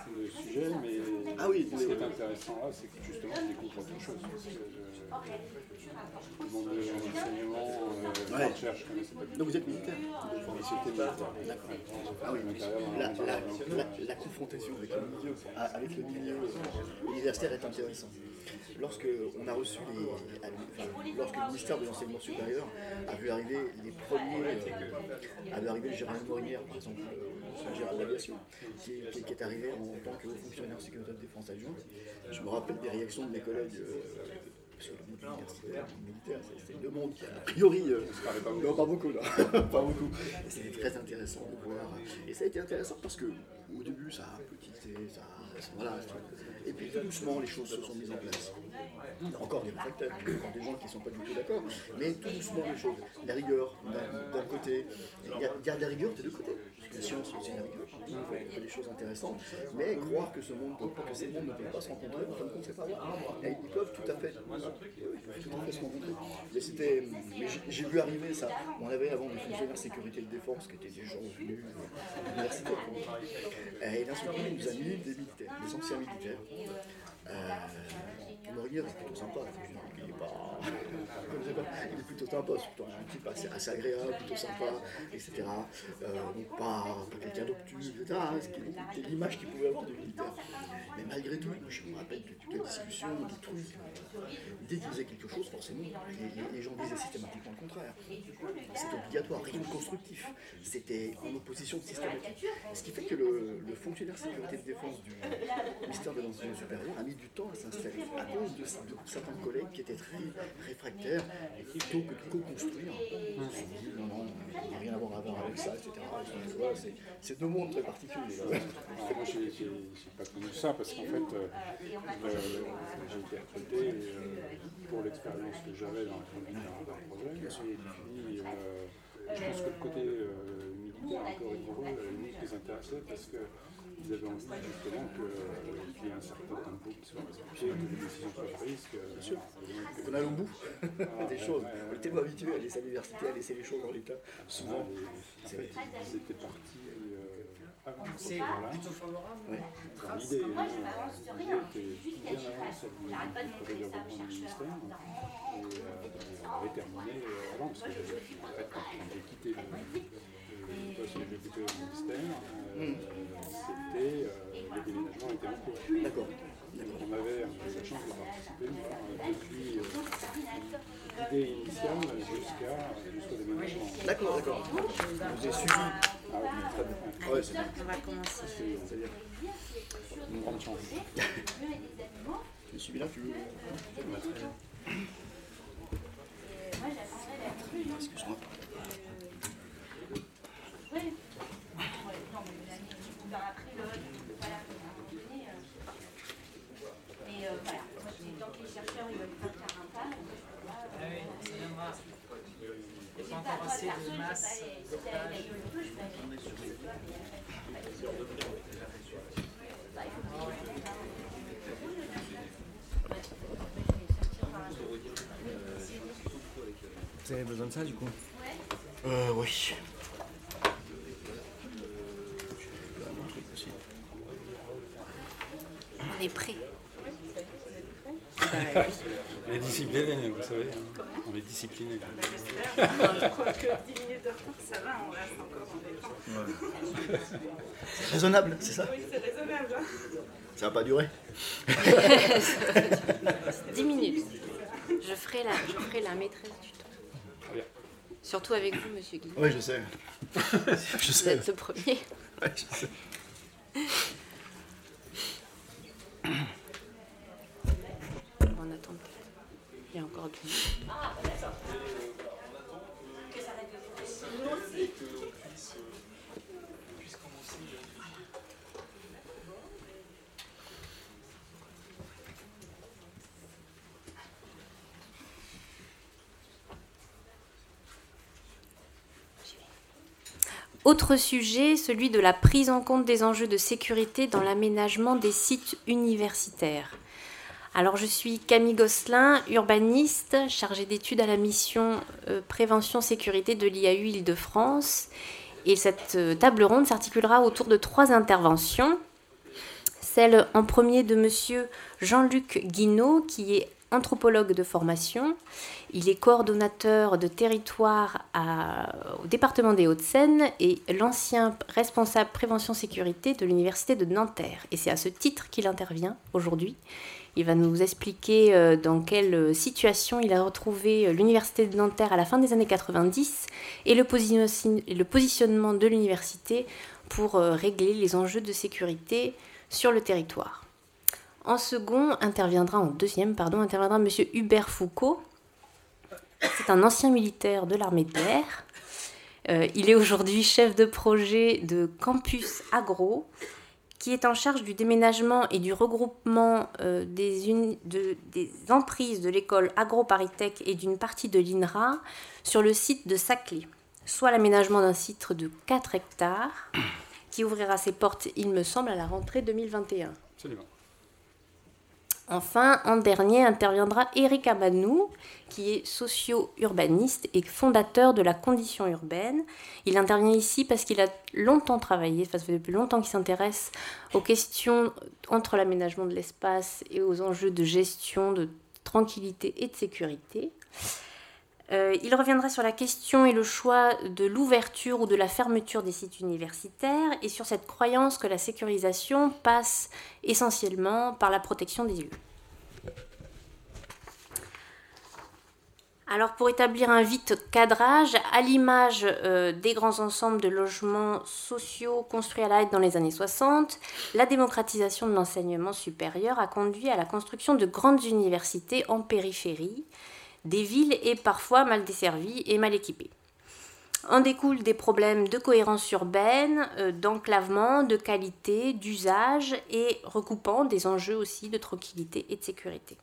De, de- de- de sujet, mais Ah oui, ce qui est intéressant là, c'est que justement, je découvre autre chose. Je, le monde de l'enseignement, euh, Ouais. de recherche, je connaissais pas du Donc vous êtes militaire Mais c'était militaire. Ah oui, dans la, la- la, la, la confrontation avec le milieu, ah, avec le milieu universitaire est intéressante. Lorsque on a reçu les, enfin, lorsque le ministère de l'enseignement supérieur a vu arriver les premiers, euh, a vu arriver Gérald Morinière, par exemple, euh, Gérald Aviation, qui, est- qui- qui est arrivé en tant que fonctionnaire sécurité de défense adjoint. Je me rappelle des réactions de mes collègues. euh, parce le monde universitaire, le militaire, c'est- deux mondes qui, a priori, euh, non, pas beaucoup, là. pas beaucoup. C'était très intéressant de voir. Et ça a été intéressant parce que au début, ça a petité, ça a voilà. Et puis tout doucement, les choses se sont mises en place. Encore des réfractaires, encore des gens qui ne sont pas du tout d'accord, mais tout doucement les choses. La rigueur, d'un côté, il y, y a de la rigueur des deux côtés. Science, c'est aussi la rigueur. Il faut des choses intéressantes, mais croire que, ces mondes ne peuvent pas se rencontrer, de compte, c'est pas. Et ils peuvent tout à fait, tout à fait se rencontrer. Mais c'était, j'ai- vu arriver ça. On avait avant des fonctionnaires sécurité de défense qui étaient des gens venus euh, universitaires. Et d'un seul nous a mis des militaires, des anciens militaires. Euh, le rigueur est plutôt sympa. Il est, plutôt sympa, c'est plutôt un type assez, agréable, plutôt sympa, etc. Euh, donc pas, pas quelqu'un d'obtus, etc. hein, c'est l'image qu'il pouvait avoir du militaire. Mais malgré tout, je me rappelle de toutes les discussions, des trucs. Dès qu'il faisait quelque chose, forcément, les, gens disaient systématiquement le contraire. C'était obligatoire, rien de constructif. C'était en opposition systématique. Ce qui fait que le, fonctionnaire sécurité de défense du ministère de l'enseignement supérieur a mis du temps à s'installer à cause de, certains collègues qui étaient très réfractaires et plutôt que de co-construire, dit non, non, il n'y a rien à voir avec ça, etc. C'est- C'est deux mondes très particuliers. Moi, pas connu parce qu'en fait, euh, j'ai été recruté euh, pour l'expérience que j'avais dans la conduite d'un projet. Et puis, euh, je pense que le côté euh, militaire rigoureux, à la limite, les intéressait parce qu'ils avaient envie justement qu'il y ait un certain tempo qui soit respecté, que les décisions soient prises. Bien sûr. Qu'on aille au bout Ah, des choses. On était pas habitué à les universités à laisser les choses dans l'état. Souvent, En fait, euh, C'est plutôt favorable. Ouais. Dans l'idée, euh, l'idée était bien avant celle du projet de développement du ministère. Et euh, on avait terminé euh, avant, parce que j'ai quitté le, poste que au ministère, euh, c'était, euh, le déménagement était en cours. D'accord. Donc on avait la chance de participer depuis euh, l'idée initiale jusqu'à, jusqu'au déménagement. D'accord, d'accord. Vous avez suivi. Ah oui, très bien. Ouais, c'est bien. On va commencer. C'est C'est bien. une grande chance. Je suis là, tu veux. Excuse-moi. Mais euh, voilà, moi, c'est- tant que les chercheurs ils veulent pas faire un pas, Ah oui, ça viendra. Il j'ai n'y a pas pas encore assez perso, de je masse. vais pas aller- Vous avez besoin de ça du coup Euh, oui. On est prêt. On est discipliné, vous savez. On est discipliné. Quoique 10 minutes de retard, ça va, on reste encore en détente. C'est raisonnable, c'est ça Oui, c'est raisonnable. hein. Ça va pas durer 10 minutes. Je ferai la, je ferai la maîtresse du temps. Très bien. Surtout avec vous, monsieur Guy. Oui, je sais. je Vous sais. êtes le premier. Ouais, je sais. On attend. Il y a encore. Autre sujet, celui de la prise en compte des enjeux de sécurité dans l'aménagement des sites universitaires. Alors je suis Camille Gosselin, urbaniste, chargée d'études à la mission euh, prévention sécurité de l'IAU Île-de-France. Et cette euh, table ronde s'articulera autour de trois interventions. Celle en premier de monsieur Jean-Luc Guinaud, qui est anthropologue de formation. Il est coordonnateur de territoire au département des Hauts-de-Seine et l'ancien responsable prévention sécurité de l'université de Nanterre. Et c'est à ce titre qu'il intervient aujourd'hui. Il va nous expliquer euh, dans quelle situation il a retrouvé euh, l'université de Nanterre à la fin des années 90 et le, positionnement de l'université pour euh, régler les enjeux de sécurité sur le territoire. En second, interviendra, en deuxième, pardon, interviendra Monsieur Hubert Foucault. C'est un ancien militaire de l'armée de l'air. Euh, il est aujourd'hui chef de projet de Campus Agro, qui est en charge du déménagement et du regroupement euh, des, des, emprises de l'école AgroParisTech et d'une partie de l'INRA sur le site de Saclay, soit l'aménagement d'un site de 4 hectares qui ouvrira ses portes, il me semble, à la rentrée 2021. Absolument. Enfin, en dernier interviendra Eric Amanou, qui est socio-urbaniste et fondateur de la condition urbaine. Il intervient ici parce qu'il a longtemps travaillé, ça fait depuis longtemps qu'il s'intéresse aux questions entre l'aménagement de l'espace et aux enjeux de gestion, de tranquillité et de sécurité. Euh, il reviendra sur la question et le choix de l'ouverture ou de la fermeture des sites universitaires et sur cette croyance que la sécurisation passe essentiellement par la protection des lieux. Alors pour établir un vite cadrage, à l'image euh, des grands ensembles de logements sociaux construits à la dans les années 60, la démocratisation de l'enseignement supérieur a conduit à la construction de grandes universités en périphérie, des villes et parfois mal desservies et mal équipées. En découlent des problèmes de cohérence urbaine, euh, d'enclavement, de qualité, d'usage et recoupant des enjeux aussi de tranquillité et de sécurité.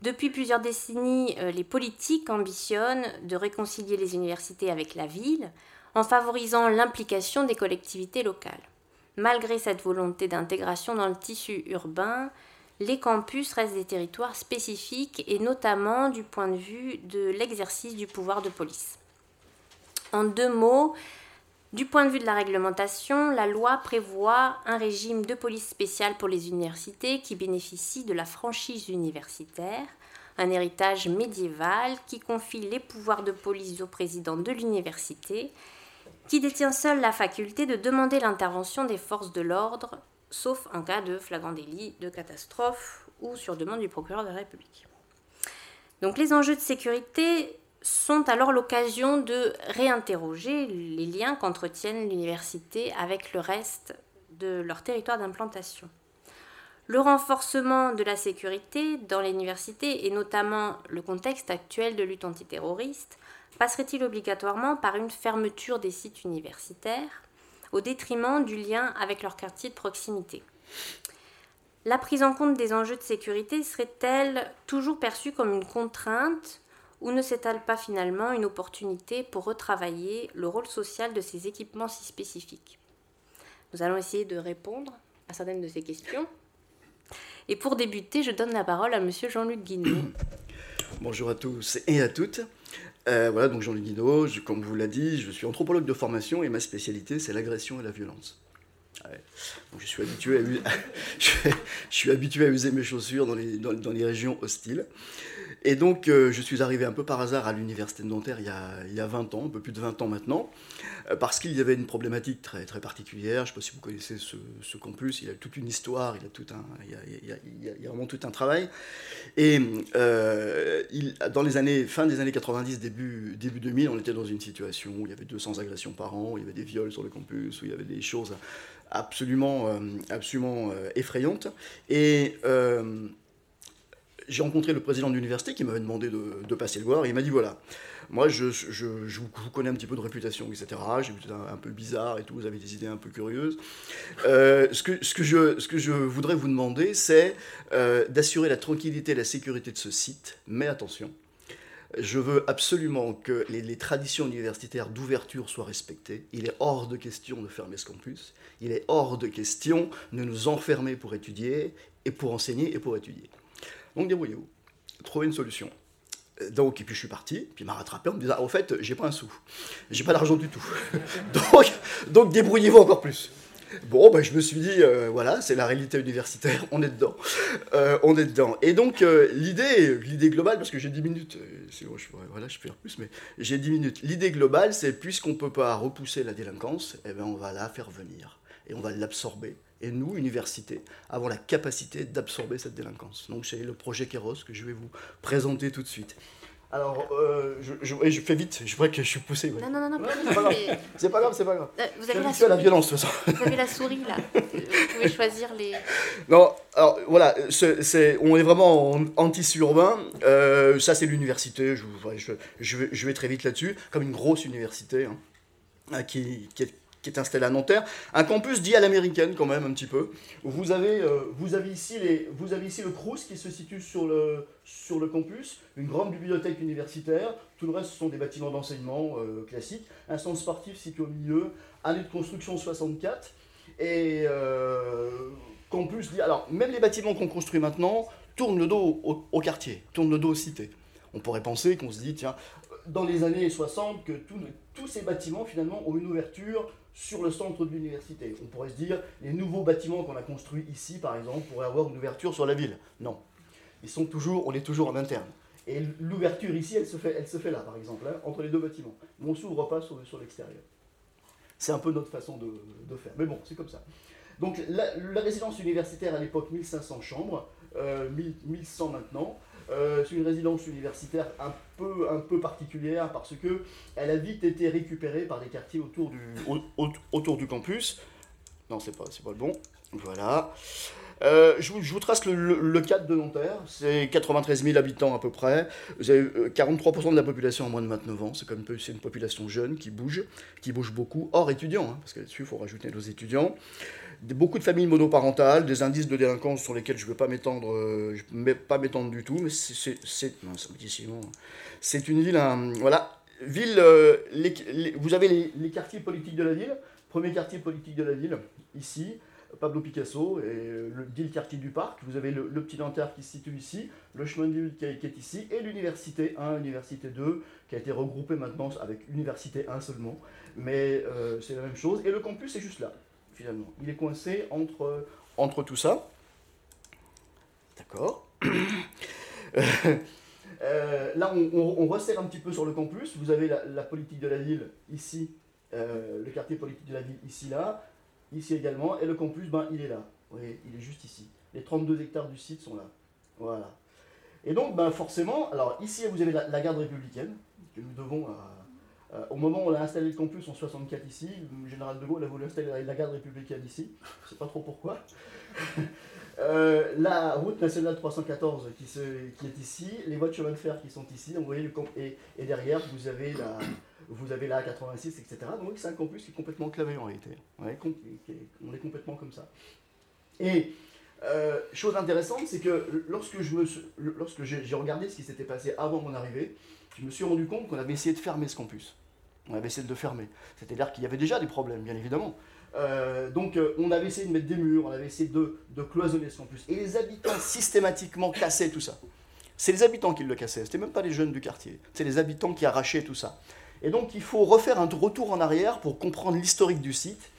Depuis plusieurs décennies, euh, les politiques ambitionnent de réconcilier les universités avec la ville en favorisant l'implication des collectivités locales. Malgré cette volonté d'intégration dans le tissu urbain, les campus restent des territoires spécifiques et notamment du point de vue de l'exercice du pouvoir de police. En deux mots, du point de vue de la réglementation, la loi prévoit un régime de police spéciale pour les universités qui bénéficient de la franchise universitaire, un héritage médiéval qui confie les pouvoirs de police au président de l'université, qui détient seul la faculté de demander l'intervention des forces de l'ordre sauf en cas de flagrant délit, de catastrophe ou sur demande du procureur de la République. Donc les enjeux de sécurité sont alors l'occasion de réinterroger les liens qu'entretiennent l'université avec le reste de leur territoire d'implantation. Le renforcement de la sécurité dans l'université et notamment le contexte actuel de lutte antiterroriste passerait-il obligatoirement par une fermeture des sites universitaires au détriment du lien avec leur quartier de proximité. La prise en compte des enjeux de sécurité serait-elle toujours perçue comme une contrainte ou ne s'étale pas finalement une opportunité pour retravailler le rôle social de ces équipements si spécifiques? Nous allons essayer de répondre à certaines de ces questions. Et pour débuter, je donne la parole à Monsieur Jean-Luc Guinot. Bonjour à tous et à toutes. Euh, voilà, donc Jean-Luc Guinaud, comme vous l'a dit, je suis anthropologue de formation et ma spécialité c'est l'agression et la violence. Je, suis habitué à, je, suis habitué à user mes chaussures dans les, dans les régions hostiles. Et donc, euh, je suis arrivé un peu par hasard à l'université de Nanterre il y, a, il y a 20 ans, un peu plus de 20 ans maintenant, euh, parce qu'il y avait une problématique très, très particulière. Je ne sais pas si vous connaissez ce, campus, il a toute une histoire, il y a, vraiment tout un travail. Et euh, dans les années, fin des années 90, début, début 2000, on était dans une situation où il y avait 200 agressions par an, où il y avait des viols sur le campus, où il y avait des choses absolument, absolument effrayantes. Et j'ai rencontré le président de l'université qui m'avait demandé de, passer le voir et il m'a dit voilà, moi je, vous, connais un petit peu de réputation, etc. J'ai un, un, peu bizarre et tout, vous avez des idées un peu curieuses. Euh, ce, que, je, voudrais vous demander, c'est euh, d'assurer la tranquillité et la sécurité de ce site, mais attention. Je veux absolument que les traditions universitaires d'ouverture soient respectées. Il est hors de question de fermer ce campus. Il est hors de question de nous enfermer pour étudier et pour enseigner et pour étudier. Donc débrouillez-vous, trouvez une solution. Euh, donc, et puis je suis parti, puis il m'a rattrapé en me disant, au fait, j'ai pas un sou, j'ai pas d'argent du tout. donc, donc débrouillez-vous encore plus. Bon, ben, je me suis dit, euh, voilà, c'est la réalité universitaire, on est dedans. Euh, on est dedans. Et donc, l'idée, l'idée globale, parce que j'ai 10 minutes, je, voilà, je peux faire plus, mais j'ai 10 minutes. L'idée globale, c'est puisqu'on ne peut pas repousser la délinquance, eh ben, on va la faire venir. Et on va l'absorber et nous, université, avons la capacité d'absorber cette délinquance. Donc c'est le projet Kéros que je vais vous présenter tout de suite. Alors, euh, je, je, fais vite, je vois que je suis poussé. Non, non, non, non. c'est pas grave, c'est pas grave. Euh, vous avez la, la violence, de toute façon. Vous avez la souris, là. Vous pouvez choisir les... Non, alors voilà, c'est, on est vraiment en, tissu urbain. Euh, ça, c'est l'université, je, je, vais, je vais très vite là-dessus, comme une grosse université, hein, qui, qui, est qui est installé à Nanterre. Un campus dit à l'américaine quand même un petit peu. Vous avez, euh, vous avez, ici, les, vous avez ici le Crous qui se situe sur le, sur le campus, une grande bibliothèque universitaire. Tout le reste, ce sont des bâtiments d'enseignement euh, classiques. Un centre sportif situé au milieu, année de construction 64. Et euh, campus dit... Alors, même les bâtiments qu'on construit maintenant tournent le dos au, au quartier, tournent le dos aux cités. On pourrait penser qu'on se dit, tiens, dans les années 60, que tous ces bâtiments, finalement, ont une ouverture sur le centre de l'université. On pourrait se dire, les nouveaux bâtiments qu'on a construits ici, par exemple, pourraient avoir une ouverture sur la ville. Non. Ils sont toujours, on est toujours en interne. Et l'ouverture ici, elle se, fait, elle se fait là, par exemple, hein, entre les deux bâtiments. Mais on ne s'ouvre pas sur, l'extérieur. C'est un peu notre façon de, faire. Mais bon, c'est comme ça. Donc la, résidence universitaire à l'époque, 1500 chambres, euh, 1100 maintenant. Euh, c'est une résidence universitaire un peu, un peu particulière parce que elle a vite été récupérée par les quartiers autour du, au, autour du campus. Non, c'est pas, c'est pas le bon. Voilà. Euh, je, vous, je, vous, trace le, le, le, cadre de Nanterre. C'est 93 000 habitants à peu près. Vous avez 43% de la population en moins de 29 ans. C'est c'est une population jeune qui bouge, qui bouge beaucoup, hors étudiants, hein, parce que là-dessus, il faut rajouter nos étudiants beaucoup de familles monoparentales, des indices de délinquance sur lesquels je ne veux pas m'étendre, euh, pas m'étendre du tout, mais c'est une ville, un, voilà, ville, euh, les, vous avez les, quartiers politiques de la ville, premier quartier politique de la ville, ici, Pablo Picasso, et le, dit le quartier du parc, vous avez le, petit Nanterre qui se situe ici, le chemin de qui, qui est ici, et l'université 1, l'université 2, qui a été regroupée maintenant avec université 1 seulement, mais euh, c'est la même chose, et le campus est juste là finalement. Il est coincé entre, entre tout ça. D'accord euh, Là, on, on, on, resserre un petit peu sur le campus. Vous avez la, la politique de la ville ici, euh, le quartier politique de la ville ici, là, ici également, et le campus, ben, il est là. Vous voyez, il est juste ici. Les 32 hectares du site sont là. Voilà. Et donc, ben, forcément, alors ici, vous avez la, la garde républicaine, que nous devons à, euh, au moment où on a installé le campus en 64 ici, le général de Gaulle a voulu installer la garde républicaine ici, je ne sais pas trop pourquoi. euh, la route nationale 314 qui, qui, est ici, les voies de chemin de fer qui sont ici, vous voyez le et, et derrière vous avez la, vous avez la 86, etc. Donc c'est un campus qui est complètement clavé en réalité. On est complètement comme ça. Et euh, chose intéressante, c'est que lorsque je me lorsque j'ai regardé ce qui s'était passé avant mon arrivée, je me suis rendu compte qu'on avait essayé de fermer ce campus. On avait essayé de le fermer. C'est-à-dire qu'il y avait déjà des problèmes, bien évidemment. Euh, donc euh, on avait essayé de mettre des murs, on avait essayé de, cloisonner ce campus. Et les habitants systématiquement cassaient tout ça. C'est les habitants qui le cassaient, c'était même pas les jeunes du quartier. C'est les habitants qui arrachaient tout ça. Et donc il faut refaire un retour en arrière pour comprendre l'historique du site.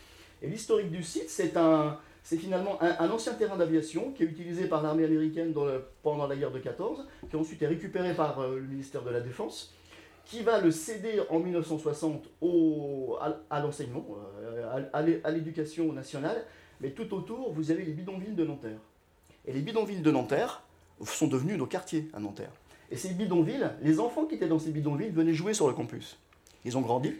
Et l'historique du site, c'est un, c'est finalement un, ancien terrain d'aviation qui est utilisé par l'armée américaine pendant la guerre de 14, qui ensuite est récupéré par euh, le ministère de la Défense, qui va le céder en 1960 au, à, l'enseignement, euh, à, l'éducation nationale, mais tout autour, vous avez les bidonvilles de Nanterre. Et les bidonvilles de Nanterre sont devenus nos quartiers à Nanterre. Et ces bidonvilles, les enfants qui étaient dans ces bidonvilles venaient jouer sur le campus. Ils ont grandi,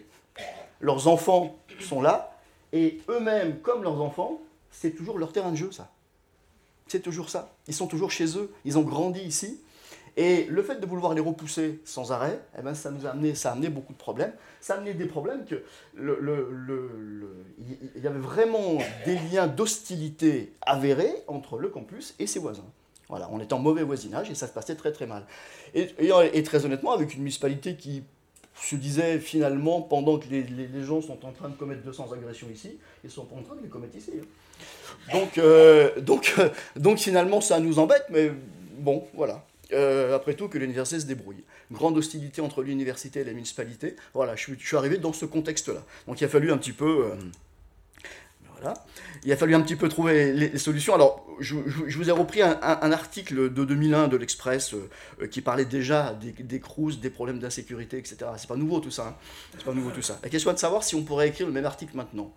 leurs enfants sont là, et eux-mêmes, comme leurs enfants, c'est toujours leur terrain de jeu, ça. C'est toujours ça. Ils sont toujours chez eux, ils ont grandi ici. Et le fait de vouloir les repousser sans arrêt, eh ben, ça nous a amené, ça a amené beaucoup de problèmes. Ça a amené des problèmes que il y avait vraiment des liens d'hostilité avérés entre le campus et ses voisins. Voilà, on était en mauvais voisinage et ça se passait très très mal. Et, très honnêtement, avec une municipalité qui se disait finalement, pendant que les, gens sont en train de commettre 200 agressions ici, ils sont pas en train de les commettre ici. Donc, euh, donc, euh, donc finalement, ça nous embête, mais bon, voilà. Euh, après tout, que l'université se débrouille. Grande hostilité entre l'université et la municipalité. Voilà, je suis, arrivé dans ce contexte-là. Donc il a fallu un petit peu... Euh, voilà. Il a fallu un petit peu trouver les, solutions. Alors, je, vous ai repris un, article de 2001 de l'Express euh, qui parlait déjà des, des des problèmes d'insécurité, etc. C'est pas nouveau tout ça. Hein. C'est pas nouveau tout ça. La question est de savoir si on pourrait écrire le même article maintenant.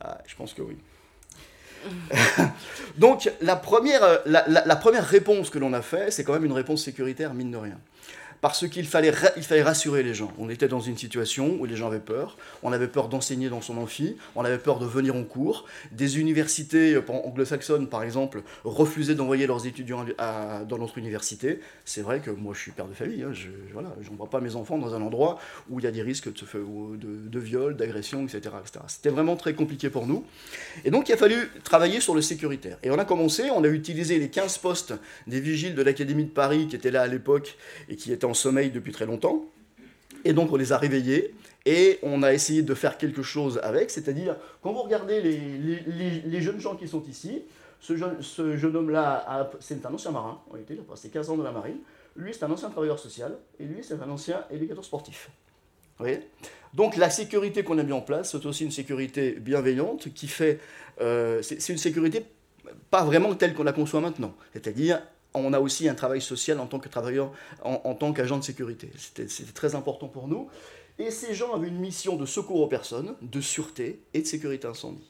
Ah, je pense que oui. Donc la première, la, la, première réponse que l'on a fait, c'est quand même une réponse sécuritaire, mine de rien. Parce qu'il fallait, il fallait rassurer les gens. On était dans une situation où les gens avaient peur. On avait peur d'enseigner dans son amphi, on avait peur de venir en cours. Des universités euh, anglo-saxonnes, par exemple, refusaient d'envoyer leurs étudiants dans notre université. C'est vrai que moi, je suis père de famille. Hein, je voilà, n'envoie pas mes enfants dans un endroit où il y a des risques de, de, viol, d'agression, etc. etc. C'était vraiment très compliqué pour nous. Et donc, il a fallu travailler sur le sécuritaire. Et on a commencé, on a utilisé les 15 postes des vigiles de l'Académie de Paris qui étaient là à l'époque et qui étaient en sommeil depuis très longtemps. Et donc on les a réveillés et on a essayé de faire quelque chose avec, c'est-à-dire quand vous regardez les, les, jeunes gens qui sont ici, ce jeune, ce jeune homme-là, c'est un ancien marin, il a passé 15 ans dans la marine, lui c'est un ancien travailleur social, et lui c'est un ancien éducateur sportif. Vous Donc la sécurité qu'on a mis en place, c'est aussi une sécurité bienveillante qui fait... Euh, c'est une sécurité pas vraiment telle qu'on la conçoit maintenant. C'est-à-dire on a aussi un travail social en tant que travailleur, en, tant qu'agent de sécurité. C'était très important pour nous. Et ces gens avaient une mission de secours aux personnes, de sûreté et de sécurité incendie.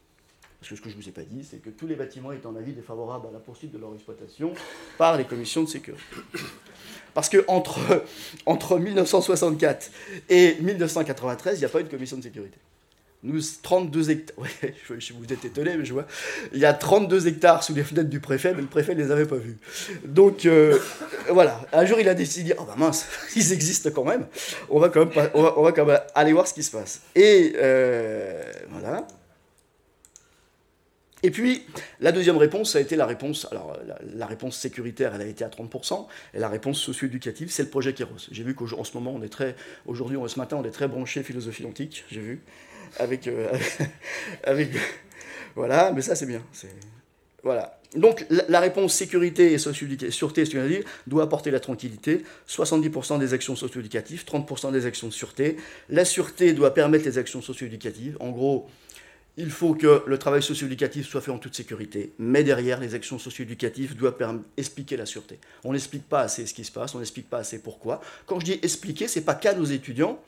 Parce que ce que je ne vous ai pas dit, c'est que tous les bâtiments étaient en avis défavorable à la poursuite de leur exploitation par les commissions de sécurité. Parce que entre, entre 1964 et 1993, il n'y a pas eu de commission de sécurité. Nous, 32 hectares. Ouais, vous êtes étonné, mais je vois. Il y a 32 hectares sous les fenêtres du préfet, mais le préfet ne les avait pas vus. Donc, euh, voilà. Un jour, il a décidé oh bah mince, ils existent quand même. On va quand même, on va, quand même aller voir ce qui se passe. Et euh, voilà. Et puis, la deuxième réponse, ça a été la réponse, alors la, réponse sécuritaire, elle a été à 30%, et la réponse socio-éducative, c'est le projet Kéros. J'ai vu qu'en ce moment, on est très, aujourd'hui, ce matin, on est très branché philosophie antique, j'ai vu avec, euh, avec, voilà, mais ça c'est bien. Voilà. Donc la, réponse sécurité et sûreté, ce doit apporter la tranquillité. 70% des actions socio-éducatives, 30% des actions de sûreté. La sûreté doit permettre les actions socio-éducatives. En gros, il faut que le travail socio-éducatif soit fait en toute sécurité, mais derrière, les actions socio-éducatives doivent expliquer la sûreté. On n'explique pas assez ce qui se passe, on n'explique pas assez pourquoi. Quand je dis expliquer, c'est pas qu'à nos étudiants,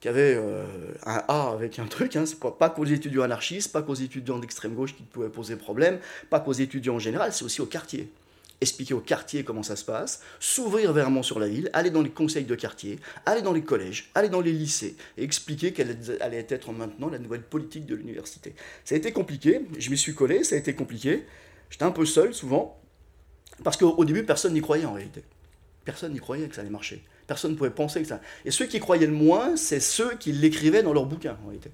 qui avait euh, un A avec un truc, hein, pas, pas qu'aux étudiants anarchistes, pas qu'aux étudiants d'extrême gauche qui pouvaient poser problème, pas qu'aux étudiants en général, c'est aussi au quartier. Expliquer au quartier comment ça se passe, s'ouvrir vraiment sur la ville, aller dans les conseils de quartier, aller dans les collèges, aller dans les lycées, et expliquer quelle allait être maintenant la nouvelle politique de l'université. Ça a été compliqué, je m'y suis collé, ça a été compliqué, j'étais un peu seul souvent, parce qu'au début personne n'y croyait en réalité. Personne n'y croyait que ça allait marcher. Personne ne pouvait penser que ça. Et ceux qui croyaient le moins, c'est ceux qui l'écrivaient dans leurs bouquins, en réalité.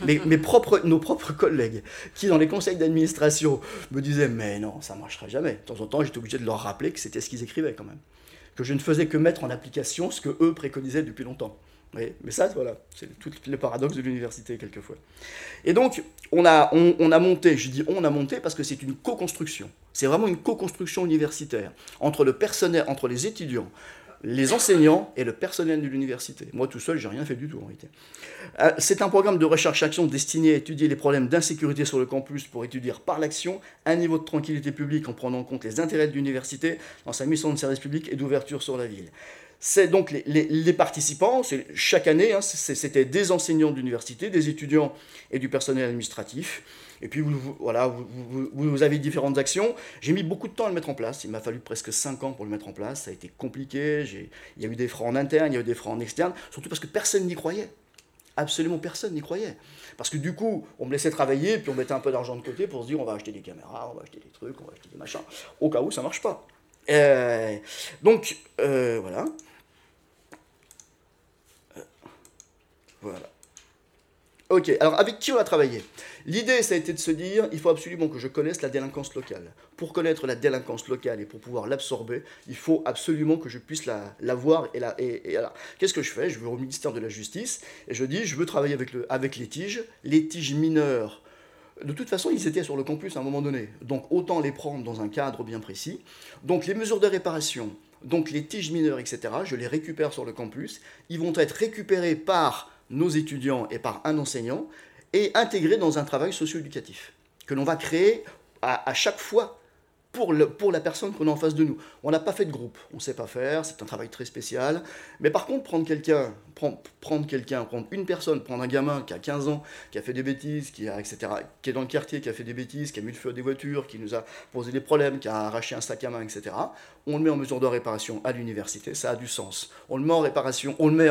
Mes, propres, nos propres collègues, qui dans les conseils d'administration me disaient Mais non, ça ne marchera jamais. De temps en temps, j'étais obligé de leur rappeler que c'était ce qu'ils écrivaient quand même. Que je ne faisais que mettre en application ce que eux préconisaient depuis longtemps. mais ça, voilà, c'est tout le paradoxe de l'université, quelquefois. Et donc, on a, on, on a monté, je dis on a monté parce que c'est une co-construction. C'est vraiment une co-construction universitaire entre le personnel, entre les étudiants, les enseignants et le personnel de l'université. Moi tout seul, j'ai rien fait du tout en réalité. Euh, c'est un programme de recherche-action destiné à étudier les problèmes d'insécurité sur le campus pour étudier par l'action un niveau de tranquillité publique en prenant en compte les intérêts de l'université dans sa mission de service public et d'ouverture sur la ville. C'est donc les, participants, chaque année, hein, c'était des enseignants de l'université, des étudiants et du personnel administratif. Et puis, vous, voilà, vous, avez différentes actions. J'ai mis beaucoup de temps à le mettre en place. Il m'a fallu presque 5 ans pour le mettre en place. Ça a été compliqué. Il y a eu des freins en interne, il y a eu des freins en externe. Surtout parce que personne n'y croyait. Absolument personne n'y croyait. Parce que du coup, on me laissait travailler, puis on mettait un peu d'argent de côté pour se dire on va acheter des caméras, on va acheter des trucs, on va acheter des machins, au cas où ça marche pas. Euh, donc, euh, voilà. Euh, voilà. Ok, alors avec qui on a travaillé? L'idée, ça a été de se dire, il faut absolument que je connaisse la délinquance locale. Pour connaître la délinquance locale et pour pouvoir l'absorber, il faut absolument que je puisse la, voir. Et, la, alors, qu'est-ce que je fais? Je vais au ministère de la Justice et je dis, je veux travailler avec, avec les tiges, les tiges mineures. De toute façon, ils étaient sur le campus à un moment donné. Donc, autant les prendre dans un cadre bien précis. Donc, les mesures de réparation, donc les tiges mineures, etc., je les récupère sur le campus. Ils vont être récupérés par nos étudiants et par un enseignant, et intégrés dans un travail socio-éducatif, que l'on va créer à, chaque fois pour, la personne qu'on a en face de nous. On n'a pas fait de groupe, on ne sait pas faire, c'est un travail très spécial. Mais par contre, prendre quelqu'un, prendre, quelqu'un, prendre une personne, prendre un gamin qui a 15 ans, qui a fait des bêtises, qui, a, etc., est dans le quartier, qui a fait des bêtises, qui a mis le feu à des voitures, qui nous a posé des problèmes, qui a arraché un sac à main, etc., on le met en mesure de réparation à l'université, ça a du sens. On le met en réparation, on le met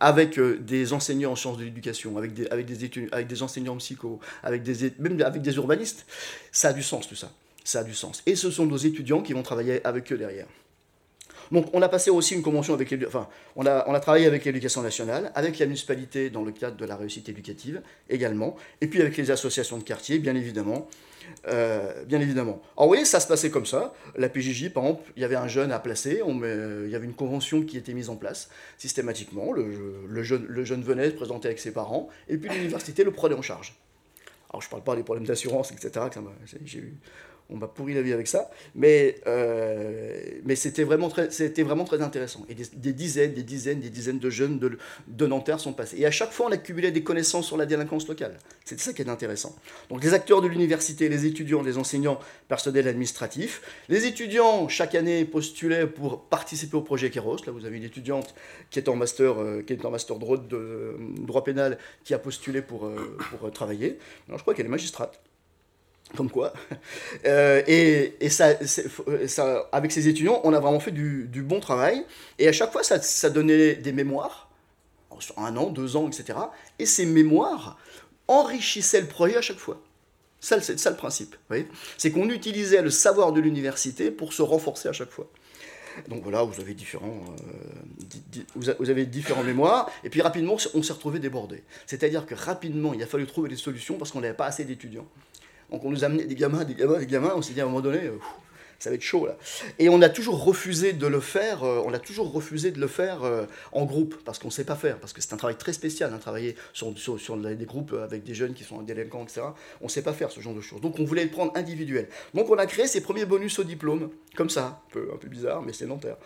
avec euh, des enseignants en sciences de l'éducation, avec des, avec des enseignants en psycho, avec des, même avec des urbanistes, ça a du sens tout ça ça a du sens. Et ce sont nos étudiants qui vont travailler avec eux derrière. Donc on a passé aussi une convention avec enfin, on a, travaillé avec l'éducation nationale, avec la municipalité dans le cadre de la réussite éducative également, et puis avec les associations de quartier, bien évidemment. Euh, bien évidemment. Alors vous voyez, ça se passait comme ça. La PJJ, par exemple, il y avait un jeune à placer, on il y avait une convention qui était mise en place systématiquement. Le, le, jeune, le jeune venait se présenter avec ses parents, et puis l'université le prenait en charge. Alors je ne parle pas des problèmes d'assurance, etc. J'ai eu on m'a pourri la vie avec ça, mais, euh, mais c'était vraiment, très, vraiment très intéressant. Et des, dizaines, des dizaines, des dizaines de jeunes de, de, Nanterre sont passés. Et à chaque fois, on accumulait des connaissances sur la délinquance locale. C'était ça qui est intéressant. Donc les acteurs de l'université, les étudiants, les enseignants, personnel administratif. Les étudiants, chaque année, postulaient pour participer au projet Kéros. Là, vous avez une étudiante qui est en master, euh, qui est en master droit, de, droit pénal, qui a postulé pour, euh, pour travailler. Alors, je crois qu'elle est magistrate. Comme quoi. Euh, et, et ça, ça, avec ces étudiants, on a vraiment fait du, bon travail. Et à chaque fois, ça, ça, donnait des mémoires, un an, deux ans, etc. Et ces mémoires enrichissaient le projet à chaque fois. C'est ça le principe. C'est qu'on utilisait le savoir de l'université pour se renforcer à chaque fois. Donc voilà, vous avez différents, euh, vous avez différents mémoires, et puis rapidement, on s'est retrouvé débordé. C'est-à-dire que rapidement, il a fallu trouver des solutions parce qu'on n'avait pas assez d'étudiants. Donc on nous amenait des gamins, des gamins, des gamins, on s'est dit à un moment donné, euh, ça va être chaud là. Et on a toujours refusé de le faire, euh, on a toujours refusé de le faire euh, en groupe, parce qu'on ne sait pas faire, parce que c'est un travail très spécial, hein, travailler sur, des groupes avec des jeunes qui sont délinquants, etc. On ne sait pas faire ce genre de choses. Donc on voulait le prendre individuel. Donc on a créé ces premiers bonus au diplôme, comme ça, un peu, bizarre, mais c'est Nanterre.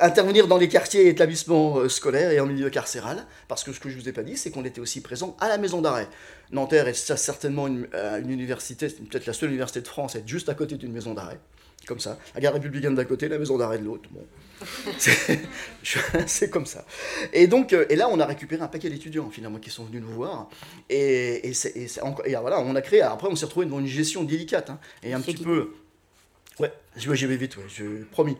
Intervenir dans les quartiers et établissements scolaires et en milieu carcéral, parce que ce que je ne vous ai pas dit, c'est qu'on était aussi présent à la maison d'arrêt. Nanterre est certainement une, une université, c'est peut-être la seule université de France, être juste à côté d'une maison d'arrêt comme ça. La gare républicaine d'un côté, la maison d'arrêt de l'autre. Bon. C'est comme ça. Et donc, euh, et là, on a récupéré un paquet d'étudiants finalement qui sont venus nous voir. Et, et, et, et voilà, on a créé. Après, on s'est retrouvé dans une gestion délicate hein, et un petit peu. Ouais, j'y vais vite, ouais, je promis.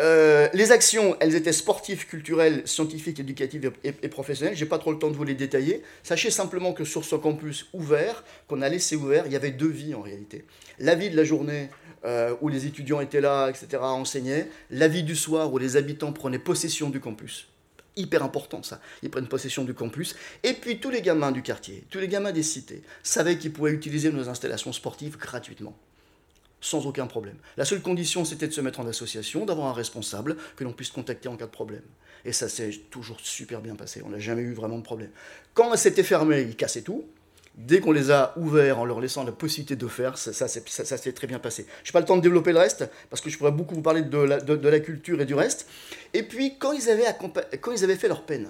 Euh, les actions, elles étaient sportives, culturelles, scientifiques, éducatives et, et professionnelles. J'ai pas trop le temps de vous les détailler. Sachez simplement que sur ce campus ouvert, qu'on a laissé ouvert, il y avait deux vies en réalité. La vie de la journée, euh, où les étudiants étaient là, etc., enseignaient. La vie du soir, où les habitants prenaient possession du campus. Hyper important ça, ils prennent possession du campus. Et puis tous les gamins du quartier, tous les gamins des cités, savaient qu'ils pouvaient utiliser nos installations sportives gratuitement sans aucun problème. La seule condition, c'était de se mettre en association, d'avoir un responsable que l'on puisse contacter en cas de problème. Et ça s'est toujours super bien passé, on n'a jamais eu vraiment de problème. Quand c'était fermé, ils cassaient tout, Dès qu'on les a ouverts en leur laissant la possibilité de faire, ça, ça, s'est très bien passé. Je n'ai pas le temps de développer le reste, parce que je pourrais beaucoup vous parler de la, culture et du reste. Et puis, quand quand ils avaient fait leur peine,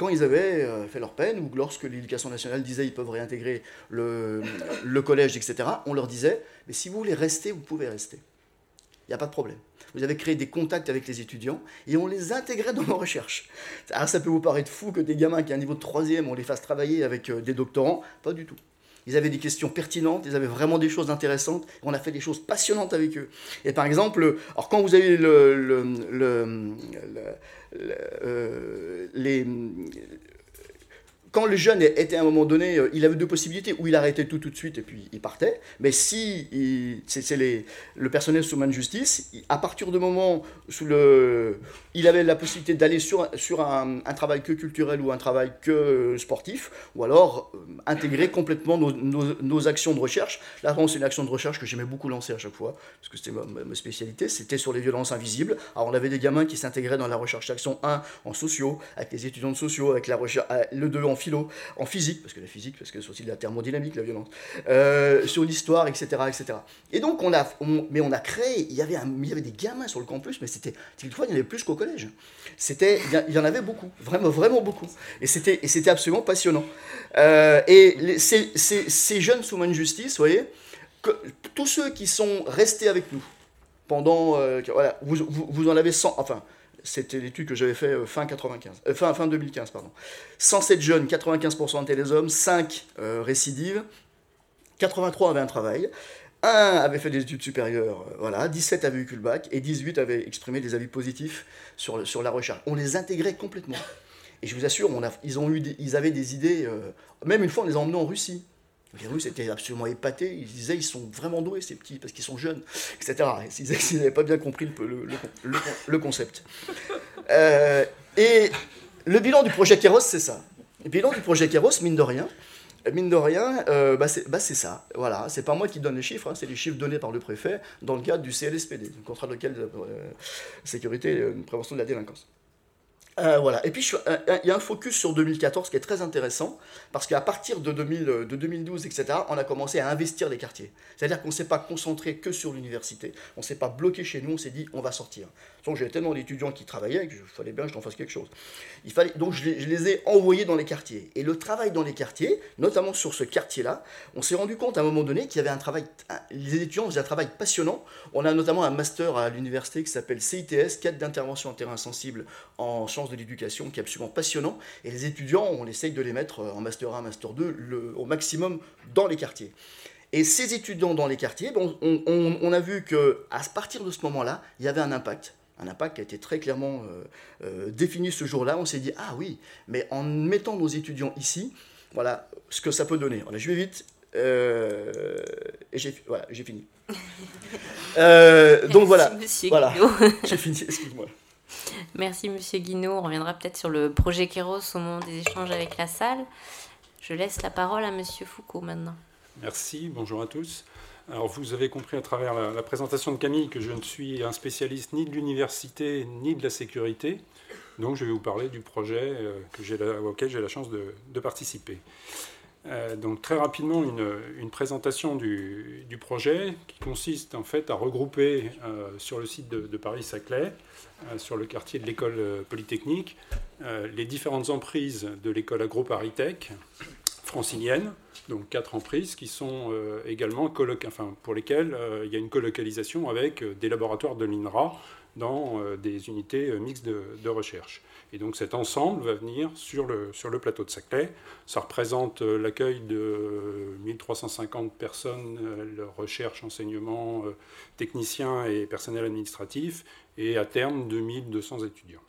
quand ils avaient euh, fait leur peine, ou lorsque l'éducation nationale disait qu'ils peuvent réintégrer le, le collège, etc., on leur disait, mais si vous voulez rester, vous pouvez rester. Il n'y a pas de problème vous avez créé des contacts avec les étudiants et on les intégrait dans nos recherches. Alors ça peut vous paraître fou que des gamins qui ont un niveau de troisième, on les fasse travailler avec euh, des doctorants, pas du tout. Ils avaient des questions pertinentes, ils avaient vraiment des choses intéressantes. On a fait des choses passionnantes avec eux. Et par exemple, alors quand vous avez le, le, le, euh, les, quand le jeune était à un moment donné, euh, il avait deux possibilités, ou il arrêtait tout tout de suite et puis il partait, mais si c'est le personnel sous main de justice, à partir du moment où il avait la possibilité d'aller sur, un, travail que culturel ou un travail que sportif, ou alors euh, intégrer complètement nos, actions de recherche. Là, c'est une action de recherche que j'aimais beaucoup lancer à chaque fois, parce que c'était ma, spécialité, c'était sur les violences invisibles. Alors on avait des gamins qui s'intégraient dans la recherche d'action 1 en sociaux, avec les étudiants de sociaux, avec la recherche, euh, le 2 en philo, en physique, parce que la physique, parce que c'est aussi de la thermodynamique, la violence, euh, sur l'histoire, etc., etc. Et donc, on a, mais on a créé, il y, avait des gamins sur le campus, mais c'était, fois, il y en avait plus qu'au collège. C'était, il y en avait beaucoup, vraiment, vraiment beaucoup. Et c'était, et c'était absolument passionnant. Euh, et ces, jeunes sous main de justice, vous voyez, tous ceux qui sont restés avec nous pendant. euh, voilà, vous, vous- vous en avez 100. Enfin, c'était l'étude que j'avais fait euh, fin, 95, euh, fin, fin 2015. Pardon. 107 jeunes, 95% étaient des hommes, 5 euh, récidives, 83 avaient un travail. Un avait fait des études supérieures, voilà, 17 avaient eu le bac et 18 avaient exprimé des avis positifs sur, sur la recherche. On les intégrait complètement. Et je vous assure, ils, ont eu ils avaient des idées. même une fois, on les a emmenés en Russie. Les Russes étaient absolument épatés. Ils disaient ils sont vraiment doués, ces petits, parce qu'ils sont jeunes, etc. Ils n'avaient pas bien compris le, le- le- le- le concept. Euh, et le bilan du projet Kéros, c'est ça. Le bilan du projet Kéros, mine de rien, mine de rien, euh, bah, c'est bah, ça. Voilà, c'est pas moi qui donne les chiffres, hein, c'est les chiffres donnés par le préfet dans le cadre du CLSPD, du contrat local de euh, sécurité et prévention de la délinquance. Euh, voilà. Et puis, je suis- euh, il y a un focus sur 2014 qui est très intéressant, parce qu'à partir de, 2000, euh, de 2012, etc., on a commencé à investir les quartiers. C'est-à-dire qu'on ne s'est pas concentré que sur l'université, on ne s'est pas bloqué chez nous, on s'est dit, on va sortir. Donc, j'avais tellement d'étudiants qui travaillaient qu'il fallait bien que je fasse quelque chose. Il fallait, donc, je les, je les ai envoyés dans les quartiers. Et le travail dans les quartiers, notamment sur ce quartier-là, on s'est rendu compte à un moment donné qu'il y avait un travail, les étudiants faisaient un travail passionnant. On a notamment un master à l'université qui s'appelle CITS, quête d'intervention en terrain sensible en sciences de l'éducation, qui est absolument passionnant. Et les étudiants, on essaye de les mettre en master 1, master 2, le- au maximum dans les quartiers. Et ces étudiants dans les quartiers, on, on- on a vu que à partir de ce moment-là, il y avait un impact. Un impact qui a été très clairement euh, euh, défini ce jour-là. On s'est dit, ah oui, mais en mettant nos étudiants ici, voilà ce que ça peut donner. Voilà, je vais vite. euh, et j'ai voilà, j'ai fini. Euh, donc voilà, voilà, j'ai fini. Excuse-moi. Merci Monsieur Guinaud. On reviendra peut-être sur le projet Kéros au moment des échanges avec la salle. Je laisse la parole à Monsieur Foucault maintenant. Merci, bonjour à tous. Alors vous avez compris à travers la, présentation de Camille que je ne suis un spécialiste ni de l'université ni de la sécurité. Donc je vais vous parler du projet euh, que auquel j'ai la chance de participer. Euh, donc très rapidement une, une présentation du, du projet qui consiste en fait à regrouper euh, sur le site de, Paris-Saclay, euh, sur le quartier de l'école polytechnique, les différentes emprises de l'école agro-paritech francilienne, donc quatre emprises qui sont également enfin, pour lesquelles il y a une colocalisation avec des laboratoires de l'INRA dans euh, des unités euh, mixtes de, recherche. Et donc cet ensemble va venir sur le, plateau de Saclay. Ça représente euh, l'accueil de euh, 1350 personnes, recherche, enseignement, techniciens et personnel administratif, et à terme 2200 étudiants.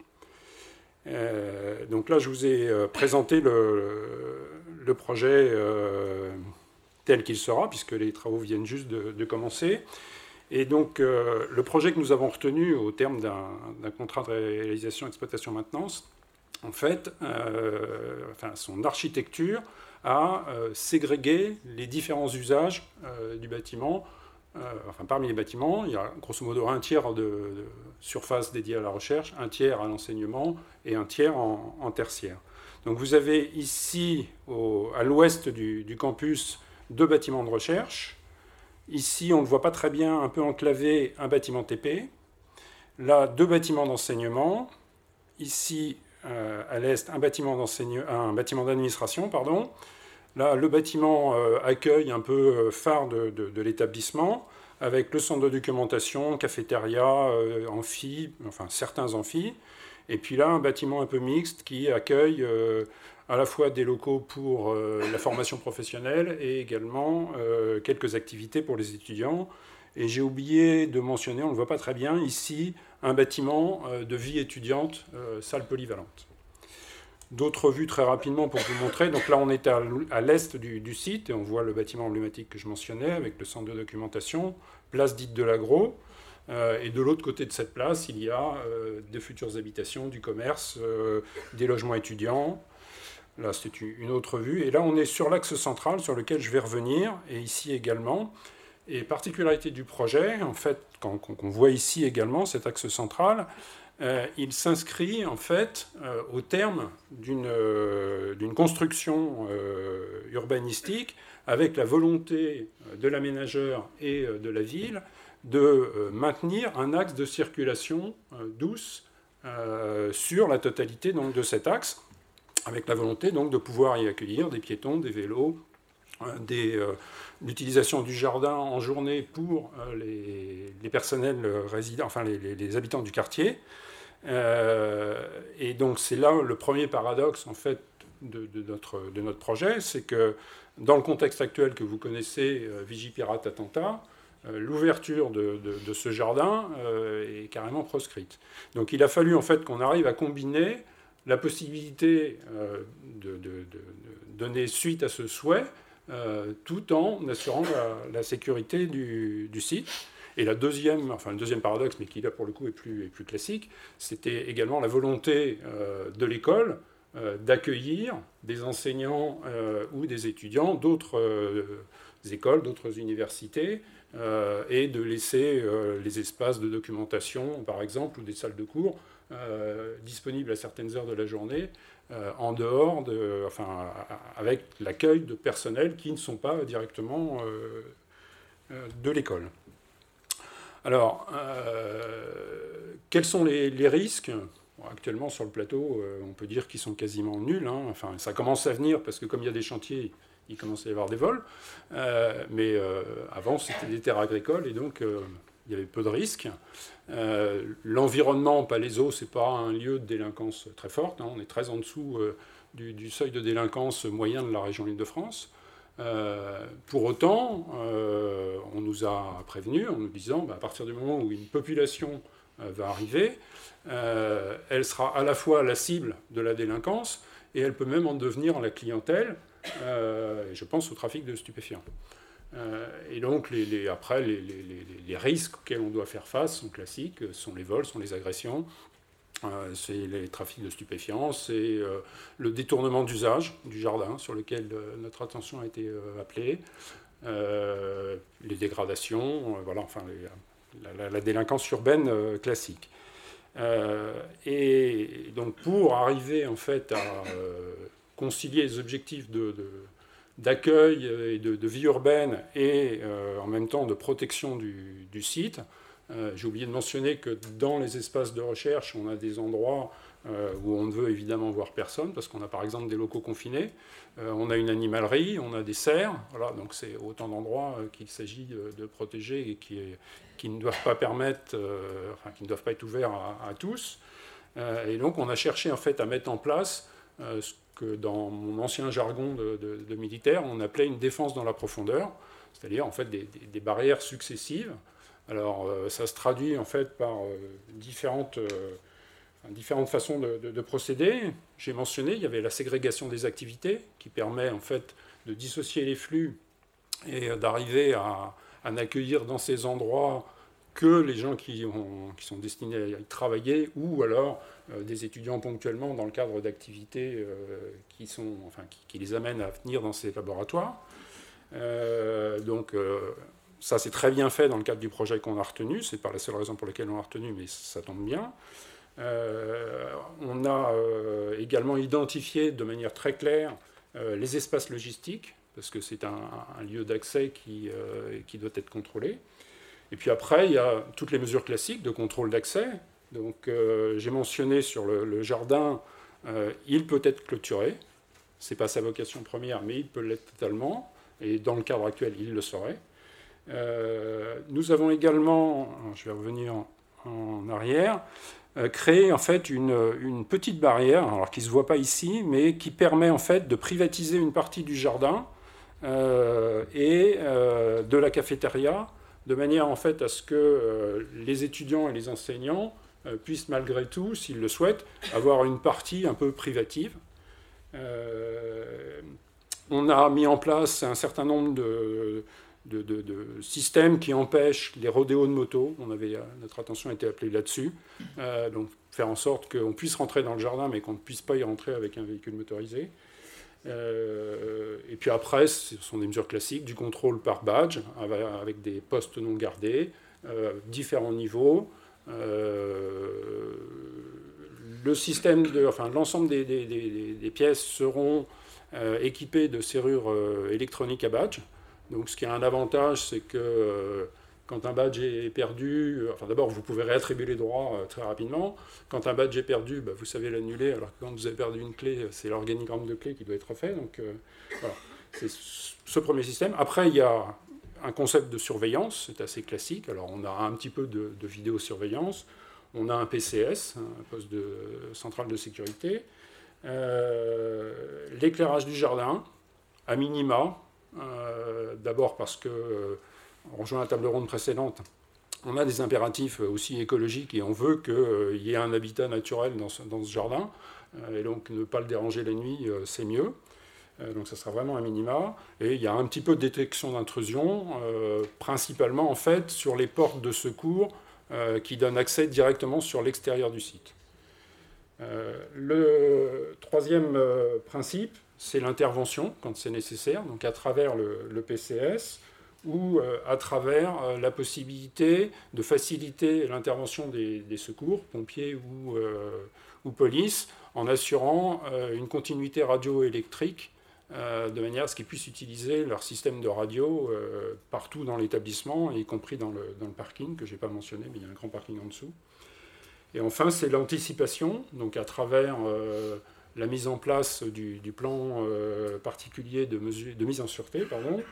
Donc là, je vous ai présenté le, projet tel qu'il sera, puisque les travaux viennent juste de commencer. Et donc, euh, le projet que nous avons retenu au terme d'un contrat de réalisation, exploitation, maintenance, en fait, euh, son architecture a euh, ségrégué les différents usages euh, du bâtiment. Enfin, parmi les bâtiments, il y a grosso modo un tiers de, surface dédiée à la recherche, un tiers à l'enseignement et un tiers en, tertiaire. Donc vous avez ici, à l'ouest du campus, deux bâtiments de recherche. Ici, on ne voit pas très bien, un peu enclavé, un bâtiment TP. Là, deux bâtiments d'enseignement. Ici, euh, à l'est, un bâtiment d'administration, pardon. Là, le bâtiment euh, accueille un peu euh, phare de, l'établissement, avec le centre de documentation, cafétéria, euh, amphi, enfin certains amphis. Et puis là, un bâtiment un peu mixte qui accueille à la fois des locaux pour euh, la formation professionnelle et également euh, quelques activités pour les étudiants. Et j'ai oublié de mentionner, on ne le voit pas très bien, ici, un bâtiment euh, de vie étudiante, salle polyvalente. D'autres vues très rapidement pour vous montrer. Donc là, on est à l'est du, site et on voit le bâtiment emblématique que je mentionnais avec le centre de documentation, place dite de l'agro. Et de l'autre côté de cette place, il y a euh, de futures habitations, du commerce, des logements étudiants. Là, c'est une autre vue. Et là, on est sur l'axe central sur lequel je vais revenir, et ici également. Et particularité du projet, en fait, qu'on qu'on voit ici également, cet axe central, euh, il s'inscrit en fait euh, au terme d'une euh, construction urbanistique avec la volonté de l'aménageur et de la ville de maintenir un axe de circulation douce sur la totalité donc, de cet axe, avec la volonté donc de pouvoir y accueillir des piétons, des vélos l'utilisation du jardin en journée pour les, personnels résidents, enfin les, habitants du quartier. et donc c'est là le premier paradoxe en fait de, notre, de projet, c'est que dans le contexte actuel que vous connaissez, Vigipirate attentat, euh, l'ouverture de, ce jardin euh, est carrément proscrite. Donc il a fallu en fait qu'on arrive à combiner la possibilité euh, de, donner suite à ce souhait tout en assurant la, sécurité du, site. Et la deuxième, enfin le deuxième paradoxe, mais qui là pour le coup est plus, est plus classique, c'était également la volonté de l'école d'accueillir des enseignants ou des étudiants d'autres écoles, d'autres universités, euh, et de laisser euh, les espaces de documentation, par exemple, ou des salles de cours euh, disponibles à certaines heures de la journée, en dehors, de, enfin, avec l'accueil de personnels qui ne sont pas directement de l'école. Alors, quels sont les, risques? Actuellement, sur le plateau, on peut dire qu'ils sont quasiment nuls. Hein. Enfin, ça commence à venir parce que comme il y a des chantiers, il commençait à y avoir des vols. Euh, mais euh, avant, c'était des terres agricoles et donc euh, il y avait peu de risques. L'environnement Palaiso, ce n'est pas un lieu de délinquance très forte. Hein. on est très en dessous du, seuil de délinquance moyen de la région Île-de-France. pour autant, on nous a prévenus en nous disant, bah, à partir du moment où une population va arriver, elle sera à la fois la cible de la délinquance et elle peut même en devenir la clientèle euh, je pense au trafic de stupéfiants. Euh, et donc, après, les, risques auxquels on doit faire face sont classiques, sont les vols, sont les agressions, euh, c'est les trafics de stupéfiants, c'est le détournement d'usage du jardin sur lequel notre attention a été appelée, les dégradations, voilà, enfin, la, délinquance urbaine classique. et donc, pour arriver en fait à concilier les objectifs d'accueil et de, vie urbaine et euh, en même temps de protection du, site. Euh, j'ai oublié de mentionner que dans les espaces de recherche, on a des endroits euh, où on ne veut évidemment voir personne, parce qu'on a par exemple des locaux confinés, on a une animalerie, on a des serres, voilà, donc c'est autant d'endroits qu'il s'agit de, protéger et qui, qui, ne doivent pas permettre, enfin, qui ne doivent pas être ouverts à, à tous. et donc on a cherché en fait à mettre en place ce dans mon ancien jargon de, militaire, on appelait une défense dans la profondeur, c'est-à-dire en fait des, barrières successives. Alors euh, ça se traduit en fait par euh, différentes, euh, différentes façons de, procéder. J'ai mentionné, il y avait la ségrégation des activités qui permet en fait de dissocier les flux et d'arriver à, à n'accueillir dans ces endroits que les gens qui, ont, qui sont destinés à y travailler ou alors euh, des étudiants ponctuellement dans le cadre d'activités euh, qui, les amènent à venir dans ces laboratoires. Euh, donc ça c'est très bien fait dans le cadre du projet qu'on a retenu, c'est pas la seule raison pour laquelle on l'a retenu, mais ça tombe bien. on a également identifié de manière très claire les espaces logistiques, parce que c'est un, lieu d'accès qui doit être contrôlé. Et puis après, il y a toutes les mesures classiques de contrôle d'accès. Donc euh, j'ai mentionné sur le, jardin, euh, il peut être clôturé. Ce n'est pas sa vocation première, mais il peut l'être totalement. Et dans le cadre actuel, il le serait. Euh, nous avons également, je vais revenir en, arrière, créé en fait une, une, petite barrière, alors qui ne se voit pas ici, mais qui permet en fait de privatiser une partie du jardin et de la cafétéria de manière en fait à ce que euh, les étudiants et les enseignants euh, puissent malgré tout, s'ils le souhaitent, avoir une partie un peu privative. Euh, on a mis en place un certain nombre de, systèmes qui empêchent les rodéos de moto. On avait, notre attention a été appelée là-dessus. donc faire en sorte qu'on puisse rentrer dans le jardin, mais qu'on ne puisse pas y rentrer avec un véhicule motorisé. Euh, et puis après, ce sont des mesures classiques, du contrôle par badge, avec des postes non gardés, euh, différents niveaux. Euh, le système de, enfin, l'ensemble des, des, pièces seront équipées de serrures électroniques à badge. Donc, ce qui a un avantage, c'est que quand un badge est perdu, euh, enfin d'abord vous pouvez réattribuer les droits euh, très rapidement. Quand un badge est perdu, bah, vous savez l'annuler, alors que quand vous avez perdu une clé, c'est l'organigramme de clé qui doit être fait. Donc euh. C'est ce premier système. Après, il y a un concept de surveillance, c'est assez classique. Alors, on a un petit peu de, vidéosurveillance. On a un PCS, un poste de centrale de sécurité. Euh, l'éclairage du jardin, à minima. Euh, d'abord parce que, en rejoint la table ronde précédente, on a des impératifs aussi écologiques et on veut qu'il y ait un habitat naturel dans ce, jardin. Et donc, ne pas le déranger la nuit, c'est mieux. Euh, donc ça sera vraiment un minima. Et il y a un petit peu de détection d'intrusion, euh, principalement en fait sur les portes de secours euh, qui donnent accès directement sur l'extérieur du site. le troisième principe, c'est l'intervention quand c'est nécessaire, donc à travers le, PCS ou à travers la possibilité de faciliter l'intervention des, secours, pompiers ou, ou police, en assurant une continuité radioélectrique euh, de manière à ce qu'ils puissent utiliser leur système de radio euh, partout dans l'établissement, y compris dans le, parking, que je n'ai pas mentionné, mais il y a un grand parking en dessous. Et enfin, c'est l'anticipation, donc à travers euh, la mise en place du, plan particulier de, de, mise en sûreté, pardon,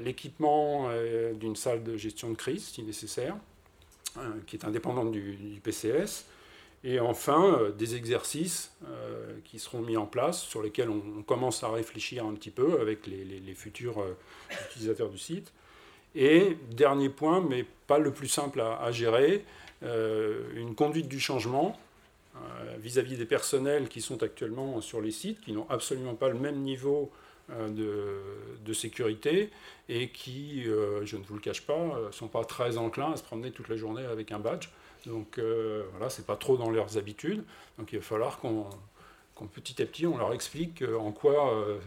l'équipement d'une salle de gestion de crise, si nécessaire, qui est indépendante du PCS, et enfin, euh, des exercices euh, qui seront mis en place, sur lesquels on, commence à réfléchir un petit peu avec les, futurs euh, utilisateurs du site. Et dernier point, mais pas le plus simple à, gérer, une conduite du changement vis-à-vis des personnels qui sont actuellement sur les sites, qui n'ont absolument pas le même niveau de, de, sécurité et qui, je ne vous le cache pas, ne sont pas très enclins à se promener toute la journée avec un badge. Donc euh, voilà, c'est pas trop dans leurs habitudes. Donc il va falloir qu'on petit à petit on leur explique euh, en quoi euh,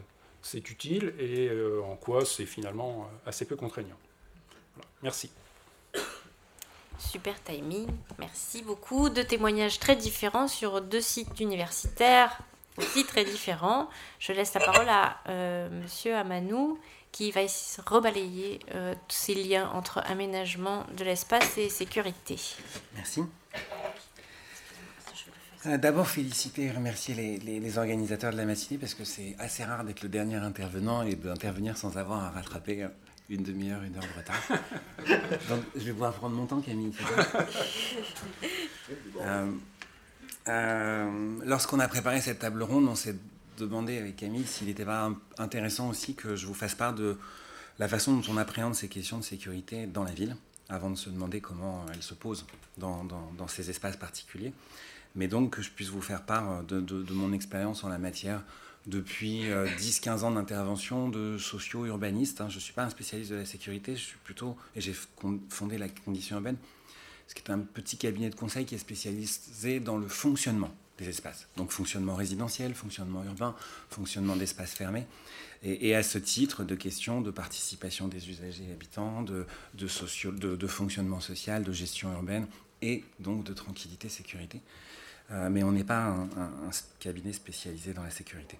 c'est utile et en quoi c'est finalement assez peu contraignant. Merci. Super timing, merci beaucoup. Deux témoignages très différents sur deux sites universitaires aussi très différents. Je laisse la parole à Monsieur Amanou qui va rebalayer euh, tous ces liens entre aménagement de l'espace et sécurité. Merci. Euh, d'abord, féliciter et remercier les, organisateurs de la matinée parce que c'est assez rare d'être le dernier intervenant et d'intervenir sans avoir à rattraper une demi-heure, une heure de retard. Donc, je vais pouvoir prendre mon temps, Camille. Euh, lorsqu'on a préparé cette table ronde, on s'est demander avec Camille s'il n'était pas intéressant aussi que je vous fasse part de la façon dont on appréhende ces questions de sécurité dans la ville, avant de se demander comment elles se posent dans, ces espaces particuliers. Mais donc que je puisse vous faire part de, de, mon expérience en la matière depuis 10-15 euh, ans d'intervention de socio-urbaniste. Hein. Je ne suis pas un spécialiste de la sécurité, je suis plutôt, et j'ai fondé la condition urbaine, ce qui est un petit cabinet de conseil qui est spécialisé dans le fonctionnement espaces. Donc fonctionnement résidentiel, fonctionnement urbain, fonctionnement d'espaces fermés. Et, à ce titre, de questions de participation des usagers et habitants, de, fonctionnement social, de gestion urbaine et donc de tranquillité, sécurité. Euh, mais on n'est pas un, cabinet spécialisé dans la sécurité.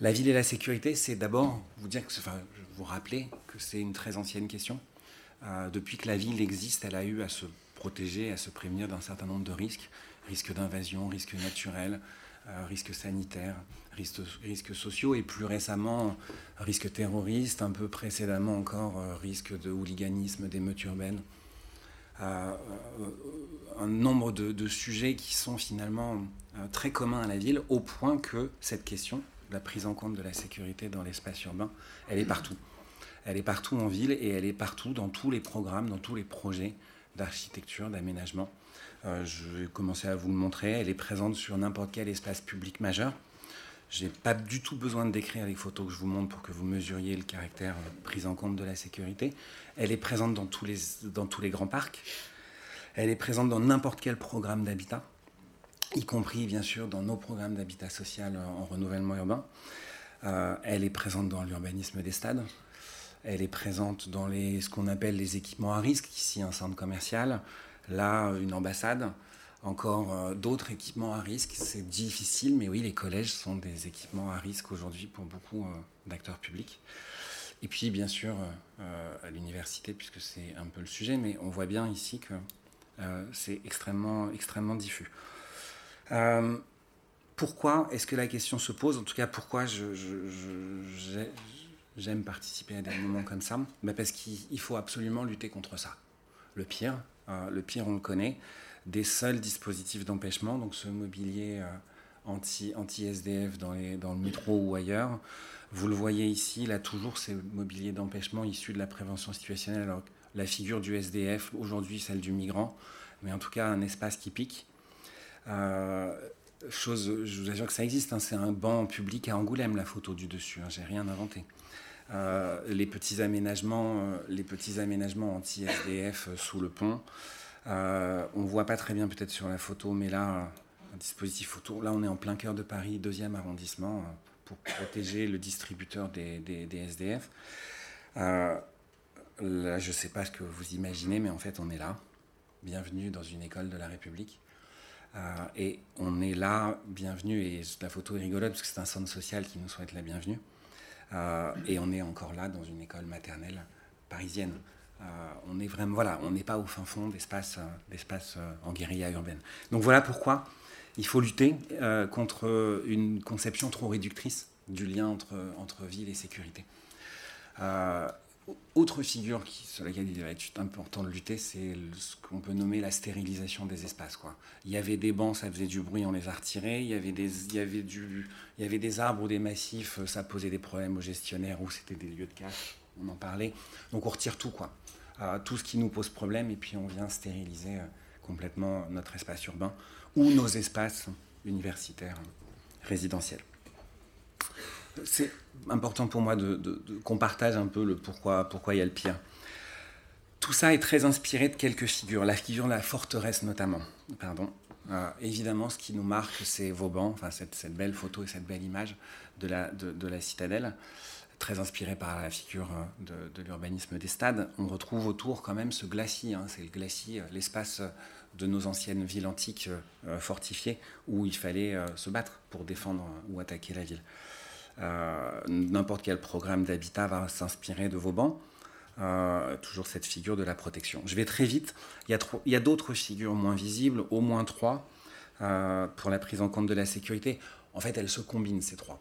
La ville et la sécurité, c'est d'abord vous dire que, enfin, vous rappeler que c'est une très ancienne question. Euh, depuis que la ville existe, elle a eu à se protéger, à se prévenir d'un certain nombre de risques risques d'invasion, risques naturels, euh, risques sanitaires, risques, sociaux et plus récemment risques terroristes, un peu précédemment encore euh, risques de hooliganisme, d'émeutes urbaines. Euh, un nombre de, sujets qui sont finalement très communs à la ville, au point que cette question, la prise en compte de la sécurité dans l'espace urbain, elle est partout. Elle est partout en ville et elle est partout dans tous les programmes, dans tous les projets d'architecture, d'aménagement. Euh, je vais commencer à vous le montrer. Elle est présente sur n'importe quel espace public majeur. Je n'ai pas du tout besoin de décrire les photos que je vous montre pour que vous mesuriez le caractère euh, pris en compte de la sécurité. Elle est présente dans tous les, dans tous les grands parcs. Elle est présente dans n'importe quel programme d'habitat, y compris bien sûr dans nos programmes d'habitat social en renouvellement urbain. Euh, elle est présente dans l'urbanisme des stades. Elle est présente dans les, ce qu'on appelle les équipements à risque, ici un centre commercial, là une ambassade, encore euh, d'autres équipements à risque. C'est difficile, mais oui, les collèges sont des équipements à risque aujourd'hui pour beaucoup euh, d'acteurs publics. Et puis, bien sûr, euh, à l'université, puisque c'est un peu le sujet, mais on voit bien ici que c'est extrêmement, extrêmement diffus. pourquoi est-ce que la question se pose? En tout cas, pourquoi je, j'aime participer à des moments comme ça ben Parce qu'il faut absolument lutter contre ça. Le pire, euh, le pire, on le connaît, des seuls dispositifs d'empêchement, donc ce mobilier euh, anti, anti-SDF dans, dans le métro ou ailleurs. Vous le voyez ici, là toujours ces mobiliers d'empêchement issus de la prévention situationnelle. Alors, la figure du SDF, aujourd'hui celle du migrant, mais en tout cas un espace qui pique. Euh, chose, je vous assure que ça existe, hein, c'est un banc public à Angoulême, la photo du dessus, hein, j'ai rien inventé. Euh, les petits aménagements, euh, les petits aménagements anti-SDF sous le pont. Euh, on voit pas très bien peut-être sur la photo, mais là, un dispositif photo. Là, on est en plein cœur de Paris, deuxième arrondissement, pour protéger le distributeur des, des SDF. là, je sais pas ce que vous imaginez, mais en fait, on est là. Bienvenue dans une école de la République. Euh, et on est là, bienvenue, et la photo est rigolote parce que c'est un centre social qui nous souhaite la bienvenue. Euh, et on est encore là dans une école maternelle parisienne. Euh, on est vraiment, voilà, on n'est pas au fin fond d'espace, d'espace en guérilla urbaine. Donc voilà pourquoi il faut lutter contre une conception trop réductrice du lien entre, entre ville et sécurité. Autre figure sur laquelle il va être important de lutter, c'est ce qu'on peut nommer la stérilisation des espaces. Quoi. Il y avait des bancs, ça faisait du bruit, on les a retirés. Il y avait des, il y avait du, il y avait des arbres ou des massifs, ça posait des problèmes aux gestionnaires ou c'était des lieux de cache, on en parlait. Donc on retire tout, quoi. Euh, tout ce qui nous pose problème et puis on vient stériliser euh, complètement notre espace urbain ou nos espaces universitaires résidentiels c'est important pour moi de, qu'on partage un peu le pourquoi, pourquoi il y a le pire. Tout ça est très inspiré de quelques figures, la figure de la forteresse notamment. Pardon. Euh, évidemment, ce qui nous marque, c'est Vauban, enfin, cette, belle photo et cette belle image de la, de, la citadelle, très inspirée par la figure euh, de, l'urbanisme des stades. On retrouve autour quand même ce glacis, hein, c'est le glacis, euh, l'espace de nos anciennes villes antiques fortifiées où il fallait se battre pour défendre ou attaquer la ville. Euh, n'importe quel programme d'habitat va s'inspirer de Vauban. Euh, toujours cette figure de la protection. Je vais très vite. Il y a, d'autres figures moins visibles, au moins trois, euh, pour la prise en compte de la sécurité. En fait, elles se combinent, ces trois.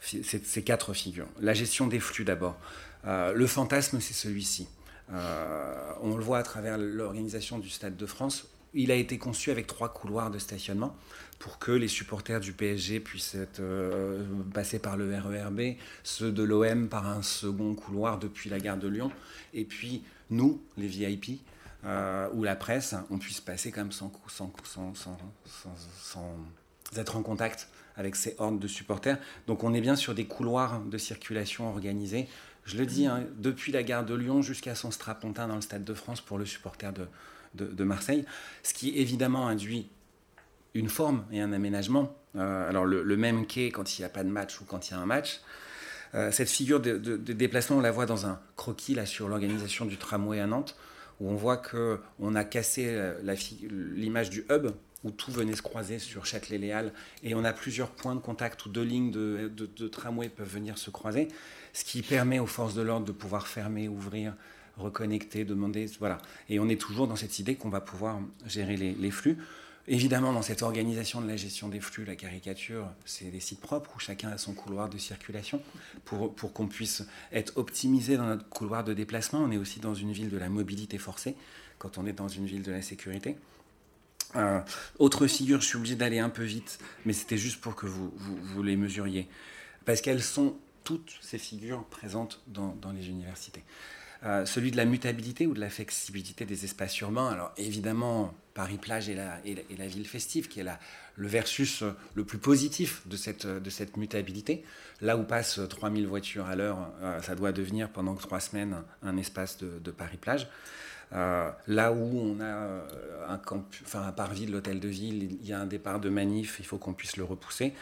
Ces, quatre figures. La gestion des flux d'abord. le fantasme, c'est celui-ci. on le voit à travers l'organisation du Stade de France. Il a été conçu avec trois couloirs de stationnement pour que les supporters du PSG puissent euh, passer par le RERB, ceux de l'OM par un second couloir depuis la gare de Lyon, et puis nous, les VIP, euh, ou la presse, on puisse passer comme sans, sans, sans, sans, être en contact avec ces hordes de supporters. Donc on est bien sur des couloirs de circulation organisés. Je le dis, hein, depuis la gare de Lyon jusqu'à son strapontin dans le Stade de France pour le supporter de, de, Marseille, ce qui évidemment induit une forme et un aménagement. Euh, alors le, même quai quand il n'y a pas de match ou quand il y a un match. Euh, cette figure de, déplacement, on la voit dans un croquis là, sur l'organisation du tramway à Nantes, où on voit qu'on a cassé euh, l'image du hub, où tout venait se croiser sur Châtelet-Léal, et on a plusieurs points de contact où deux lignes de, tramway peuvent venir se croiser, ce qui permet aux forces de l'ordre de pouvoir fermer, ouvrir, reconnecter, demander, voilà. Et on est toujours dans cette idée qu'on va pouvoir gérer les, flux. Évidemment, dans cette organisation de la gestion des flux, la caricature, c'est des sites propres où chacun a son couloir de circulation pour, pour qu'on puisse être optimisé dans notre couloir de déplacement. On est aussi dans une ville de la mobilité forcée quand on est dans une ville de la sécurité. Euh, autre figure, je suis obligé d'aller un peu vite, mais c'était juste pour que vous, vous, les mesuriez. Parce qu'elles sont toutes ces figures présentes dans, dans les universités. Euh, celui de la mutabilité ou de la flexibilité des espaces urbains. Alors évidemment, Paris-Plage est la, la, ville festive, qui est la, le versus euh, le plus positif de cette, de cette mutabilité. Là où passent 3000 voitures à l'heure, euh, ça doit devenir pendant trois semaines un espace de, Paris-Plage. là où on a un, camp, enfin, un parvis de l'hôtel de ville, il y a un départ de manif, il faut qu'on puisse le repousser.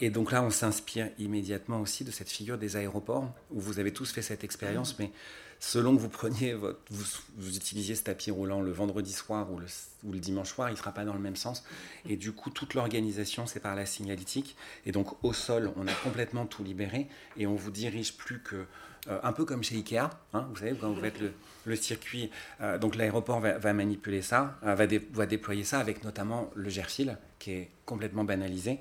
et donc là, on s'inspire immédiatement aussi de cette figure des aéroports, où vous avez tous fait cette expérience, mais selon que vous preniez votre, vous, utilisiez ce tapis roulant le vendredi soir ou le, le dimanche soir, il ne sera pas dans le même sens. Et du coup, toute l'organisation, c'est par la signalétique. Et donc, au sol, on a complètement tout libéré et on vous dirige plus que euh, un peu comme chez Ikea. Hein, vous savez, quand vous faites le, circuit, euh, donc l'aéroport va, manipuler ça, va, va, déployer ça avec notamment le GERFIL, qui est complètement banalisé.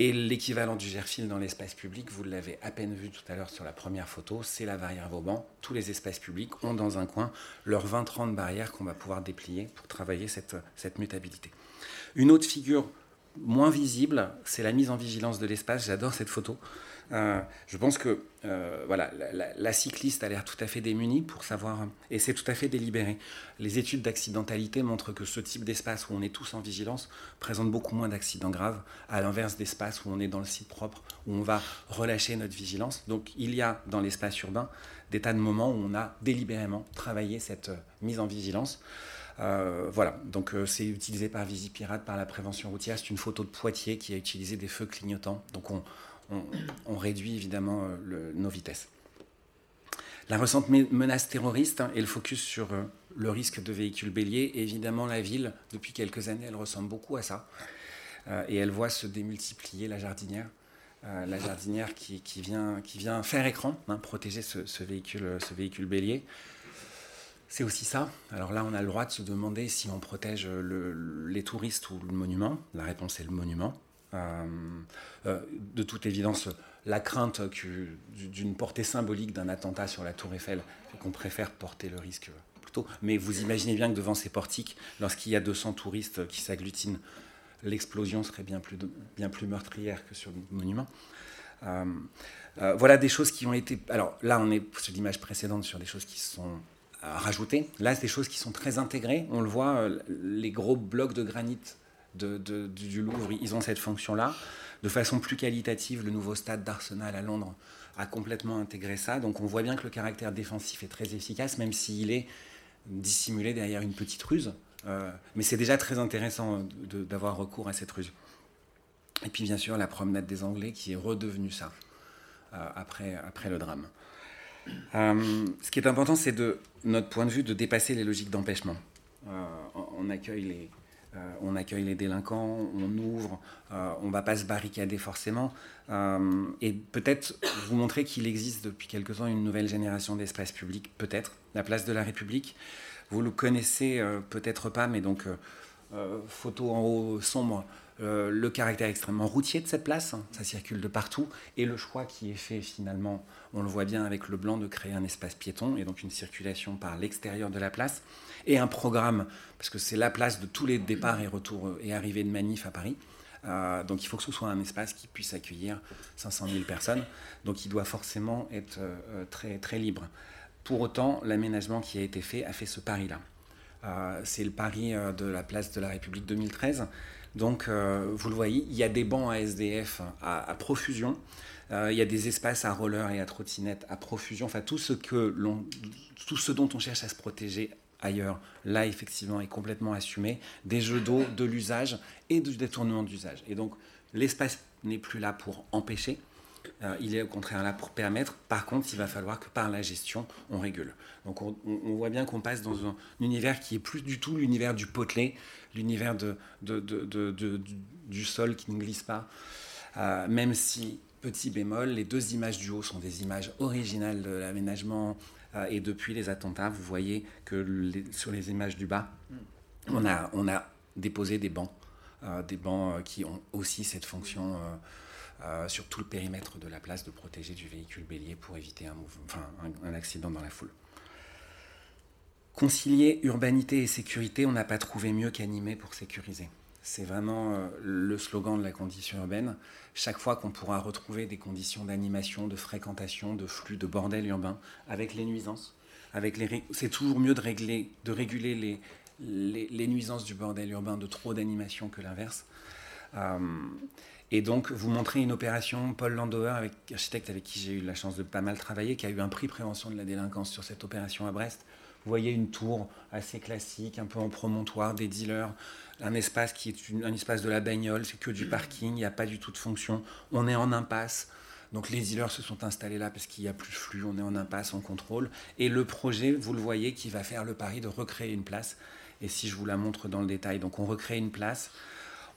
Et l'équivalent du GERFIL dans l'espace public, vous l'avez à peine vu tout à l'heure sur la première photo, c'est la barrière Vauban. Tous les espaces publics ont dans un coin leurs 20-30 barrières qu'on va pouvoir déplier pour travailler cette, cette mutabilité. Une autre figure moins visible, c'est la mise en vigilance de l'espace. J'adore cette photo. Euh, je pense que euh, voilà, la, cycliste a l'air tout à fait démunie pour savoir, et c'est tout à fait délibéré. Les études d'accidentalité montrent que ce type d'espace où on est tous en vigilance présente beaucoup moins d'accidents graves, à l'inverse d'espaces où on est dans le site propre, où on va relâcher notre vigilance. Donc il y a dans l'espace urbain des tas de moments où on a délibérément travaillé cette euh, mise en vigilance. voilà, donc c'est utilisé par Visipirate, par la prévention routière. C'est une photo de Poitiers qui a utilisé des feux clignotants. Donc on, on, réduit évidemment euh, nos vitesses. La récente menace terroriste hein, et le focus sur euh, le risque de véhicules béliers, évidemment la ville, depuis quelques années, elle ressemble beaucoup à ça. Euh, et elle voit se démultiplier la jardinière. la jardinière qui, vient, qui vient faire écran, hein, protéger ce, véhicule, ce véhicule bélier. C'est aussi ça. Alors là, on a le droit de se demander si on protège les touristes ou le monument. La réponse est le monument. Euh, euh, de toute évidence, la crainte d'une portée symbolique d'un attentat sur la tour Eiffel, qu'on préfère porter le risque plutôt. Mais vous imaginez bien que devant ces portiques, lorsqu'il y a 200 touristes qui s'agglutinent, l'explosion serait bien plus, meurtrière que sur le monument. Euh, voilà des choses qui ont été. Alors là, on est sur l'image précédente sur des choses qui sont rajoutées. Là, c'est des choses qui sont très intégrées. On le voit, les gros blocs de granit du Louvre, ils ont cette fonction-là. De façon plus qualitative, le nouveau stade d'Arsenal à Londres a complètement intégré ça. Donc on voit bien que le caractère défensif est très efficace, même s'il est dissimulé derrière une petite ruse. Euh, mais c'est déjà très intéressant d'avoir recours à cette ruse. Et puis bien sûr la promenade des Anglais qui est redevenue ça euh, après, après le drame. Euh, ce qui est important, c'est de notre point de vue de dépasser les logiques d'empêchement. on accueille les, euh, on accueille les délinquants, on ouvre, euh, on ne va pas se barricader forcément. Euh, et peut-être vous montrer qu'il existe depuis quelque temps une nouvelle génération d'espace public, peut-être, la place de la République. Vous le connaissez peut-être pas, mais donc photo en haut sombre, le caractère extrêmement routier de cette place, hein, ça circule de partout, et le choix qui est fait finalement, on le voit bien avec le blanc, de créer un espace piéton et donc une circulation par l'extérieur de la place et un programme, parce que c'est la place de tous les départs et retours et arrivées de manifs à Paris. Euh, donc il faut que ce soit un espace qui puisse accueillir 500 000 personnes. Donc il doit forcément être euh, très, très libre. Pour autant, l'aménagement qui a été fait a fait ce pari-là. Euh, c'est le pari de la place de la République 2013. Donc vous le voyez, il y a des bancs à SDF à, profusion. il y a des espaces à roller et à trottinette à profusion. Enfin, tout ce, que tout ce dont on cherche à se protéger ailleurs, là effectivement est complètement assumé, des jeux d'eau, de l'usage et du détournement d'usage. Et donc l'espace n'est plus là pour empêcher, euh, il est au contraire là pour permettre. Par contre, il va falloir que par la gestion, on régule. Donc on, voit bien qu'on passe dans un, univers qui est plus du tout l'univers du potelet, l'univers du sol qui ne glisse pas, euh, même si petit bémol, les deux images du haut sont des images originales de l'aménagement et depuis les attentats, vous voyez que sur les images du bas, on a, on a déposé des bancs, euh, des bancs euh, qui ont aussi cette fonction sur tout le périmètre de la place de protéger du véhicule bélier pour éviter un, accident dans la foule. Concilier urbanité et sécurité, on n'a pas trouvé mieux qu'animer pour sécuriser. C'est vraiment le slogan de la condition urbaine. Chaque fois qu'on pourra retrouver des conditions d'animation, de fréquentation, de flux, de bordel urbain, avec les nuisances, avec les, c'est toujours mieux de, régler, de réguler les, les, nuisances du bordel urbain de trop d'animation que l'inverse. Euh, et donc, vous montrez une opération, Paul Landauer, architecte avec qui j'ai eu la chance de pas mal travailler, qui a eu un prix prévention de la délinquance sur cette opération à Brest. Vous voyez une tour assez classique, un peu en promontoire, des dealers, un espace qui est un espace de la bagnole, c'est que du parking, il n'y a pas du tout de fonction. On est en impasse. Donc les dealers se sont installés là parce qu'il n'y a plus de flux, on est en impasse, on contrôle. Et le projet, vous le voyez, qui va faire le pari de recréer une place. Et si je vous la montre dans le détail, donc on recrée une place,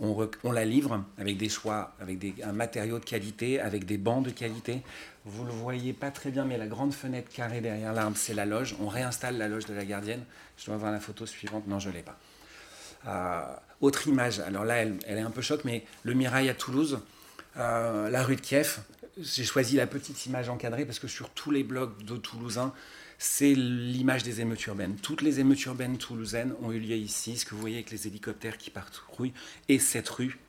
on, la livre avec des choix, avec des, un matériau de qualité, avec des bancs de qualité. Vous le voyez pas très bien, mais la grande fenêtre carrée derrière l'arbre, c'est la loge. On réinstalle la loge de la gardienne. Je dois voir la photo suivante. Non, je l'ai pas. Autre image. Alors là, elle, est un peu choc, mais le Mirail à Toulouse, euh, la rue de Kiev. J'ai choisi la petite image encadrée parce que sur tous les blocs de Toulousains, c'est l'image des émeutes urbaines. Toutes les émeutes urbaines toulousaines ont eu lieu ici. Ce que vous voyez avec les hélicoptères qui rue et cette rue,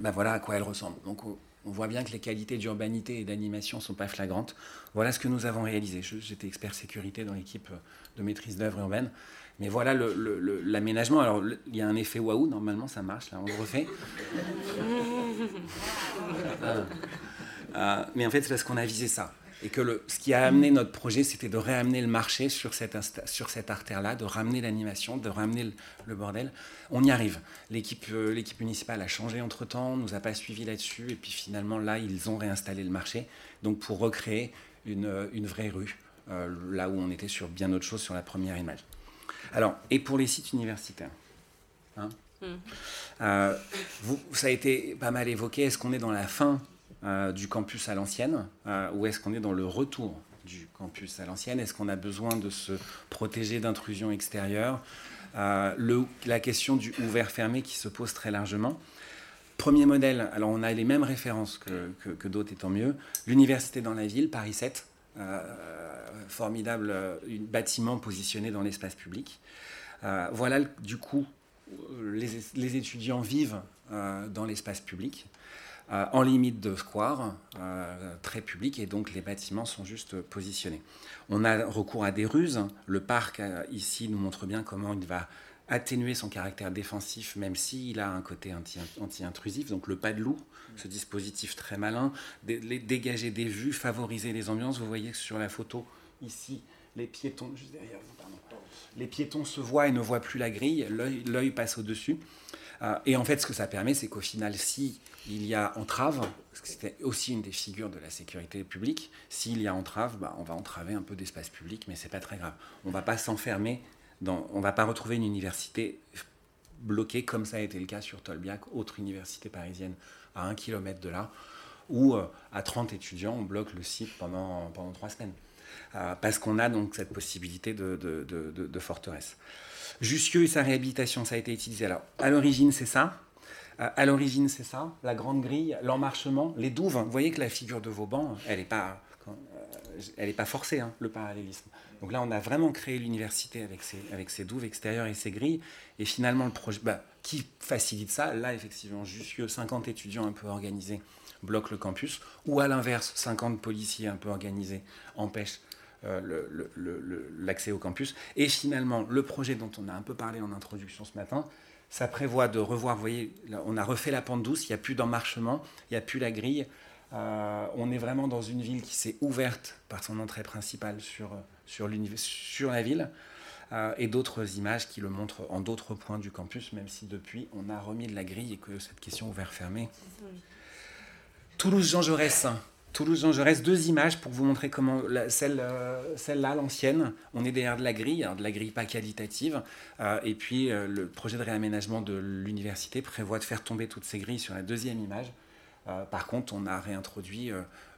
ben voilà à quoi elle ressemble. Donc on voit bien que les qualités d'urbanité et d'animation ne sont pas flagrantes. Voilà ce que nous avons réalisé. J'étais expert sécurité dans l'équipe de maîtrise d'œuvre urbaine. Mais voilà l'aménagement. Alors, il y a un effet waouh, normalement, ça marche, là, on le refait. Ah. Ah. mais en fait, c'est parce qu'on a visé ça. Et que le, ce qui a amené notre projet, c'était de réamener le marché sur cette, sur cette artère-là, de ramener l'animation, de ramener le, bordel. On y arrive. L'équipe euh, l'équipe municipale a changé entre-temps, nous a pas suivi là-dessus, et puis finalement, là, ils ont réinstallé le marché, donc pour recréer une, une vraie rue, euh, là où on était sur bien autre chose sur la première image. Alors, et pour les sites universitaires hein hmm. euh, vous, Ça a été pas mal évoqué. Est-ce qu'on est dans la fin euh, du campus à l'ancienne euh, ou est-ce qu'on est dans le retour du campus à l'ancienne? Est-ce qu'on a besoin de se protéger d'intrusions extérieures? La question du ouvert-fermé qui se pose très largement. Premier modèle, alors on a les mêmes références que, que, d'autres étant mieux. L'université dans la ville, Paris 7, formidable bâtiment positionné dans l'espace public. voilà du coup, les, étudiants vivent dans l'espace public. Euh, en limite de square, euh, très public, et donc les bâtiments sont juste positionnés. On a recours à des ruses. Le parc, euh, ici, nous montre bien comment il va atténuer son caractère défensif, même s'il a un côté anti-intrusif. Donc le pas de loup, ce dispositif très malin, dégager des vues, favoriser les ambiances. Vous voyez sur la photo, ici, les piétons, juste derrière les piétons se voient et ne voient plus la grille, l'œil passe au-dessus. et en fait, ce que ça permet, c'est qu'au final, si il y a entrave, c'était aussi une des figures de la sécurité publique. S'il y a entrave, bah, on va entraver un peu d'espace public, mais c'est pas très grave. On va pas s'enfermer, dans, on va pas retrouver une université bloquée comme ça a été le cas sur Tolbiac, autre université parisienne à un kilomètre de là, où euh, à 30 étudiants, on bloque le site pendant, pendant trois semaines. Euh, parce qu'on a donc cette possibilité de, de, de forteresse. Jussieu et sa réhabilitation, ça a été utilisé. Alors, à l'origine, c'est ça. Euh, à l'origine, c'est ça, la grande grille, l'emmarchement, les douves. Vous voyez que la figure de Vauban, elle n'est pas, elle est pas forcée, hein, le parallélisme. Donc là, on a vraiment créé l'université avec ses, avec ses douves extérieures et ses grilles. Et finalement, le projet, bah, qui facilite ça Là, effectivement, Jussieu, 50 étudiants un peu organisés bloquent le campus. Ou à l'inverse, 50 policiers un peu organisés empêchent euh, l'accès au campus. Et finalement, le projet dont on a un peu parlé en introduction ce matin, ça prévoit de revoir, vous voyez, on a refait la pente douce, il n'y a plus d'emmarchement, il n'y a plus la grille. Euh, on est vraiment dans une ville qui s'est ouverte par son entrée principale sur, sur la ville. Euh, et d'autres images qui le montrent en d'autres points du campus, même si depuis on a remis de la grille et que cette question ouvert-fermée. Toulouse-Jean Jaurès, Toulouse-Jean Jaurès, deux images pour vous montrer comment celle, euh, celle-là, l'ancienne, on est derrière de la grille, de la grille pas qualitative, euh, et puis le projet de réaménagement de l'université prévoit de faire tomber toutes ces grilles sur la deuxième image. par contre, on a réintroduit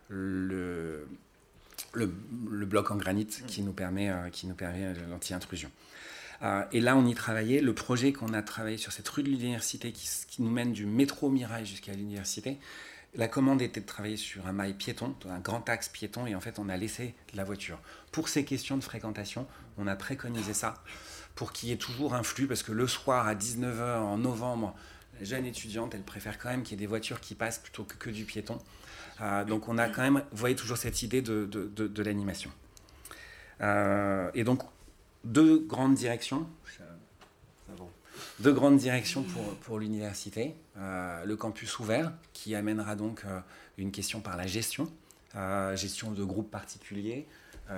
le, le, bloc en granit qui nous permet, qui nous permet l'anti-intrusion. et là, on y travaillait. Le projet qu'on a travaillé sur cette rue de l'université qui, qui, nous mène du métro Mirail jusqu'à l'université, la commande était de travailler sur un mail piéton, un grand axe piéton, et en fait, on a laissé la voiture. Pour ces questions de fréquentation, on a préconisé ça pour qu'il y ait toujours un flux, parce que le soir à 19h en novembre, les jeunes étudiantes, elles préfèrent quand même qu'il y ait des voitures qui passent plutôt que, que du piéton. Euh, donc on a quand même, vous voyez toujours cette idée de, de, l'animation. Euh, et donc, deux grandes directions deux grandes directions pour, pour l'université. Euh, le campus ouvert, qui amènera donc euh, une question par la gestion, euh, gestion de groupes particuliers,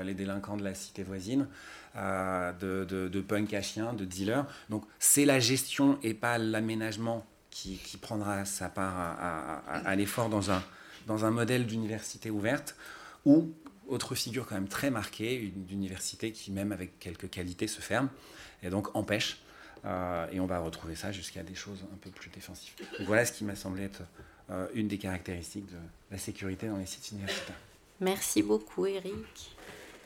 les délinquants de la cité voisine, de, de, de punk à chiens, de dealers. Donc c'est la gestion et pas l'aménagement qui, qui, prendra sa part à, à, l'effort dans un, dans un modèle d'université ouverte, ou autre figure quand même très marquée, une université qui même avec quelques qualités se ferme, et donc empêche et on va retrouver ça jusqu'à des choses un peu plus défensives. Voilà ce qui m'a semblé être une des caractéristiques de la sécurité dans les sites universitaires. Merci beaucoup Eric.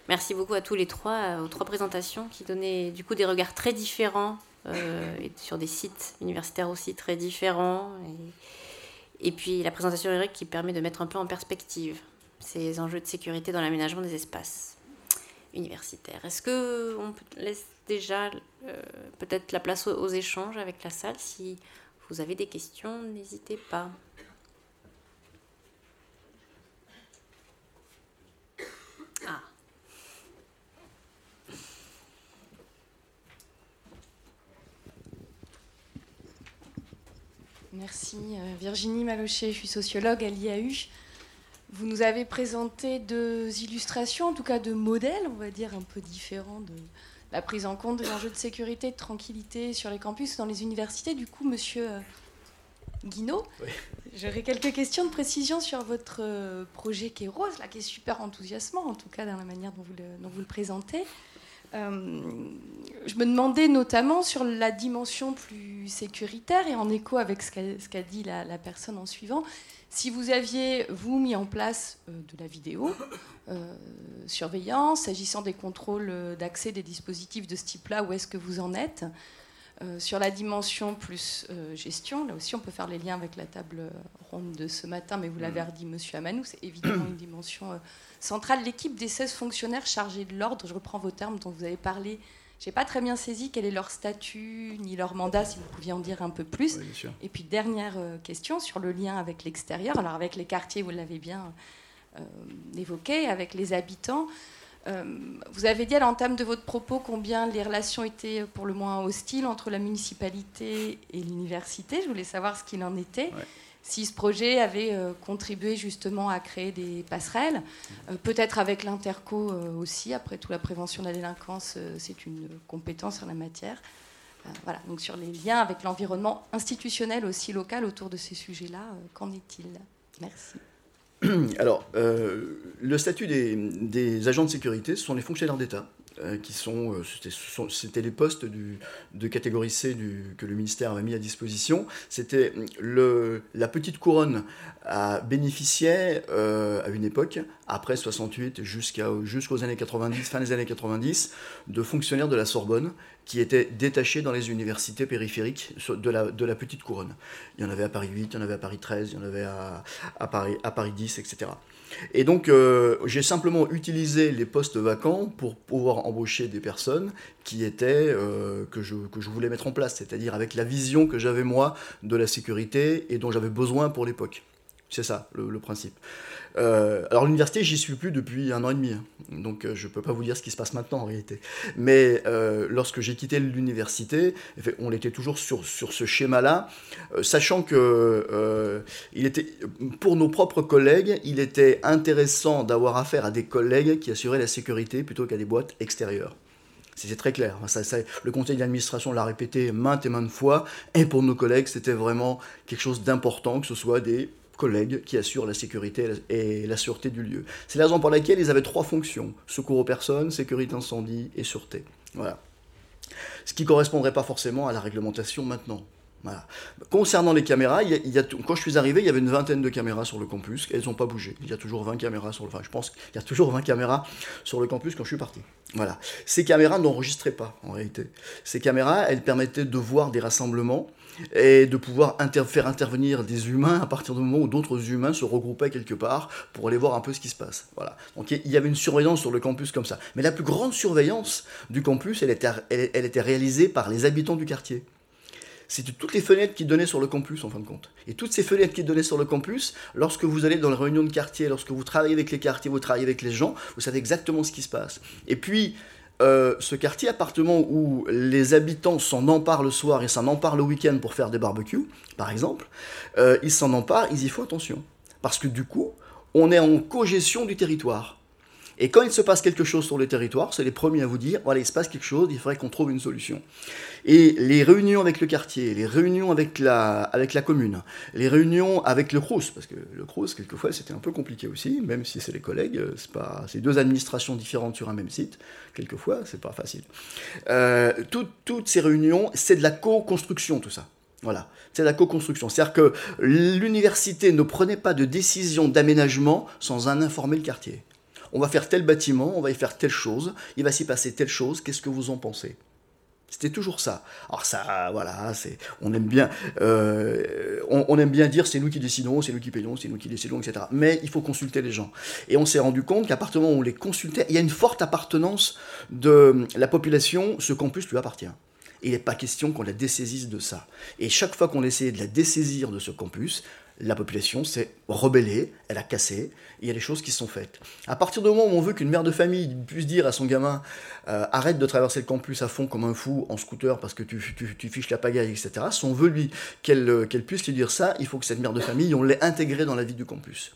Merci beaucoup à tous les trois, aux trois présentations qui donnaient du coup des regards très différents et sur des sites universitaires aussi très différents. Et puis la présentation d'Eric qui permet de mettre un peu en perspective ces enjeux de sécurité dans l'aménagement des espaces universitaires. Est-ce que on laisse déjà euh, peut-être la place aux, échanges avec la salle? Si vous avez des questions, n'hésitez pas. Merci. Euh, Virginie Malochet, je suis sociologue à l'IAU. Vous nous avez présenté deux illustrations, en tout cas deux modèles, on va dire, un peu différents de la prise en compte des enjeux de sécurité de tranquillité sur les campus, dans les universités. Du coup, monsieur euh, Guinaud, j'aurais quelques questions de précision sur votre euh, projet qui est rose, là, qui est super enthousiasmant, en tout cas dans la manière dont vous le, vous le présentez. Euh, je me demandais notamment sur la dimension plus sécuritaire et en écho avec ce qu'a dit la, personne en suivant, si vous aviez, vous, mis en place euh, de la vidéo euh, surveillance, s'agissant des contrôles d'accès des dispositifs de ce type-là, où est-ce que vous en êtes? Sur la dimension plus gestion, là aussi on peut faire les liens avec la table ronde de ce matin, mais vous l'avez mm. redit, monsieur Amanou, c'est évidemment une dimension centrale. L'équipe des 16 fonctionnaires chargés de l'ordre, je reprends vos termes dont vous avez parlé, je n'ai pas très bien saisi quel est leur statut ni leur mandat, si vous pouviez en dire un peu plus. Et puis dernière euh, question sur le lien avec l'extérieur. Alors avec les quartiers, vous l'avez bien euh, évoqué, avec les habitants. Euh, vous avez dit à l'entame de votre propos combien les relations étaient pour le moins hostiles entre la municipalité et l'université. Je voulais savoir ce qu'il en était si ce projet avait euh, contribué justement à créer des passerelles, euh, peut-être avec l'interco aussi. Après tout, la prévention de la délinquance, c'est une compétence en la matière. voilà, donc sur les liens avec l'environnement institutionnel aussi local autour de ces sujets-là, qu'en est-il? Merci. Alors, le statut des, des, agents de sécurité, ce sont les fonctionnaires d'État. Euh, qui sont, euh, c'était les postes de catégorie C que le ministère avait mis à disposition. C'était la petite couronne à, bénéficiait euh, à une époque, après 68 jusqu'aux années 90, fin des années 90, de fonctionnaires de la Sorbonne qui étaient détachés dans les universités périphériques de la, petite couronne. Il y en avait à Paris 8, il y en avait à Paris 13, il y en avait à Paris 10, etc. Et donc, euh, j'ai simplement utilisé les postes vacants pour pouvoir embaucher des personnes qui étaient, euh, que, je, que je voulais mettre en place, c'est-à-dire avec la vision que j'avais moi de la sécurité et dont j'avais besoin pour l'époque. C'est ça le, principe. Euh, alors l'université, j'y suis plus depuis un an et demi, hein. donc euh, je ne peux pas vous dire ce qui se passe maintenant en réalité. Mais euh, lorsque j'ai quitté l'université, on était toujours sur, sur ce schéma-là, sachant que il était, pour nos propres collègues, il était intéressant d'avoir affaire à des collègues qui assuraient la sécurité plutôt qu'à des boîtes extérieures. C'était très clair. Le conseil d'administration l'a répété maintes et maintes fois. Et pour nos collègues, c'était vraiment quelque chose d'important, que ce soit des collègues qui assurent la sécurité et la sûreté du lieu. C'est la raison pour laquelle ils avaient trois fonctions secours aux personnes, sécurité incendie et sûreté. Voilà. Ce qui ne correspondrait pas forcément à la réglementation maintenant. Concernant les caméras, quand je suis arrivé, il y avait une vingtaine de caméras sur le campus, elles n'ont pas bougé. Il y a toujours 20 caméras sur le. Enfin, je pense qu'il y a toujours 20 caméras sur le campus quand je suis parti. Voilà. Ces caméras n'enregistraient pas, en réalité. Ces caméras, elles permettaient de voir des rassemblements et de pouvoir faire intervenir des humains à partir du moment où d'autres humains se regroupaient quelque part pour aller voir un peu ce qui se passe. Voilà. Donc il y avait une surveillance sur le campus comme ça. Mais la plus grande surveillance du campus, elle était, elle, était réalisée par les habitants du quartier. C'était toutes les fenêtres qui donnaient sur le campus en fin de compte. Et toutes ces fenêtres qui donnaient sur le campus, lorsque vous allez dans les réunions de quartier, lorsque vous travaillez avec les quartiers, vous travaillez avec les gens, vous savez exactement ce qui se passe. Et puis, euh, ce quartier appartement où les habitants s'en emparent le soir et s'en emparent le week-end pour faire des barbecues, par exemple, euh, ils s'en emparent, ils y font attention. Parce que du coup, on est en cogestion du territoire. Et quand il se passe quelque chose sur le territoire, c'est les premiers à vous dire, voilà, il se passe quelque chose, il faudrait qu'on trouve une solution. Et les réunions avec le quartier, les réunions avec la, avec la commune, les réunions avec le CRUS, parce que le CRUS, quelquefois, c'était un peu compliqué aussi, même si c'est les collègues, c'est pas, c'est deux administrations différentes sur un même site, quelquefois, c'est pas facile. Euh, toutes ces réunions, c'est de la co-construction, tout ça. Voilà, c'est la co-construction. C'est-à-dire que l'université ne prenait pas de décision d'aménagement sans en informer le quartier. On va faire tel bâtiment, on va y faire telle chose, il va s'y passer telle chose, qu'est-ce que vous en pensez? C'était toujours ça. Alors ça, voilà, c'est, on aime bien, euh, on, aime bien dire c'est nous qui décidons, c'est nous qui payons, c'est nous qui décidons, etc. Mais il faut consulter les gens. Et on s'est rendu compte qu'à partir du moment où on les consultait, il y a une forte appartenance de la population. Ce campus lui appartient il n'est pas question qu'on la dessaisisse de ça. Et chaque fois qu'on essayait de la dessaisir de ce campus, la population s'est rebellée, elle a cassé, il y a des choses qui sont faites. À partir du moment où on veut qu'une mère de famille puisse dire à son gamin euh, arrête de traverser le campus à fond comme un fou en scooter parce que tu, fiches la pagaille, etc., si on veut lui qu'elle puisse lui dire ça, il faut que cette mère de famille, on l'ait intégrée dans la vie du campus.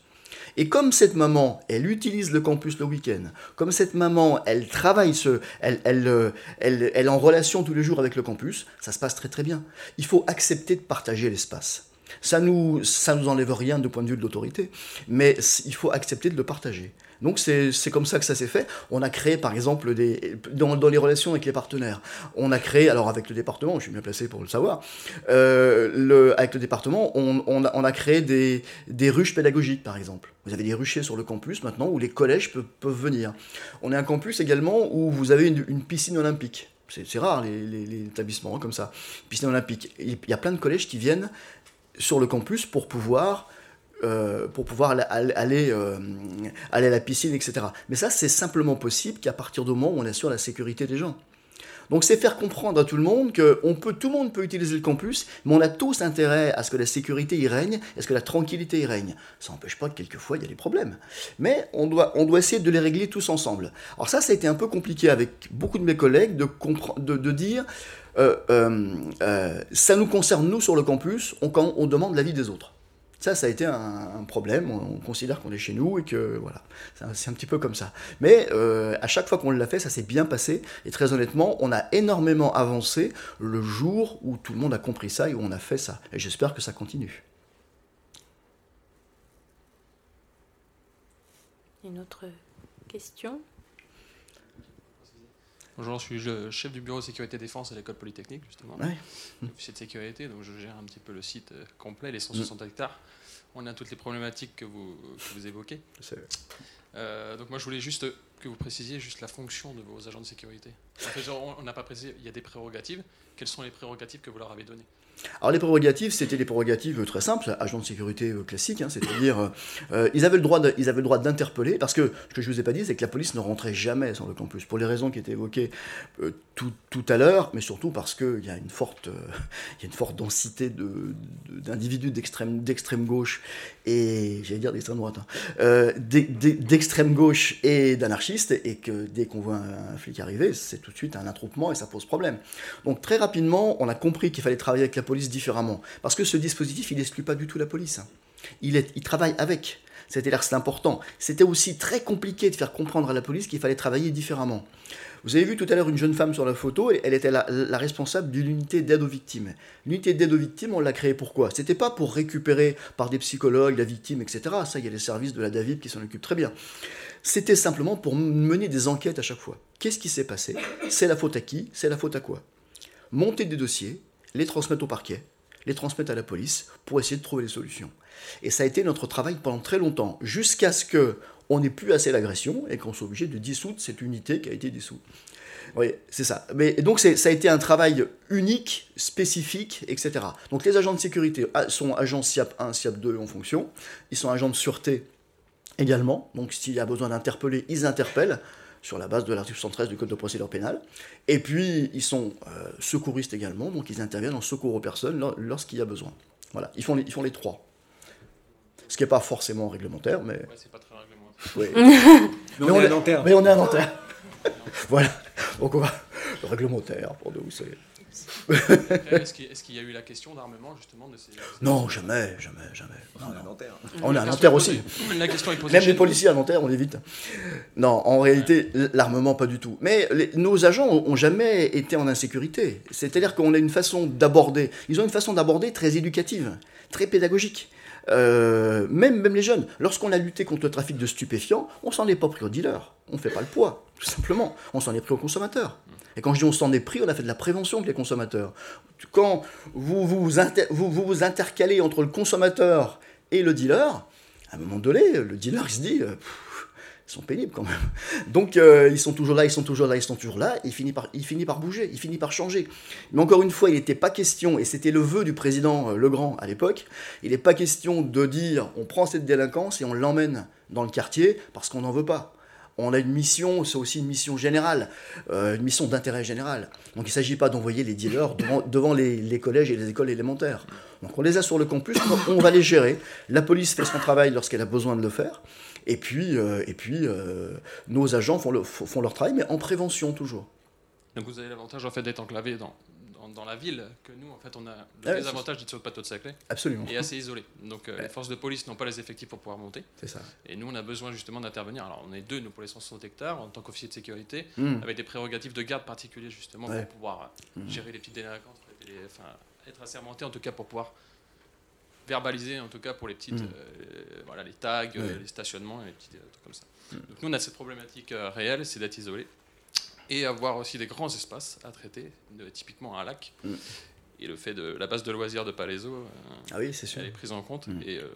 Et comme cette maman, elle utilise le campus le week-end, comme cette maman, elle travaille, ce, elle, elle, euh, elle, elle est en relation tous les jours avec le campus, ça se passe très très bien. Il faut accepter de partager l'espace. Ça nous, ça nous enlève rien du point de vue de l'autorité, mais il faut accepter de le partager. Donc c'est comme ça que ça s'est fait. On a créé par exemple des, dans, dans, les relations avec les partenaires, on a créé, alors avec le département, je suis bien placé pour le savoir, euh, le, avec le département, on, on, a, on a, créé des, des, ruches pédagogiques par exemple. Vous avez des ruchers sur le campus maintenant où les collèges peuvent, peuvent venir. On a un campus également où vous avez une, piscine olympique. C'est rare les, les, les établissements hein, comme ça. Piscine olympique. Il y a plein de collèges qui viennent sur le campus pour pouvoir euh, pour pouvoir aller, euh, aller, à la piscine, etc. Mais ça, c'est simplement possible qu'à partir du moment où on assure la sécurité des gens. Donc c'est faire comprendre à tout le monde que on peut, tout le monde peut utiliser le campus, mais on a tous intérêt à ce que la sécurité y règne, à ce que la tranquillité y règne. Ça n'empêche pas que quelquefois il y a des problèmes. Mais on doit, on doit essayer de les régler tous ensemble. Alors ça, ça a été un peu compliqué avec beaucoup de mes collègues de, de, de dire, euh, ça nous concerne nous sur le campus, on, demande l'avis des autres. Ça, ça a été un, problème. On, considère qu'on est chez nous et que voilà, c'est un, petit peu comme ça. Mais euh, à chaque fois qu'on l'a fait, ça s'est bien passé. Et très honnêtement, on a énormément avancé le jour où tout le monde a compris ça et où on a fait ça. Et j'espère que ça continue. Une autre question? Bonjour, je suis le chef du bureau de sécurité défense à l'école polytechnique, justement. Ouais. De sécurité, donc je gère un petit peu le site euh, complet, les 160 mm. hectares. On a toutes les problématiques que vous, que vous évoquez. Euh, donc moi, je voulais juste que vous précisiez juste la fonction de vos agents de sécurité. En fait, on n'a pas précisé, il y a des prérogatives. Quelles sont les prérogatives que vous leur avez données? Alors les prérogatives, c'était des prérogatives très simples, agents de sécurité euh, classiques, hein, c'est-à-dire euh, euh, ils avaient le droit, ils avaient le droit d'interpeller, parce que ce que je vous ai pas dit, c'est que la police ne rentrait jamais sur le campus, pour les raisons qui étaient évoquées tout, tout, à l'heure, mais surtout parce qu'il y a une forte, il y a une forte densité d'individus d'extrême, d'extrême gauche et j'allais dire d'extrême droite, hein, d'extrême gauche et d'anarchistes, et que dès qu'on voit un, un flic arriver, c'est tout de suite un attroupement et ça pose problème. Donc très rapidement, on a compris qu'il fallait travailler avec la police différemment. Parce que ce dispositif, il n'exclut pas du tout la police. Il, est, il travaille avec. C'est-à-dire c'est important. C'était aussi très compliqué de faire comprendre à la police qu'il fallait travailler différemment. Vous avez vu tout à l'heure une jeune femme sur la photo, elle était la, responsable d'une unité d'aide aux victimes. L'unité d'aide aux victimes, on l'a créée pourquoi? C'était pas pour récupérer par des psychologues la victime, etc. Ça, il y a les services de la David qui s'en occupent très bien. C'était simplement pour mener des enquêtes à chaque fois. Qu'est-ce qui s'est passé? C'est la faute à qui? C'est la faute à quoi? Monter des dossiers, les transmettre au parquet, les transmettre à la police pour essayer de trouver des solutions. Et ça a été notre travail pendant très longtemps, jusqu'à ce que on n'ait plus assez l'agression et qu'on soit obligé de dissoudre cette unité qui a été dissoute. Oui, c'est ça. Mais donc ça a été un travail unique, spécifique, etc. Donc les agents de sécurité sont agents SIAP 1, SIAP 2 en fonction. Ils sont agents de sûreté également. Donc s'il y a besoin d'interpeller, ils interpellent sur la base de l'article 113 du Code de procédure pénale. Et puis, ils sont euh, secouristes également, donc ils interviennent en secours aux personnes lorsqu'il y a besoin. Voilà, ils font les, ils font les trois. Ce qui n'est pas forcément réglementaire, mais... Ouais, c'est pas très réglementaire. Oui. mais, on, est à Nanterre. Mais on est à Nanterre. voilà, donc on va... Le réglementaire, pour nous, c'est... Est-ce qu'il est y a eu la question d'armement justement de ces... Non, jamais, jamais, jamais. On Non, est à. Nanterre. On est à Nanterre aussi. la question est posée Même les policiers à Nanterre, on évite. Non, en réalité, l'armement, pas du tout. Mais les- nos agents ont jamais été en insécurité. C'est-à-dire qu'on a une façon d'aborder. Ils ont une façon d'aborder très éducative, très pédagogique. Euh, même, même les jeunes, lorsqu'on a lutté contre le trafic de stupéfiants, on s'en est pas pris aux dealers. On ne fait pas le poids, tout simplement. On s'en est pris aux consommateurs. Et quand je dis on s'en est pris, on a fait de la prévention avec les consommateurs. Quand vous vous, vous vous, vous intercalez entre le consommateur et le dealer, à un moment donné, le dealer il se dit, euh, ils sont pénibles quand même. Donc euh, ils sont toujours là, ils sont toujours là, ils sont toujours là, il finit par, il finit par bouger, il finit par changer. Mais encore une fois, il n'était pas question, et c'était le vœu du président euh, Legrand à l'époque, il n'est pas question de dire on prend cette délinquance et on l'emmène dans le quartier parce qu'on n'en veut pas. On a une mission, c'est aussi une mission générale, euh, une mission d'intérêt général. Donc il ne s'agit pas d'envoyer les dealers devant, les, collèges et les écoles élémentaires. Donc on les a sur le campus, on va les gérer. La police fait son travail lorsqu'elle a besoin de le faire. Et puis, euh, et puis euh, nos agents font, font leur travail, mais en prévention toujours. Donc vous avez l'avantage en fait d'être enclavé dans, dans, dans la ville, que nous en fait on a le Ah désavantage d'être sur le plateau de Saclay. Absolument. Et assez isolé. Donc euh, les forces de police n'ont pas les effectifs pour pouvoir monter. C'est ça. Et nous on a besoin justement d'intervenir. Alors on est deux nous pour les 160 hectares en tant qu'officier de sécurité, Mm. avec des prérogatives de garde particuliers justement Ouais. pour pouvoir euh, Mm. gérer les petites délinquances, les- enfin, être assermenté en tout cas pour pouvoir verbaliser en tout cas pour les petites, Mm. euh, voilà, les tags, Ouais. les stationnements et les petits euh, trucs comme ça. Donc nous on a cette problématique euh, réelle, c'est d'être isolé et avoir aussi des grands espaces à traiter, de- typiquement un lac. Mm. Et le fait de la base de loisirs de Palaiso, euh, Ah oui, c'est sûr. elle est prise en compte. Mm. Et euh,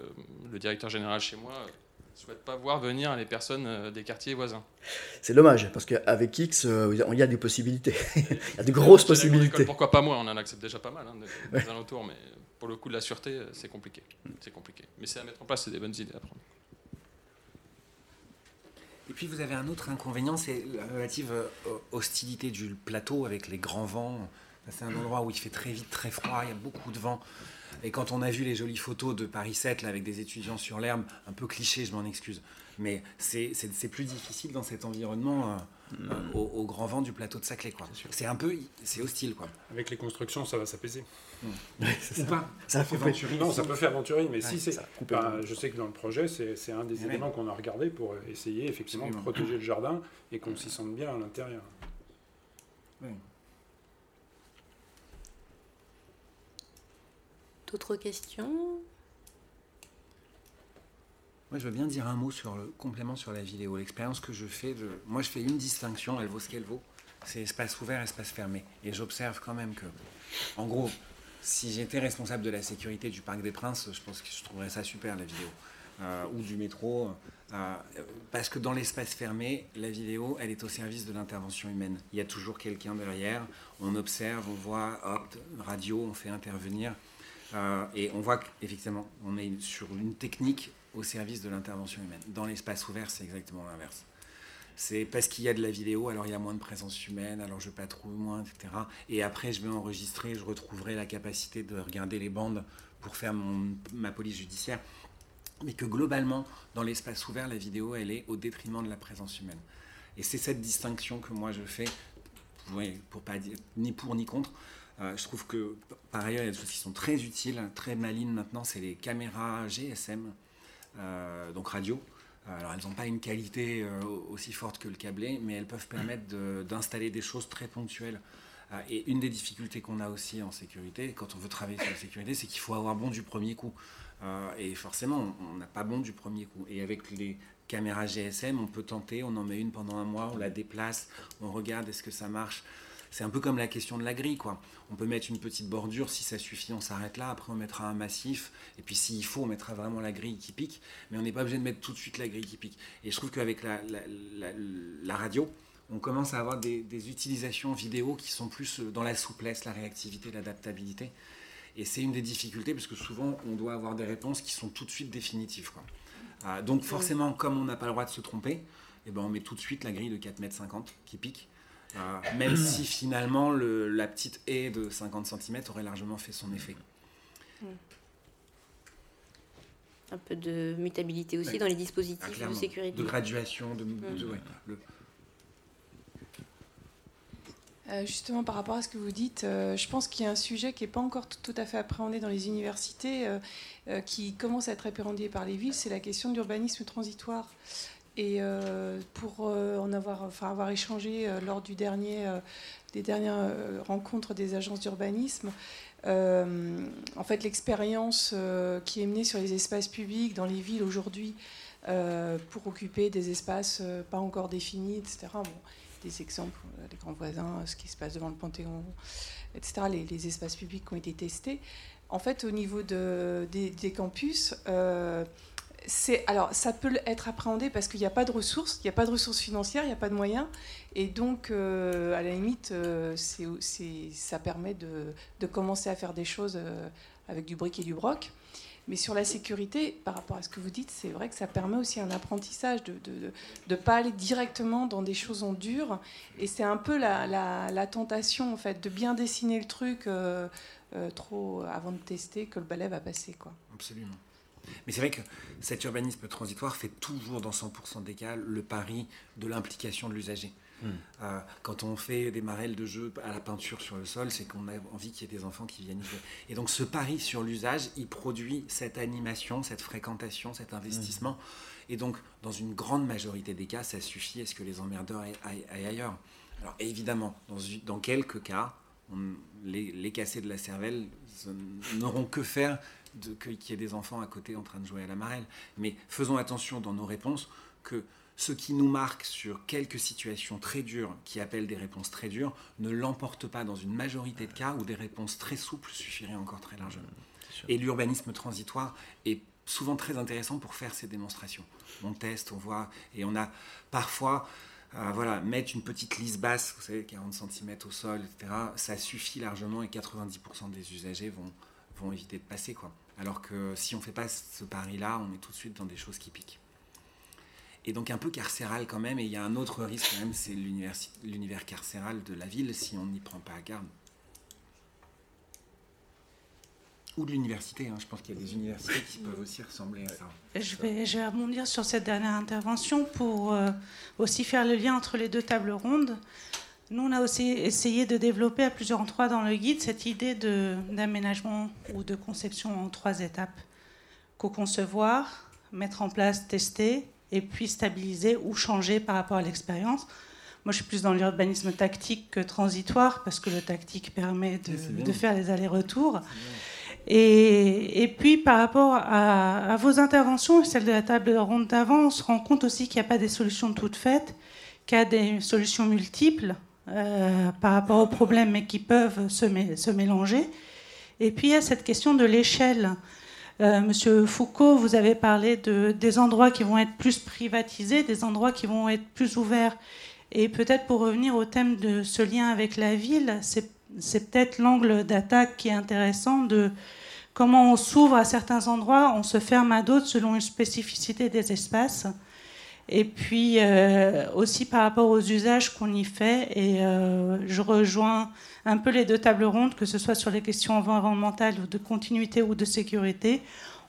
le directeur général chez moi ne souhaite pas voir venir les personnes euh, des quartiers voisins. C'est dommage, parce qu'avec X, euh, il y a des possibilités. il y a de grosses possibilités. Pourquoi pas moi On en accepte déjà pas mal hein, des, Ouais. alentours, mais pour le coup de la sûreté, euh, c'est compliqué. C'est compliqué. Mais c'est à mettre en place, c'est des bonnes idées à prendre. Et puis vous avez un autre inconvénient, c'est la relative euh, hostilité du plateau avec les grands vents. C'est un endroit où il fait très vite très froid, il y a beaucoup de vent. Et quand on a vu les jolies photos de Paris 7 là, avec des étudiants sur l'herbe, un peu cliché, je m'en excuse, mais c'est plus difficile dans cet environnement euh, euh, au, au grand vent du plateau de Saclay. quoi. C'est un peu, c'est hostile. quoi. Avec les constructions, ça va s'apaiser. Ou ça. pas. Fait. Non, ça peut faire Venturi, mais Ouais, si c'est. Bah, je sais que dans le projet, c'est un des éléments qu'on a regardé pour essayer effectivement Absolument. de protéger le jardin et qu'on s'y sente bien à l'intérieur. D'autres questions? Moi, je veux bien dire un mot sur le complément sur la vidéo. L'expérience que je fais, de... moi, je fais une distinction, elle vaut ce qu'elle vaut. C'est espace ouvert, espace fermé. Et j'observe quand même que, en gros, si j'étais responsable de la sécurité du Parc des Princes, je pense que je trouverais ça super, la vidéo. Euh, ou du métro. euh, parce que dans l'espace fermé, la vidéo, elle est au service de l'intervention humaine. Il y a toujours quelqu'un derrière. On observe, on voit, hop, radio, on fait intervenir. Euh, et on voit qu'effectivement, on est sur une technique au service de l'intervention humaine. Dans l'espace ouvert, c'est exactement l'inverse. C'est parce qu'il y a de la vidéo, alors il y a moins de présence humaine, alors je patrouille moins, etc. Et après, je vais enregistrer, je retrouverai la capacité de regarder les bandes pour faire ma police judiciaire. Mais que globalement, dans l'espace ouvert, la vidéo, elle est au détriment de la présence humaine. Et c'est cette distinction que moi je fais, pour pas dire ni pour ni contre. Euh, je trouve que par ailleurs, il y a des choses qui sont très utiles, très malines maintenant, c'est les caméras GSM, euh, donc radio. Alors elles n'ont pas une qualité euh, aussi forte que le câblé, mais elles peuvent permettre d'installer des choses très ponctuelles. Euh, et une des difficultés qu'on a aussi en sécurité, quand on veut travailler sur la sécurité, c'est qu'il faut avoir bon du premier coup. Euh, et forcément, on n'a pas bon du premier coup. Et avec les caméras GSM, on peut tenter, on en met une pendant un mois, on la déplace, on regarde est-ce que ça marche? C'est un peu comme la question de la grille, quoi. On peut mettre une petite bordure, si ça suffit, on s'arrête là. Après, on mettra un massif. Et puis, s'il faut, on mettra vraiment la grille qui pique. Mais on n'est pas obligé de mettre tout de suite la grille qui pique. Et je trouve qu'avec la, la, la- la radio, on commence à avoir des, des utilisations vidéo qui sont plus dans la souplesse, la réactivité, l'adaptabilité. Et c'est une des difficultés parce que souvent, on doit avoir des réponses qui sont tout de suite définitives. quoi. Euh, donc, forcément, comme on n'a pas le droit de se tromper, eh ben, on met tout de suite la grille de 4,50 m qui pique. Euh, même si finalement le- la petite haie de 50 cm aurait largement fait son effet. Un peu de mutabilité aussi Ouais. dans les Ah, dispositifs de clairement. sécurité. De graduation, de, Mm. de- ouais, le- Euh, justement, par rapport à ce que vous dites, euh, je pense qu'il y a un sujet qui n'est pas encore tout, à fait appréhendé dans les universités, euh, qui commence à être appréhendé par les villes, c'est la question d'urbanisme transitoire. Et pour en avoir, enfin, avoir échangé lors du dernier, des dernières rencontres des agences d'urbanisme, en fait, l'expérience qui est menée sur les espaces publics dans les villes aujourd'hui pour occuper des espaces pas encore définis, etc. Bon, des exemples, euh, les grands voisins, ce qui se passe devant le Panthéon, etc., les, espaces publics qui ont été testés. En fait, au niveau de, des, campus, euh, alors ça peut être appréhendé parce qu'il n'y a pas de ressources, il n'y a pas de ressources financières, il n'y a pas de moyens, et donc euh, à la limite, c'est, ça permet de, commencer à faire des choses avec du brick et du broc. Mais sur la sécurité, par rapport à ce que vous dites, c'est vrai que ça permet aussi un apprentissage de ne pas aller directement dans des choses en dur. Et c'est un peu la, la, tentation, en fait, de bien dessiner le truc euh, euh, trop avant de tester que le balai va passer. Quoi. Absolument. Mais c'est vrai que cet urbanisme transitoire fait toujours, dans 100% des cas, le pari de l'implication de l'usager. Hmm. Euh, quand on fait des marelles de jeu à la peinture sur le sol, c'est qu'on a envie qu'il y ait des enfants qui viennent jouer. Et donc ce pari sur l'usage, il produit cette animation, cette fréquentation, cet investissement. Hmm. Et donc, dans une grande majorité des cas, ça suffit à ce que les emmerdeurs aillent, ailleurs. Alors évidemment, dans, dans quelques cas, les, les cassés de la cervelle n'auront que faire qu'il y ait des enfants à côté en train de jouer à la marelle. Mais faisons attention dans nos réponses que ce qui nous marque sur quelques situations très dures qui appellent des réponses très dures ne l'emporte pas dans une majorité de cas où des réponses très souples suffiraient encore très largement. Et l'urbanisme transitoire est souvent très intéressant pour faire ces démonstrations. On teste, on voit, et on a parfois, euh, voilà, mettre une petite lisse basse, vous savez, 40 cm au sol, etc., ça suffit largement et 90% des usagers vont, vont éviter de passer. Quoi. Alors que si on ne fait pas ce pari-là, on est tout de suite dans des choses qui piquent et donc un peu carcéral quand même. Et il y a un autre risque quand même, c'est l'univers carcéral de la ville si on n'y prend pas garde. Ou de l'université, hein. je pense qu'il y a des universités qui peuvent aussi ressembler à ça. Je vais, je rebondir sur cette dernière intervention pour euh, aussi faire le lien entre les deux tables rondes. Nous, on a aussi essayé de développer à plusieurs endroits dans le guide cette idée d'aménagement ou de conception en trois étapes. Co-concevoir, mettre en place, tester et puis stabiliser ou changer par rapport à l'expérience. Moi, je suis plus dans l'urbanisme tactique que transitoire, parce que le tactique permet de, faire les allers-retours. Et, et, puis, par rapport à, vos interventions, celle de la table ronde d'avant, on se rend compte aussi qu'il n'y a pas des solutions toutes faites, qu'il y a des solutions multiples euh, par rapport aux problèmes, mais qui peuvent se, mélanger. Et puis, il y a cette question de l'échelle. Euh, Monsieur Foucault, vous avez parlé de, des endroits qui vont être plus privatisés, des endroits qui vont être plus ouverts. Et peut-être pour revenir au thème de ce lien avec la ville, c'est peut-être l'angle d'attaque qui est intéressant de comment on s'ouvre à certains endroits, on se ferme à d'autres selon une spécificité des espaces. Et puis euh, aussi par rapport aux usages qu'on y fait. Et euh, je rejoins un peu les deux tables rondes, que ce soit sur les questions environnementales ou de continuité ou de sécurité.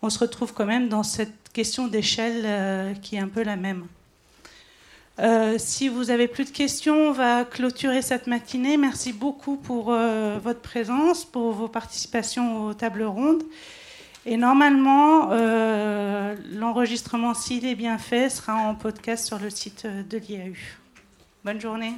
On se retrouve quand même dans cette question d'échelle euh, qui est un peu la même. si vous avez plus de questions, on va clôturer cette matinée. Merci beaucoup pour votre présence, pour vos participations aux tables rondes. Et normalement, euh, l'enregistrement, s'il est bien fait, sera en podcast sur le site de l'IAU. Bonne journée.